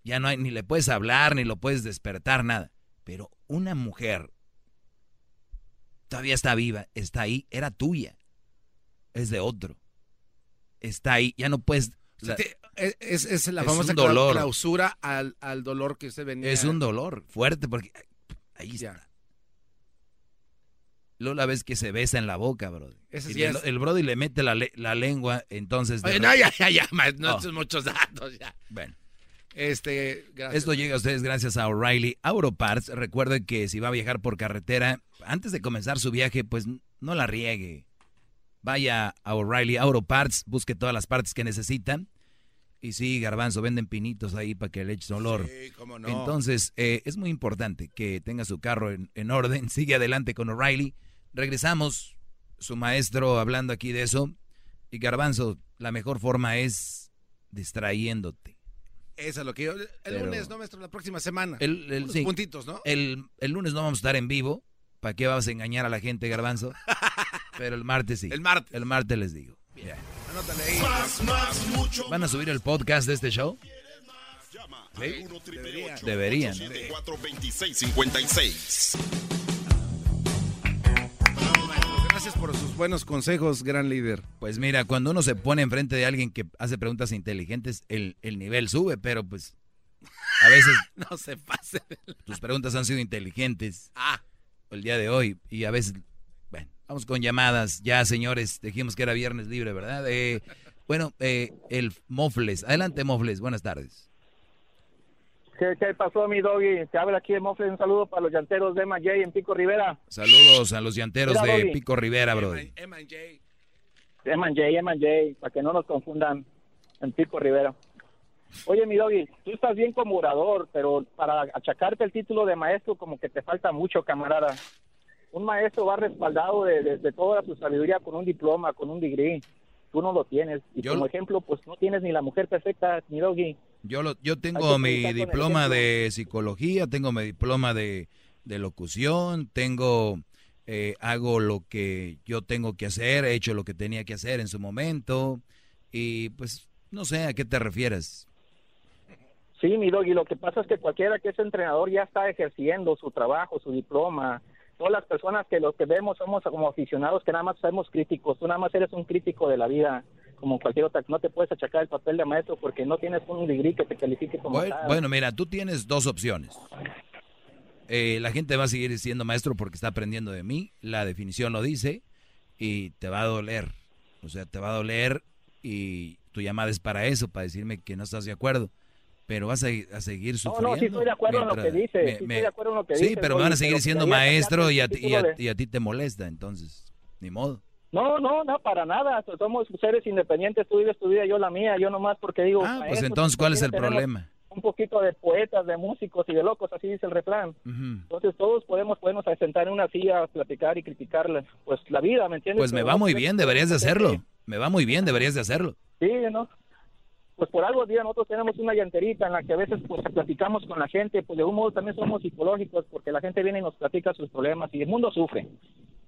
ya no hay, ni le puedes hablar, ni lo puedes despertar, nada. Pero una mujer todavía está viva, está ahí, era tuya, es de otro, está ahí, ya no puedes. O sea, te- es, es- es la es famosa dolor. clausura al, al dolor que usted venía. Es un dolor fuerte porque ahí está. Luego la vez que se besa en la boca, bro. Ese Y sí el, es. el brody le mete la, le- la lengua, entonces... Oye, no, ya, ya, ya, no, Oh. muchos datos, ya. Bueno. Este, gracias. Esto llega a ustedes gracias a O'Reilly Auto Parts. Recuerde que si va a viajar por carretera, antes de comenzar su viaje, pues no la riegue. Vaya a O'Reilly Auto Parts, busque todas las partes que necesitan. Y sí, garbanzo, venden pinitos ahí para que le eches olor. Sí, cómo no. Entonces, eh, es muy importante que tenga su carro en, en orden. Sigue adelante con O'Reilly. Regresamos, su maestro hablando aquí de eso. Y garbanzo, la mejor forma es distrayéndote. Eso es lo que yo. El Pero- lunes, ¿no, maestro? La próxima semana. El, el- Unos sí. puntitos, ¿no? El, el lunes no vamos a estar en vivo. ¿Para qué vas a engañar a la gente, Garbanzo? Pero el martes sí. El martes. El martes les digo. Ya. Anótale ahí. Más, más, mucho ¿Van a subir el podcast de este show? Sí. Debería. Deberían. 2656. Gracias por sus buenos consejos, gran líder. Pues mira, cuando uno se pone enfrente de alguien que hace preguntas inteligentes, el, el nivel sube, pero pues a veces No se pase. tus preguntas han sido inteligentes Ah. el día de hoy y a veces, bueno, vamos con llamadas. Ya, señores, dijimos que era viernes libre, ¿verdad? Eh, bueno, eh, el Mofles. Adelante, Mofles. Buenas tardes. ¿Qué, qué pasó, mi doggy? Te habla aquí de Mofle. Un saludo para los llanteros de Emma J en Pico Rivera. Saludos a los llanteros Mira, de Doggy. Pico Rivera, bro. Emma J, Emma J, para que no nos confundan en Pico Rivera. Oye, mi doggy, tú estás bien como orador, pero para achacarte el título de maestro como que te falta mucho, camarada. Un maestro va respaldado de, de- de toda su sabiduría con un diploma, con un degree. Tú no lo tienes. Y Yo- como ejemplo, pues no tienes ni la mujer perfecta, mi doggy. Yo, lo, yo tengo mi diploma de psicología, tengo mi diploma de, de locución, tengo, eh, hago lo que yo tengo que hacer, he hecho lo que tenía que hacer en su momento y pues no sé a qué te refieres. Sí, mi doggy, lo que pasa es que cualquiera que es entrenador ya está ejerciendo su trabajo, su diploma. Todas las personas que los que vemos somos como aficionados que nada más somos críticos. Tú nada más eres un crítico de la vida, como cualquier otra. No te puedes achacar el papel de maestro porque no tienes un degree que te califique como Bueno, tal. bueno, mira, tú tienes dos opciones. Eh, la gente va a seguir siendo maestro porque está aprendiendo de mí, la definición lo dice, y te va a doler. O sea, te va a doler y tu llamada es para eso, para decirme que no estás de acuerdo. Pero vas a, a seguir No, sufriendo. no, sí estoy de acuerdo en lo que mientras- dice, me- sí estoy de acuerdo en lo que Sí, dice, pero me van a seguir siendo maestro y a, ti, y a ti te molesta, entonces, ni modo. No, no, no, para nada. Somos seres independientes. Tú vives tu vida, yo la mía. Yo nomás porque digo. Ah, pues entonces, ¿cuál es el problema? Un poquito de poetas, de músicos y de locos, así dice el refrán. Entonces todos podemos podernos sentar en una silla, platicar y criticarle. Pues la vida, ¿me entiendes? Pues me va muy bien, deberías de hacerlo. Me va muy bien, deberías de hacerlo. Sí, ¿no? Pues por algo, día nosotros tenemos una llanterita en la que a veces pues platicamos con la gente, pues de un modo también somos psicológicos porque la gente viene y nos platica sus problemas y el mundo sufre.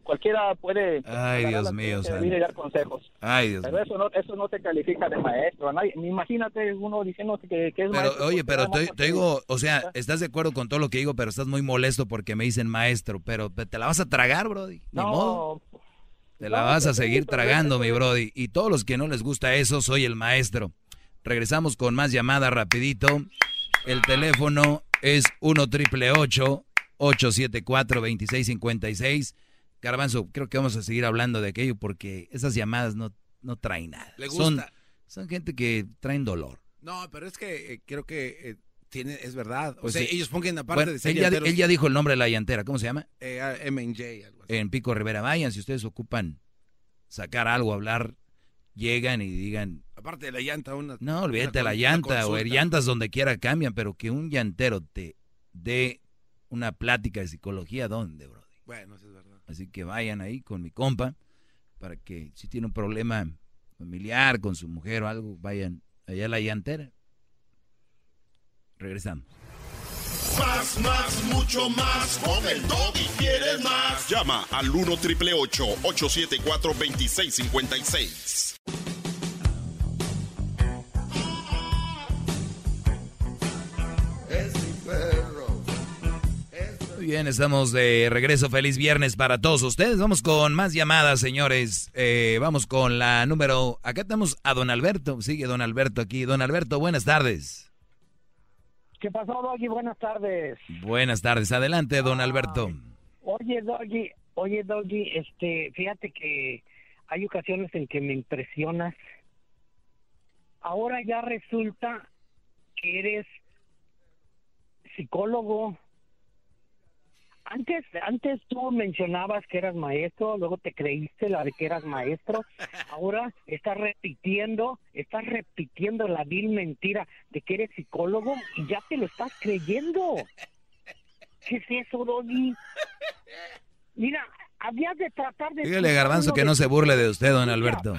Cualquiera puede... Ay, Dios mío, y dar consejos. Ay, Dios Pero eso no, eso no te califica de maestro. nadie. Imagínate uno diciendo que, que es Pero, maestro. oye, pero te, digo, o sea, estás de acuerdo con todo lo que digo, pero estás muy molesto porque me dicen maestro, pero te la vas a tragar, Brody. Ni No, modo. Te la no, vas a sí, seguir tragando, mi Brody. Y todos los que no les gusta eso, soy el maestro. Regresamos con más llamadas rapidito. El teléfono es 1 triple 874 2656 Garbanzo, creo que vamos a seguir hablando de aquello porque esas llamadas no, no traen nada. Le Son, gusta. son gente que traen dolor. No, pero es que eh, creo que eh, tiene, es verdad. Pues o sea, sí. ellos pongan aparte Bueno, de ser él, ya, llanteros, él ya dijo el nombre de la llantera, ¿cómo se llama? eh, ah, M&J, algo así. En Pico Rivera. Vayan, si ustedes ocupan sacar algo, hablar, llegan y digan, Aparte de la llanta, una. no, olvídate de la llanta, o llantas donde quiera cambian, pero que un llantero te dé una plática de psicología, ¿dónde, bro? Bueno, eso es verdad. Así que vayan ahí con mi compa para que si tiene un problema familiar con su mujer o algo, vayan allá a la llantera. Regresamos. Más, más, mucho más. Con el y quieres más. Llama al 1 triple 874 2656. Bien, estamos de regreso. Feliz viernes para todos ustedes. Vamos con más llamadas, señores. Eh, vamos con la número. Acá tenemos a don Alberto. Sigue don Alberto aquí. Don Alberto, buenas tardes. ¿Qué pasó, Doggy? Buenas tardes. Buenas tardes. Adelante, don Alberto. Oye, Doggy, oye, Doggy, este, fíjate que hay ocasiones en que me impresionas. Ahora ya resulta que eres psicólogo. Antes, antes tú mencionabas que eras maestro, luego te creíste la de que eras maestro. Ahora estás repitiendo, estás repitiendo la vil mentira de que eres psicólogo y ya te lo estás creyendo. ¿Qué es eso, Doggy? Mira, habías de tratar de... Dígale, Garbanzo, que no se burle de usted, don Alberto.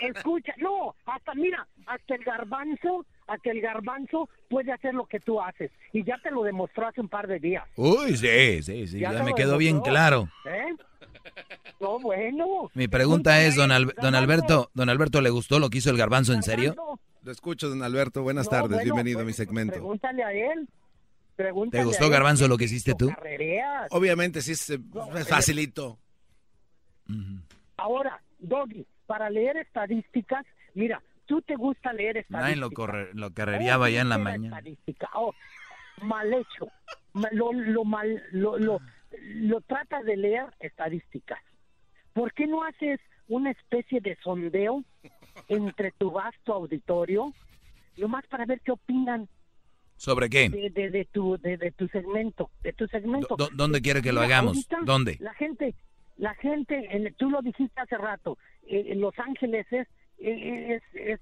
Escucha, no, hasta mira, hasta el garbanzo, hasta el garbanzo puede hacer lo que tú haces y ya te lo demostró hace un par de días. Uy, sí, sí, sí, ya, te me quedó bien claro. ¿eh? No, bueno. Mi pregunta es, don, Al- don Alberto, don Alberto, ¿le gustó lo que hizo el Garbanzo en serio? Lo escucho, don Alberto. Buenas No, tardes. bueno, Bienvenido a mi pues, segmento. Pregúntale a él. Pregúntale ¿Te gustó, a él. Garbanzo, lo que hiciste tú? Carrereas. Obviamente, sí, es, eh, es facilito. Ahora, Doggy, para leer estadísticas, mira, tú te gusta leer estadísticas. Nadie lo, corre, lo carrereaba ya en la mañana. estadística. Oh, mal hecho. Lo, lo mal, lo, lo, lo trata de leer estadísticas. ¿Por qué no haces una especie de sondeo entre tu vasto auditorio, nomás para ver qué opinan ¿Sobre qué? de, de, de tu de, de tu segmento, de tu segmento? ¿Dó- dónde quiere que lo hagamos? ahorita ¿Dónde? La gente, la gente, en- tú lo dijiste hace rato, eh, Los Ángeles es, es, es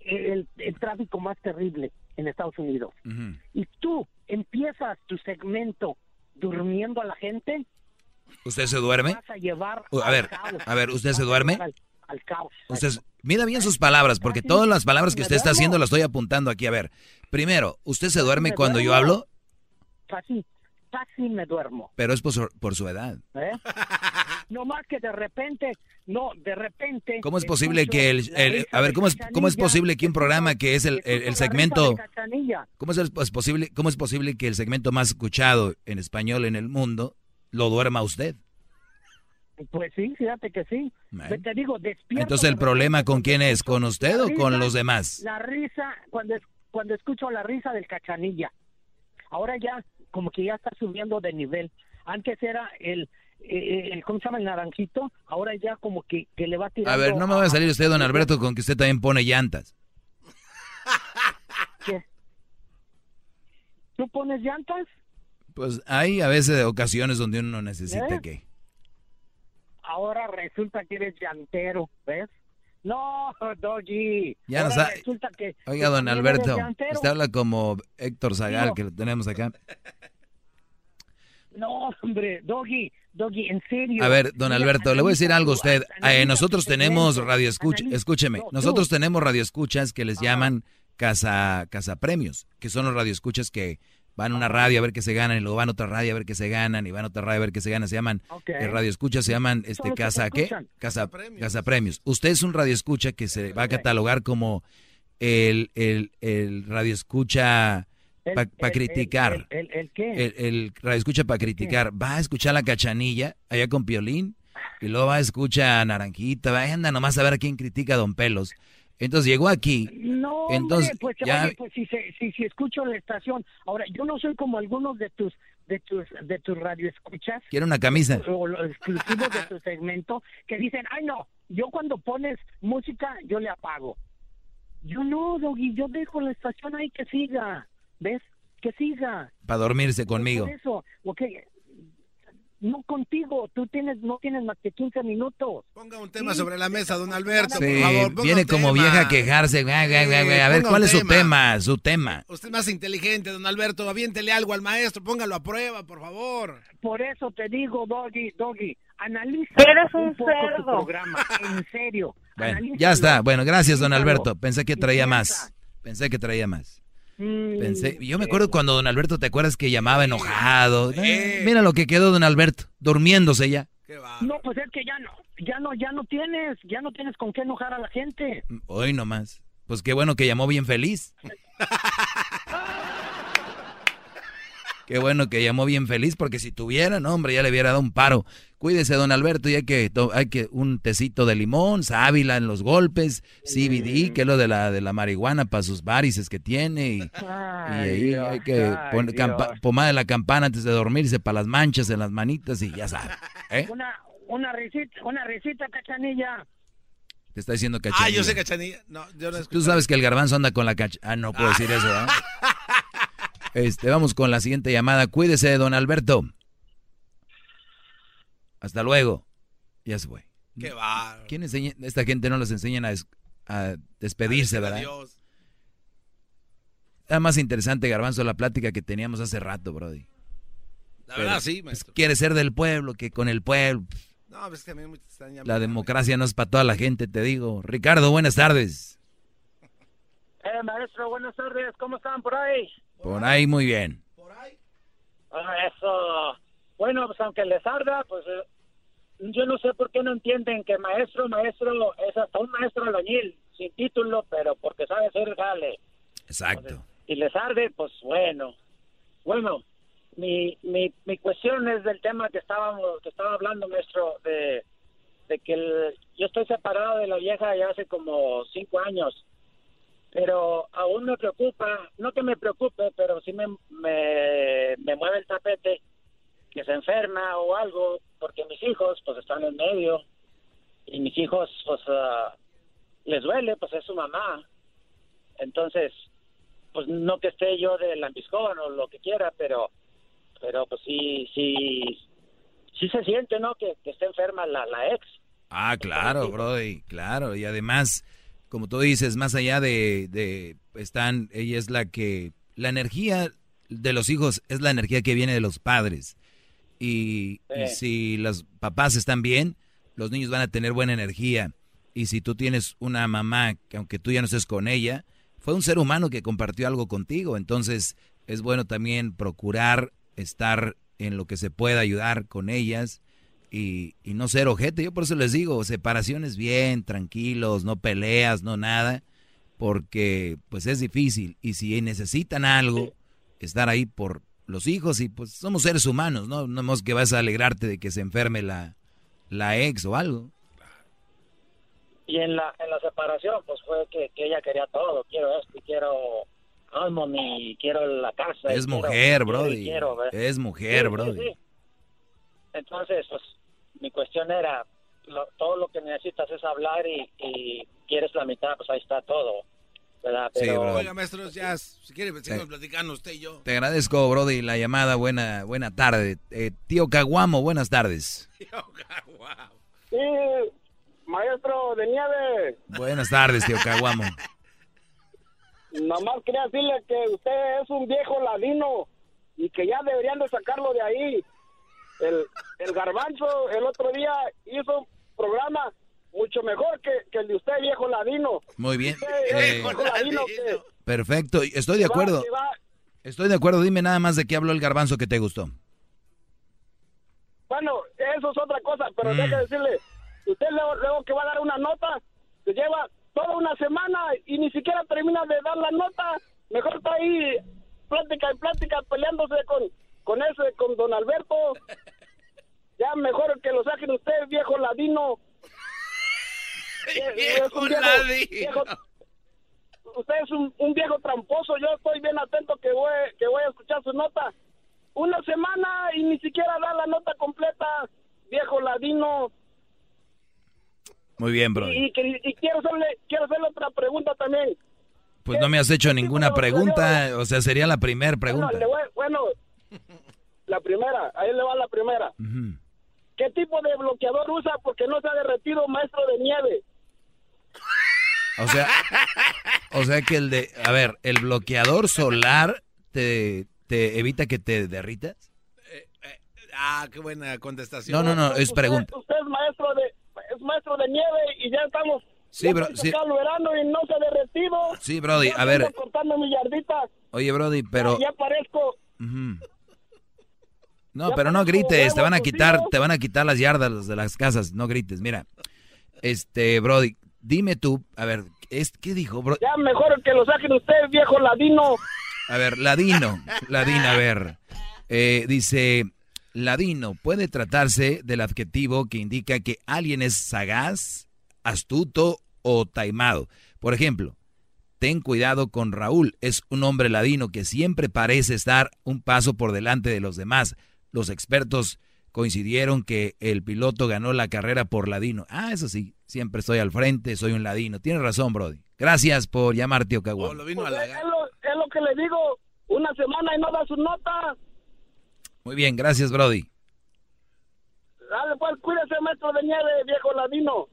el, el tráfico más terrible en Estados Unidos. Ujú. Y tú empiezas tu segmento durmiendo a la gente, ¿Usted se duerme? vas a llevar Uh, A ver, caos. a ver, ¿usted se duerme? Al, al caos. Usted, mida bien sus palabras, porque todas las palabras que usted está haciendo las estoy apuntando aquí. A ver, primero, ¿usted se duerme me cuando yo hablo? Casi, casi me duermo. Pero es por su, por su edad. ¿eh? no más que de repente, no, de repente. ¿Cómo es posible escucho que el, el- a ver, cómo es, cómo es posible que un programa que es el, el- el segmento, cómo es, es posible, cómo es posible que el segmento más escuchado en español en el mundo lo duerma usted? Pues sí, fíjate que sí. Bueno. Te digo, despierto. Entonces el problema con quién es, con usted o con los demás. La risa, cuando, es- cuando escucho la risa del cachanilla. Ahora ya, como que ya está subiendo de nivel. Antes era el, eh, el ¿cómo se llama? El naranjito. Ahora ya como que, que le va tirando. A ver, no me va a salir usted, don Alberto, con que usted también pone llantas. ¿Qué? ¿Tú pones llantas? Pues hay a veces ocasiones donde uno necesita ¿Eh? que... Ahora resulta que eres llantero, ¿ves? No, Doggy. Ya no Ahora sabe- resulta que- Oiga, don Alberto, usted habla como Héctor Zagal, Digo- que lo tenemos acá. No, hombre, Doggy, Doggy, en serio. A ver, don Alberto, le voy a decir algo a usted. Eh, nosotros tenemos radio escucha, escúcheme, nosotros tenemos radio escuchas que les llaman casa, casa premios, que son los radio escuchas que van a una radio a ver qué se ganan y luego van a otra radio a ver qué se ganan y van a otra radio a ver qué se ganan. Se llaman Ok. eh, radio escuchas, se llaman este casa qué? Casa, casa premios. Usted es un radio escucha que se va a catalogar como el, el, el radio escucha para el- criticar. El, el, el qué? El, radio escucha para criticar. Va a escuchar la cachanilla allá con Piolín y luego va a escuchar a Naranjita. Va anda nomás a ver a quién critica a Don Pelos. Entonces llegó aquí. No, Entonces, hombre, pues, ya- oye, pues si, si, si escucho la estación. Ahora, yo no soy como algunos de tus de tus de tus radioescuchas. Quiere una camisa. O los exclusivos de tu segmento que dicen, ay no, yo cuando pones música yo le apago. Yo no, Doggy, yo dejo la estación ahí que siga, ¿ves? Que siga. Para dormirse conmigo. Por eso, ok. No contigo, tú tienes no tienes más que 15 minutos. Ponga un tema sobre la mesa, don Alberto, Sí, por favor. ponga viene un como tema. vieja a quejarse. A ver, ¿cuál es su tema. tema? Su tema. Usted es más inteligente, don Alberto. Aviéntele algo al maestro, póngalo a prueba, por favor. Por eso te digo, Doggy, Doggy, analiza Eres un poco cerdo, tu programa, en serio. Bueno, ya está. Bueno, gracias, don. Alberto. Pensé que traía más. Pensé que traía más. Pensé, yo me acuerdo cuando don Alberto, ¿te acuerdas que llamaba enojado? Eh, mira lo que quedó don Alberto, durmiéndose ya. No, pues es que ya no, ya no, ya no tienes, ya no tienes con qué enojar a la gente. Hoy nomás. Pues qué bueno que llamó bien feliz. Qué bueno que llamó bien feliz, porque si tuviera, no, hombre, ya le hubiera dado un paro. Cuídese, don Alberto, y hay que, hay que un tecito de limón, sábila en los golpes, CBD, que es lo de la, de la marihuana para sus varices que tiene, y, y ahí Dios, hay que poner pomada de la campana antes de dormirse para las manchas en las manitas, y ya sabe. ¿eh? Una, una risita, una risita, cachanilla. Te está diciendo cachanilla. Ah, yo sé cachanilla. No, yo no Tú sabes que el garbanzo anda con la cacha... Ah, no puedo decir eso, ¿ah? Este, vamos con la siguiente llamada. Cuídese, don Alberto. Hasta luego. Ya se fue. Qué va. ¿Quién enseña? Esta gente no les enseñan a, des- a despedirse, ¿verdad? Adiós. Era más interesante, Garbanzo, la plática que teníamos hace rato, Brody. La verdad, Pero, sí, pues, maestro. quiere ser del pueblo, que con el pueblo. No, pues es que a mí me están llamando. La democracia no es para toda la gente, te digo. Ricardo, buenas tardes. Eh, maestro, buenas tardes, ¿cómo están por ahí? Por ahí muy bien. Ah, eso. Bueno, pues aunque les arda, pues eh, yo no sé por qué no entienden que maestro, maestro es hasta un maestro albañil, sin título, pero porque sabe hacer jale. Exacto. Y les arde, pues bueno. Bueno, mi, mi, mi cuestión es del tema que estábamos, que estaba hablando, maestro, de, de que el- yo estoy separado de la vieja ya hace como cinco años pero aún me preocupa, no que me preocupe, pero sí me, me, me mueve el tapete que se enferma o algo, porque mis hijos pues están en medio y mis hijos pues ah, les duele, pues es su mamá. Entonces, pues no que esté yo de lambiscón o lo que quiera, pero pero pues sí, sí, sí se siente, ¿no? Que, que esté enferma la, la ex. Ah, claro, Brody, claro. Y además, como tú dices, más allá de, de están, ella es la que, la energía de los hijos es la energía que viene de los padres. Y, y si los papás están bien, los niños van a tener buena energía. Y si tú tienes una mamá que aunque tú ya no estés con ella, fue un ser humano que compartió algo contigo. Entonces es bueno también procurar estar en lo que se pueda ayudar con ellas y, y no ser ojete. Yo por eso les digo, separaciones bien, tranquilos, no peleas, no nada, porque pues es difícil. Y si necesitan algo, estar ahí por los hijos y pues somos seres humanos, ¿no? No es que vas a alegrarte de que se enferme la, la ex o algo. Y en la, en la separación, pues fue que, que ella quería todo. Quiero esto, y quiero Harmony, quiero la casa. Es mujer, quiero Brody. Es mujer, Sí, sí, Brody. sí. Entonces, pues, mi cuestión era, lo- todo lo que necesitas es hablar y, y quieres la mitad, pues ahí está todo. ¿verdad? Sí, Pero, bro. Oiga, maestro, ya, si quiere, seguimos Sí. platicando usted y yo. Te agradezco, Brody, la llamada. Buena, buena tarde. Eh, tío Caguamo, buenas tardes. Sí, maestro de nieve, Buenas tardes, tío Caguamo. nomás quería decirle que usted es un viejo ladino y que ya deberían de sacarlo de ahí. El, el garbanzo el otro día hizo un programa mucho mejor que, que el de usted, viejo ladino. Muy bien. Usted Eh, viejo ladino que- perfecto, estoy de que acuerdo. que va- Estoy de acuerdo. Dime nada más de qué habló el garbanzo que te gustó. Bueno, eso es otra cosa, pero Mm. déjame decirle, usted luego, luego que va a dar una nota, se lleva toda una semana y ni siquiera termina de dar la nota, mejor está ahí plática y plática peleándose con, con ese, con don Alberto. Ya mejor que lo saquen usted, viejo ladino. Un viejo- usted es un, un viejo tramposo, yo estoy bien atento que voy, que voy a escuchar su nota. Una semana y ni siquiera da la nota completa, viejo ladino. Muy bien, Brody. Y, quiero hacerle quiero hacerle otra pregunta también. Pues no me has hecho ninguna pregunta. O sea, sería la primera pregunta. Bueno, le voy- bueno, la primera, ahí le va la primera. Ujú. ¿Qué tipo de bloqueador usa porque no se ha derretido maestro de nieve? O sea, o sea que el de, a ver, el bloqueador solar te, te evita que te derritas. Ah, qué buena contestación. No, no, no, es pregunta. Usted es maestro de es maestro de nieve y ya estamos. Sí, ya bro, sí. el verano y no se ha derretido. Sí, Brody, a ver. ando cortando mi yardita. Oye, Brody, pero... Ya parezco. Ujú. No, Ya pero no grites, te van a quitar, te van a quitar las yardas de las casas, no grites. Mira, este, Brody, dime tú, a ver, es, ¿qué dijo, bro? Ya mejor que lo saquen ustedes, viejo ladino. A ver, Ladino, Ladino, a ver, eh, dice, Ladino, puede tratarse del adjetivo que indica que alguien es sagaz, astuto o taimado. Por ejemplo, ten cuidado con Raúl, es un hombre ladino que siempre parece estar un paso por delante de los demás. Los expertos coincidieron que el piloto ganó la carrera por ladino. Ah, eso sí, siempre estoy al frente, soy un ladino. Tienes razón, Brody. Gracias por llamar, tío Caguán. Pues es, lo, es lo que le digo. Una semana y no da su nota. Muy bien, gracias, Brody. Dale, pues, cuídese, maestro de nieve, viejo ladino.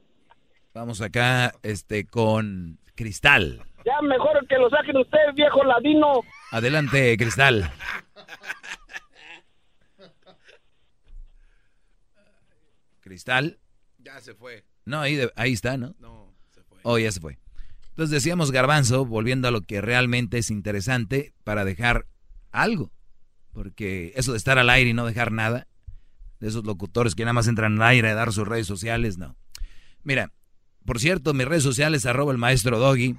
Vamos acá este, con Cristal. Ya mejor que lo saquen ustedes, viejo ladino. Adelante, Cristal. Cristal. Ya se fue. No, ahí, de- ahí está, ¿no? No, se fue. Oh, ya se fue. Entonces decíamos garbanzo, volviendo a lo que realmente es interesante para dejar algo. Porque eso de estar al aire y no dejar nada, de esos locutores que nada más entran al aire a dar sus redes sociales, no. Mira, por cierto, mis redes sociales, arroba el maestro Doggy.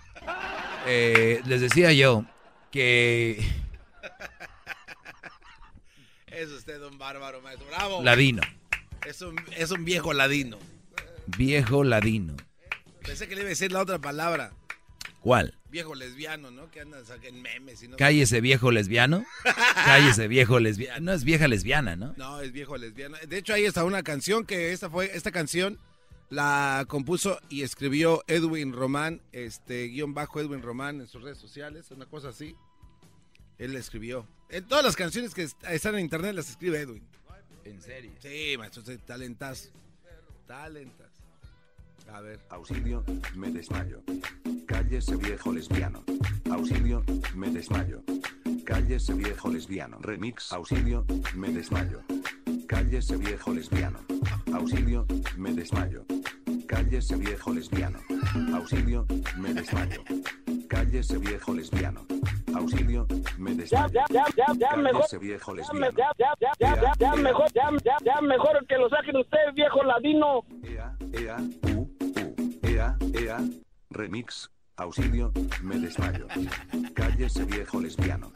Eh, les decía yo que Es usted un bárbaro, maestro. Bravo. ladino, Es un, es un viejo ladino. viejo ladino. Pensé que le iba a decir la otra palabra. ¿Cuál? Viejo lesbiano, ¿no? Que andan en memes y no. Cállese viejo lesbiano. Cállese viejo lesbiano. No es vieja lesbiana, ¿no? No, es viejo lesbiano. De hecho, ahí está una canción que esta fue, esta canción la compuso y escribió Edwin Román, este guion bajo Edwin Román en sus redes sociales, una cosa así. Él la escribió. En todas las canciones que est- están en internet las escribe Edwin. ¿En serio? Sí, maestro, sí, talentazo. Talentazo. A ver. Auxilio, me desmayo. Cállese viejo lesbiano. Auxilio, me desmayo. Cállese viejo lesbiano. Remix. Auxilio, me desmayo. Cállese viejo lesbiano. Auxilio, me desmayo. Cállese viejo lesbiano. Auxilio, me desmayo. Cállese viejo lesbiano. Auxilio, me Ya, desmayo. ya, ya, ya, ya, mejor. Viejo Ya, lesbiano. ya, ya, ya, ya, ya, ya, mejor, ya, ya, ya, mejor que lo saquen ustedes, viejo ladino. Ea, u, u. Ea, ea. Remix. Auxilio, me desmayo. Cállese viejo lesbiano.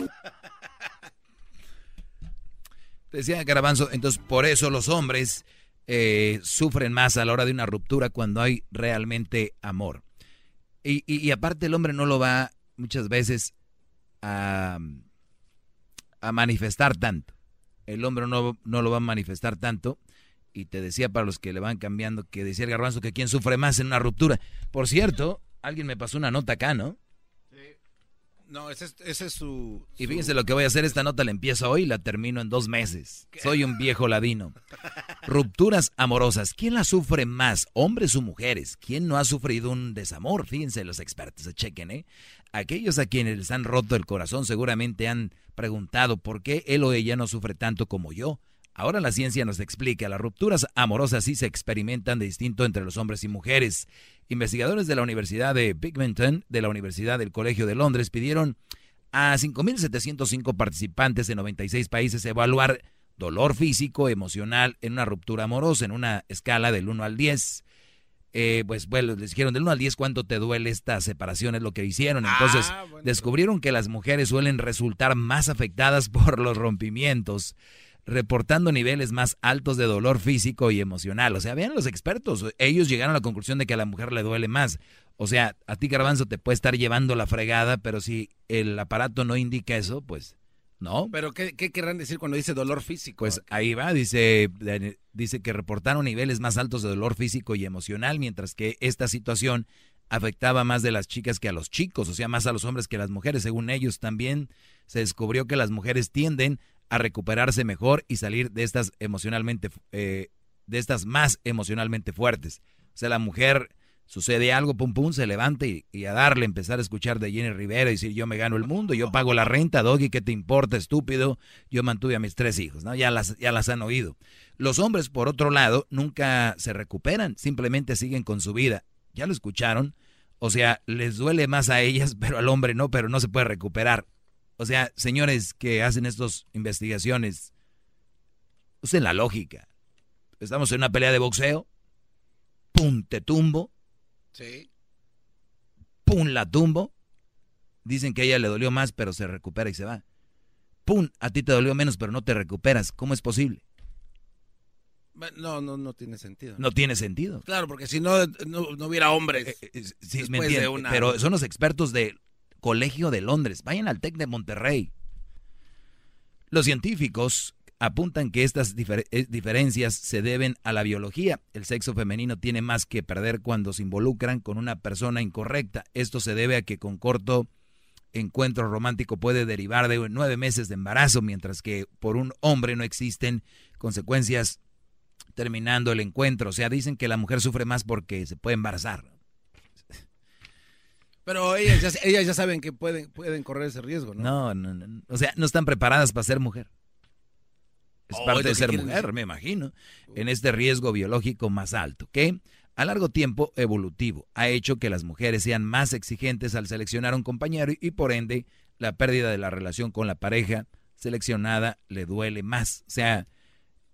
Decía Garabanzo, entonces por eso los hombres eh, sufren más a la hora de una ruptura cuando hay realmente amor. Y, y- y aparte el hombre no lo va muchas veces a, a manifestar tanto. El hombre no, no lo va a manifestar tanto. Y te decía para los que le van cambiando que decía el garbanzo que quién sufre más en una ruptura. Por cierto, alguien me pasó una nota acá, ¿no? No, ese es, ese es su, Y fíjense lo que voy a hacer, esta nota la empiezo hoy y la termino en dos meses. Soy un viejo ladino. Rupturas amorosas. ¿Quién las sufre más, hombres o mujeres? ¿Quién no ha sufrido un desamor? Fíjense los expertos, chequen, ¿eh? Aquellos a quienes les han roto el corazón seguramente han preguntado por qué él o ella no sufre tanto como yo. Ahora la ciencia nos explica, las rupturas amorosas sí se experimentan de distinto entre los hombres y mujeres. Investigadores de la Universidad de Binghamton, de la Universidad del Colegio de Londres, pidieron a 5.705 participantes de 96 países evaluar dolor físico, emocional en una ruptura amorosa en una escala del 1 al 10. Eh, pues bueno, les dijeron del 1 al 10 cuánto te duele esta separación, es lo que hicieron. Entonces descubrieron que las mujeres suelen resultar más afectadas por los rompimientos, reportando niveles más altos de dolor físico y emocional. O sea, vean los expertos, ellos llegaron a la conclusión de que a la mujer le duele más. O sea, a ti Garbanzo te puede estar llevando la fregada, pero si el aparato no indica eso, pues no. Pero ¿qué, qué querrán decir cuando dice dolor físico? Pues ahí va, dice, dice que reportaron niveles más altos de dolor físico y emocional, mientras que esta situación afectaba más de las chicas que a los chicos, o sea, más a los hombres que a las mujeres. Según ellos, también se descubrió que las mujeres tienden a recuperarse mejor y salir de estas emocionalmente, eh, de estas más emocionalmente fuertes. O sea, la mujer Sucede algo, pum pum, se levanta y, y a darle, empezar a escuchar de Jenny Rivera y decir yo me gano el mundo, yo pago la renta, Doggy, ¿qué te importa, estúpido? Yo mantuve a mis tres hijos, ¿no? Ya las, ya las han oído. Los hombres, por otro lado, nunca se recuperan, simplemente siguen con su vida. ¿Ya lo escucharon? O sea, les duele más a ellas, pero al hombre no, pero no se puede recuperar. O sea, señores que hacen estas investigaciones, usen la lógica. Estamos en una pelea de boxeo, pum, te tumbo, Sí. pum, la tumbo. Dicen que a ella le dolió más, pero se recupera y se va. Pum, a ti te dolió menos, pero no te recuperas. ¿Cómo es posible? No, no, no tiene sentido. No tiene sentido. Claro, porque si no, no, no hubiera hombres. Sí, después me de entiende, una- Pero son los expertos del Colegio de Londres. Vayan al TEC de Monterrey. Los científicos apuntan que estas eh, diferencias se deben a la biología. El sexo femenino tiene más que perder cuando se involucran con una persona incorrecta. Esto se debe a que con corto encuentro romántico puede derivar de nueve meses de embarazo, mientras que por un hombre no existen consecuencias terminando el encuentro. O sea, dicen que la mujer sufre más porque se puede embarazar. Pero ellas ya, ellas ya saben que pueden, pueden correr ese riesgo, ¿no? No, no, no. O sea, no están preparadas para ser mujer. Es Oh, parte de ser mujer, decir. me imagino. En este riesgo biológico más alto, que a largo tiempo evolutivo ha hecho que las mujeres sean más exigentes al seleccionar un compañero y, y por ende la pérdida de la relación con la pareja seleccionada le duele más. O sea,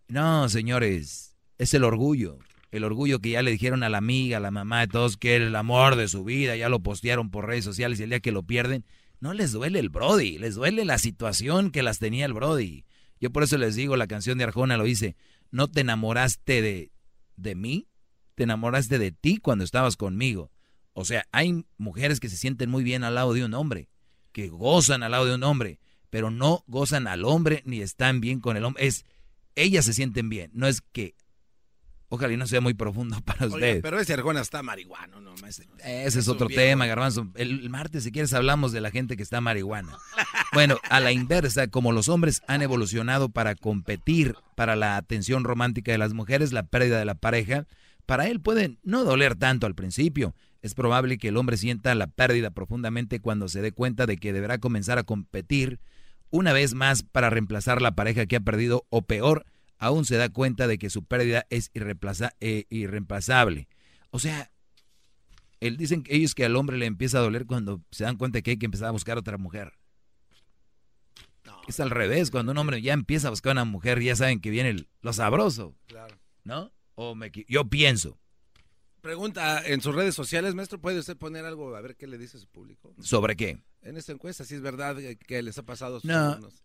no, señores, es el orgullo. El orgullo que ya le dijeron a la amiga, a la mamá de todos que era el amor de su vida, ya lo postearon por redes sociales y el día que lo pierden, no les duele el Brody, les duele la situación que las tenía el Brody. Yo por eso les digo, la canción de Arjona lo dice, no te enamoraste de, de mí, te enamoraste de ti cuando estabas conmigo. O sea, hay mujeres que se sienten muy bien al lado de un hombre, que gozan al lado de un hombre, pero no gozan al hombre ni están bien con el hombre. Es, ellas se sienten bien, no es que, ojalá y no sea muy profundo para ustedes. pero ese Arjona está marihuano, ¿no? maestro? Ese es otro viejo. tema, Garbanzo. El, el martes, si quieres, hablamos de la gente que está marihuana. Bueno, a la inversa, como los hombres han evolucionado para competir para la atención romántica de las mujeres, la pérdida de la pareja, para él puede no doler tanto al principio. Es probable que el hombre sienta la pérdida profundamente cuando se dé cuenta de que deberá comenzar a competir una vez más para reemplazar la pareja que ha perdido o peor, aún se da cuenta de que su pérdida es eh, irreemplazable. O sea, él dicen que ellos que al hombre le empieza a doler cuando se dan cuenta que hay que empezar a buscar otra mujer. Es al revés, cuando un hombre ya empieza a buscar una mujer, ya saben que viene el- lo sabroso, Claro. ¿no? O me yo pienso Pregunta en sus redes sociales, maestro, ¿puede usted poner algo a ver qué le dice a su público? sobre qué. En esta encuesta, si es verdad que- les ha pasado a sus No, alumnos.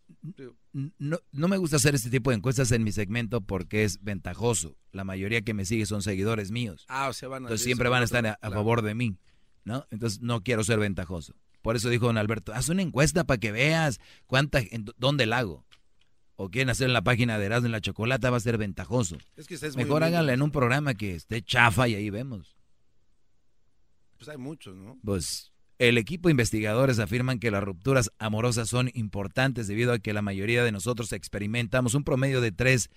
no, no me gusta hacer este tipo de encuestas en mi segmento porque es ventajoso. La mayoría que me sigue son seguidores míos. Ah, o sea, van a Entonces siempre van a estar a, favor de mí, ¿no? Entonces no quiero ser ventajoso. Por eso dijo don Alberto, haz una encuesta para que veas cuánta, en dónde la hago. O quieren hacer en la página de Erasmo en la Chocolata, va a ser ventajoso. Es que es Mejor háganla en un programa que esté chafa y ahí vemos. Pues hay muchos, ¿no? Pues el equipo de investigadores afirman que las rupturas amorosas son importantes debido a que la mayoría de nosotros experimentamos un promedio de tres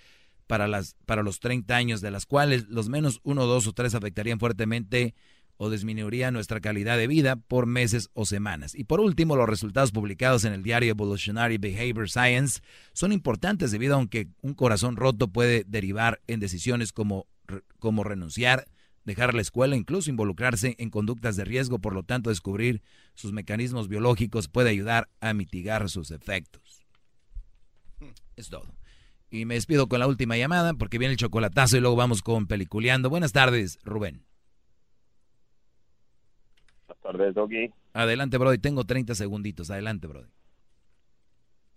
para, las, para los 30 años, de las cuales los menos uno, dos o tres afectarían fuertemente o disminuirían nuestra calidad de vida por meses o semanas. Y por último, los resultados publicados en el diario Evolutionary Behavior Science son importantes debido a que un corazón roto puede derivar en decisiones como, como renunciar, dejar la escuela, incluso involucrarse en conductas de riesgo, por lo tanto descubrir sus mecanismos biológicos puede ayudar a mitigar sus efectos. Es todo. Y me despido con la última llamada porque viene el chocolatazo y luego vamos con peliculeando. Buenas tardes, Rubén. Buenas tardes, Doggy. Adelante, Brody. Tengo 30 segunditos. Adelante, Brody.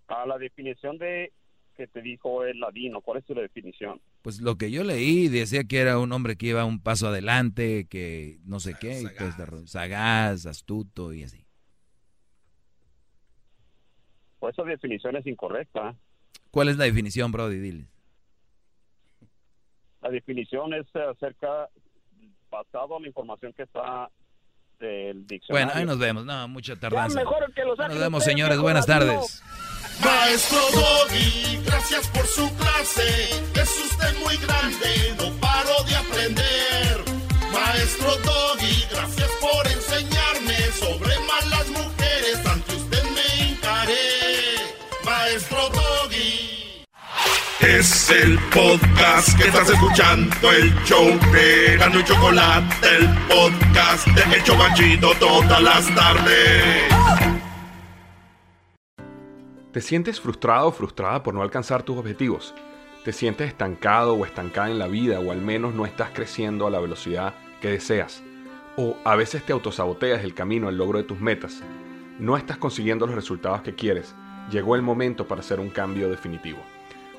A la definición de que te dijo el ladino, ¿cuál es tu definición? Pues lo que yo leí decía que era un hombre que iba un paso adelante, que no sé qué, y todo este rollo. sagaz, astuto y así. Pues esa definición es incorrecta. ¿Cuál es la definición, Brody? Dile. La definición es acerca, basado en la información que está el diccionario. Bueno, ahí nos vemos. No, mucha tardanza. Mejor que los nos vemos, señores. Buenas tardes. Maestro Doggy, gracias por su clase. Es usted muy grande, no paro de aprender. Maestro Doggy, gracias por enseñarme sobre malas mujeres. Es el podcast que estás escuchando, el show de y Chocolate, el podcast de El Chobachito todas las tardes. ¿Te sientes frustrado o frustrada por no alcanzar tus objetivos? ¿Te sientes estancado o estancada en la vida o al menos no estás creciendo a la velocidad que deseas? ¿O a veces te autosaboteas el camino al logro de tus metas? ¿No estás consiguiendo los resultados que quieres? Llegó el momento para hacer un cambio definitivo.